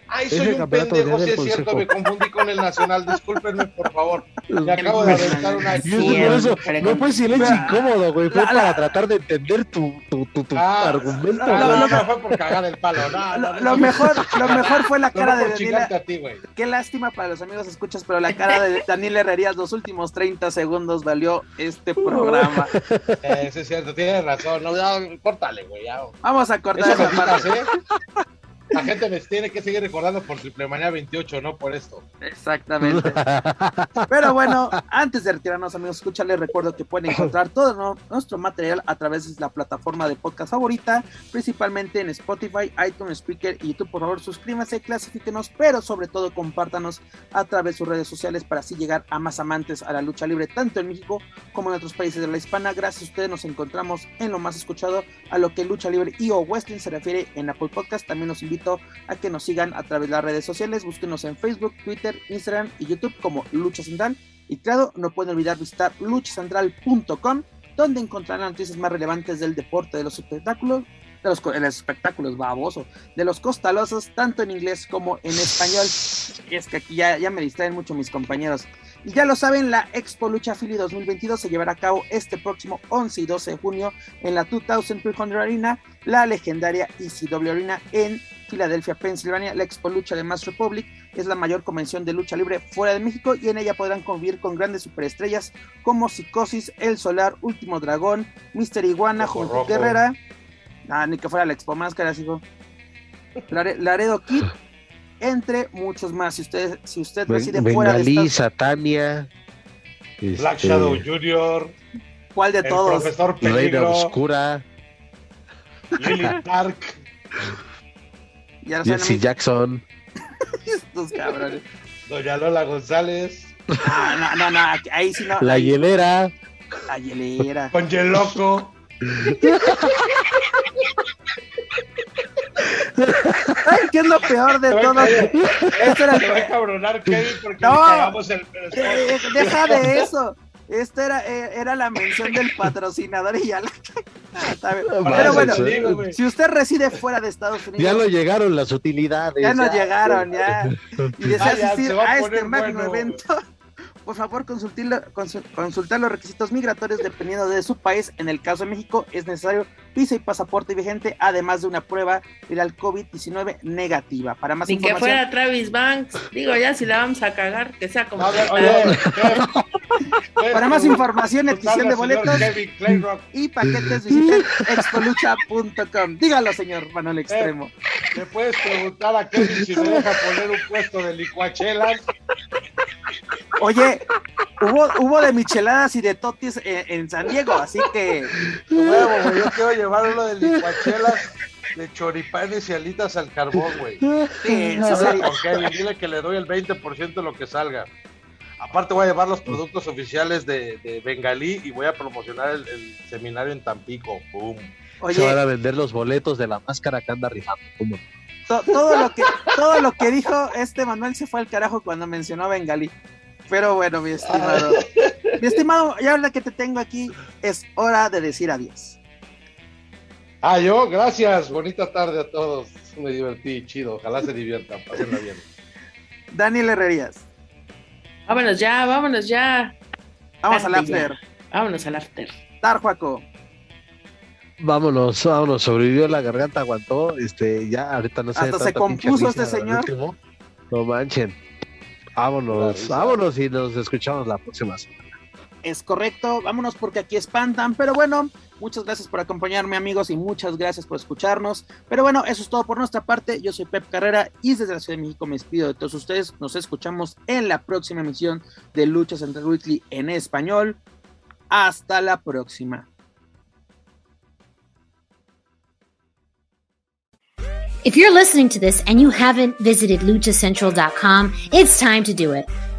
Ay, soy un pendejo, si es cierto, me confundí con el nacional. Discúlpenme, por favor. Me acabo de aventar una. Y eso, no fue silencio incómodo, güey. Fue la- la- para tratar de entender tu, tu, tu, tu Ah, argumento. No, güey. no, no, fue por cagar el palo. No, no, Lo, no, lo no, mejor, lo mejor fue la no, cara no de Daniela. chingarte a ti, güey. Qué lástima para los amigos escuchas, pero la cara de Daniel Herrerías los últimos 30 segundos valió este programa. Eh, sí es cierto, tienes razón. No, ya, córtale, güey. Ya. Vamos a cortar esa parte. ¿eh? La gente me tiene que seguir recordando por Triple Manía 28, no por esto. Exactamente. [LAUGHS] Pero bueno, antes de retirarnos, amigos, escúchales, recuerdo que pueden encontrar todo nuestro material a través de la plataforma de podcast favorita, principalmente en Spotify, iTunes, Speaker y YouTube. Por favor, suscríbanse, clasifíquenos, pero sobre todo compártanos a través de sus redes sociales para así llegar a más amantes a la lucha libre, tanto en México como en otros países de la hispana. Gracias a ustedes nos encontramos en lo más escuchado a lo que lucha libre y o wrestling se refiere en Apple Podcast. También los a que nos sigan a través de las redes sociales. Búsquenos en Facebook, Twitter, Instagram y YouTube como Lucha Central. Y claro, no pueden olvidar visitar luchacentral.com, donde encontrarán noticias más relevantes del deporte, de los espectáculos, de los, co- de los espectáculos, baboso, de los costalosos, tanto en inglés como en español. Es que aquí ya, ya me distraen mucho mis compañeros. Y ya lo saben, la Expo Lucha Philly 2022 se llevará a cabo este próximo 11 y 12 de junio en la 2300 Arena, la legendaria ECW Arena en Filadelfia, Pensilvania. La Expo Lucha de Mass Republic es la mayor convención de lucha libre fuera de México y en ella podrán convivir con grandes superestrellas como Psicosis, El Solar, Último Dragón, Mister Iguana, Rojo. Guerrera. Ah, ni que fuera la Expo Máscaras, hijo. Lare- Laredo Kid, entre muchos más. Si usted, si usted reside fuera de Bengalí, Estados Satania. Black este, Shadow Jr., ¿cuál de el todos? profesor Reina Peligro, Oscura, Lily Park. [LAUGHS] Ya Jesse Jackson. [LAUGHS] estos cabrones. Doña Lola González, Ah, no, no, no, ahí sí no. La ahí- hielera. La hielera. [LAUGHS] con Loco. Ay, ¿qué es lo peor de todo? Esto era- Te va a cabronar Kevin porque No. le el Eh, deja de eso. Esta era, eh, era la mención del [LAUGHS] patrocinador y ya la Ah, está bien. Para Pero bueno, si usted reside fuera de Estados Unidos, Ya lo llegaron las utilidades. ya ya. llegaron, ya. [LAUGHS] Y desea Ah, asistir va a a este magno bueno. evento. [LAUGHS] Por favor, consultar los requisitos migratorios dependiendo de su país. En el caso de México, es necesario visa y pasaporte vigente, además de una prueba viral COVID-19 negativa. Para más Ni que fuera Travis Banks. Digo, ya si la vamos a cagar, que sea como. Oye, Kev, para más información, adquisición de boletos y paquetes, visiten expolucha.com. Dígalo, señor Manuel Extremo. ¿Le puedes preguntar a Kevin si me deja poner un puesto de licuachelas? Oye, hubo, hubo de micheladas y de totis en, en San Diego, así que yo quiero llevar uno de licuachelas de choripanes y alitas al carbón, güey. sí, sí con Kevin, dile que le doy el 20% de lo que salga. Aparte voy a llevar los productos oficiales de, de Bengalí y voy a promocionar el, el seminario en Tampico. Boom. Se van Oye, a vender los boletos de la máscara que anda rifando. ¿Cómo? to- todo, lo que, todo lo que dijo este Manuel se fue al carajo cuando mencionó a Bengalí. Pero bueno, mi estimado. Mi estimado, ya ahora que te tengo aquí, es hora de decir adiós. Ah, yo, gracias. Bonita tarde a todos. Me divertí, chido. Ojalá se diviertan, pásenla bien. Daniel Herrerías, Vámonos ya, vámonos ya. vamos al after. Vámonos al after. Tarjuaco, Vámonos, vámonos, sobrevivió la garganta, aguantó, este, ya ahorita no sé. Hasta se compuso este señor. último. No manchen. Vámonos, vámonos y nos escuchamos la próxima semana. es correcto, vámonos porque aquí espantan, pero bueno, Muchas gracias por acompañarme amigos y muchas gracias por escucharnos. Pero bueno, eso es todo por nuestra parte. Yo soy Pep Carrera y desde la Ciudad de México me despido de todos ustedes. Nos escuchamos en la próxima emisión de Lucha Central Weekly en español. Hasta la próxima. If you're listening to this and you haven't visited luchacentral.com, it's time to do it.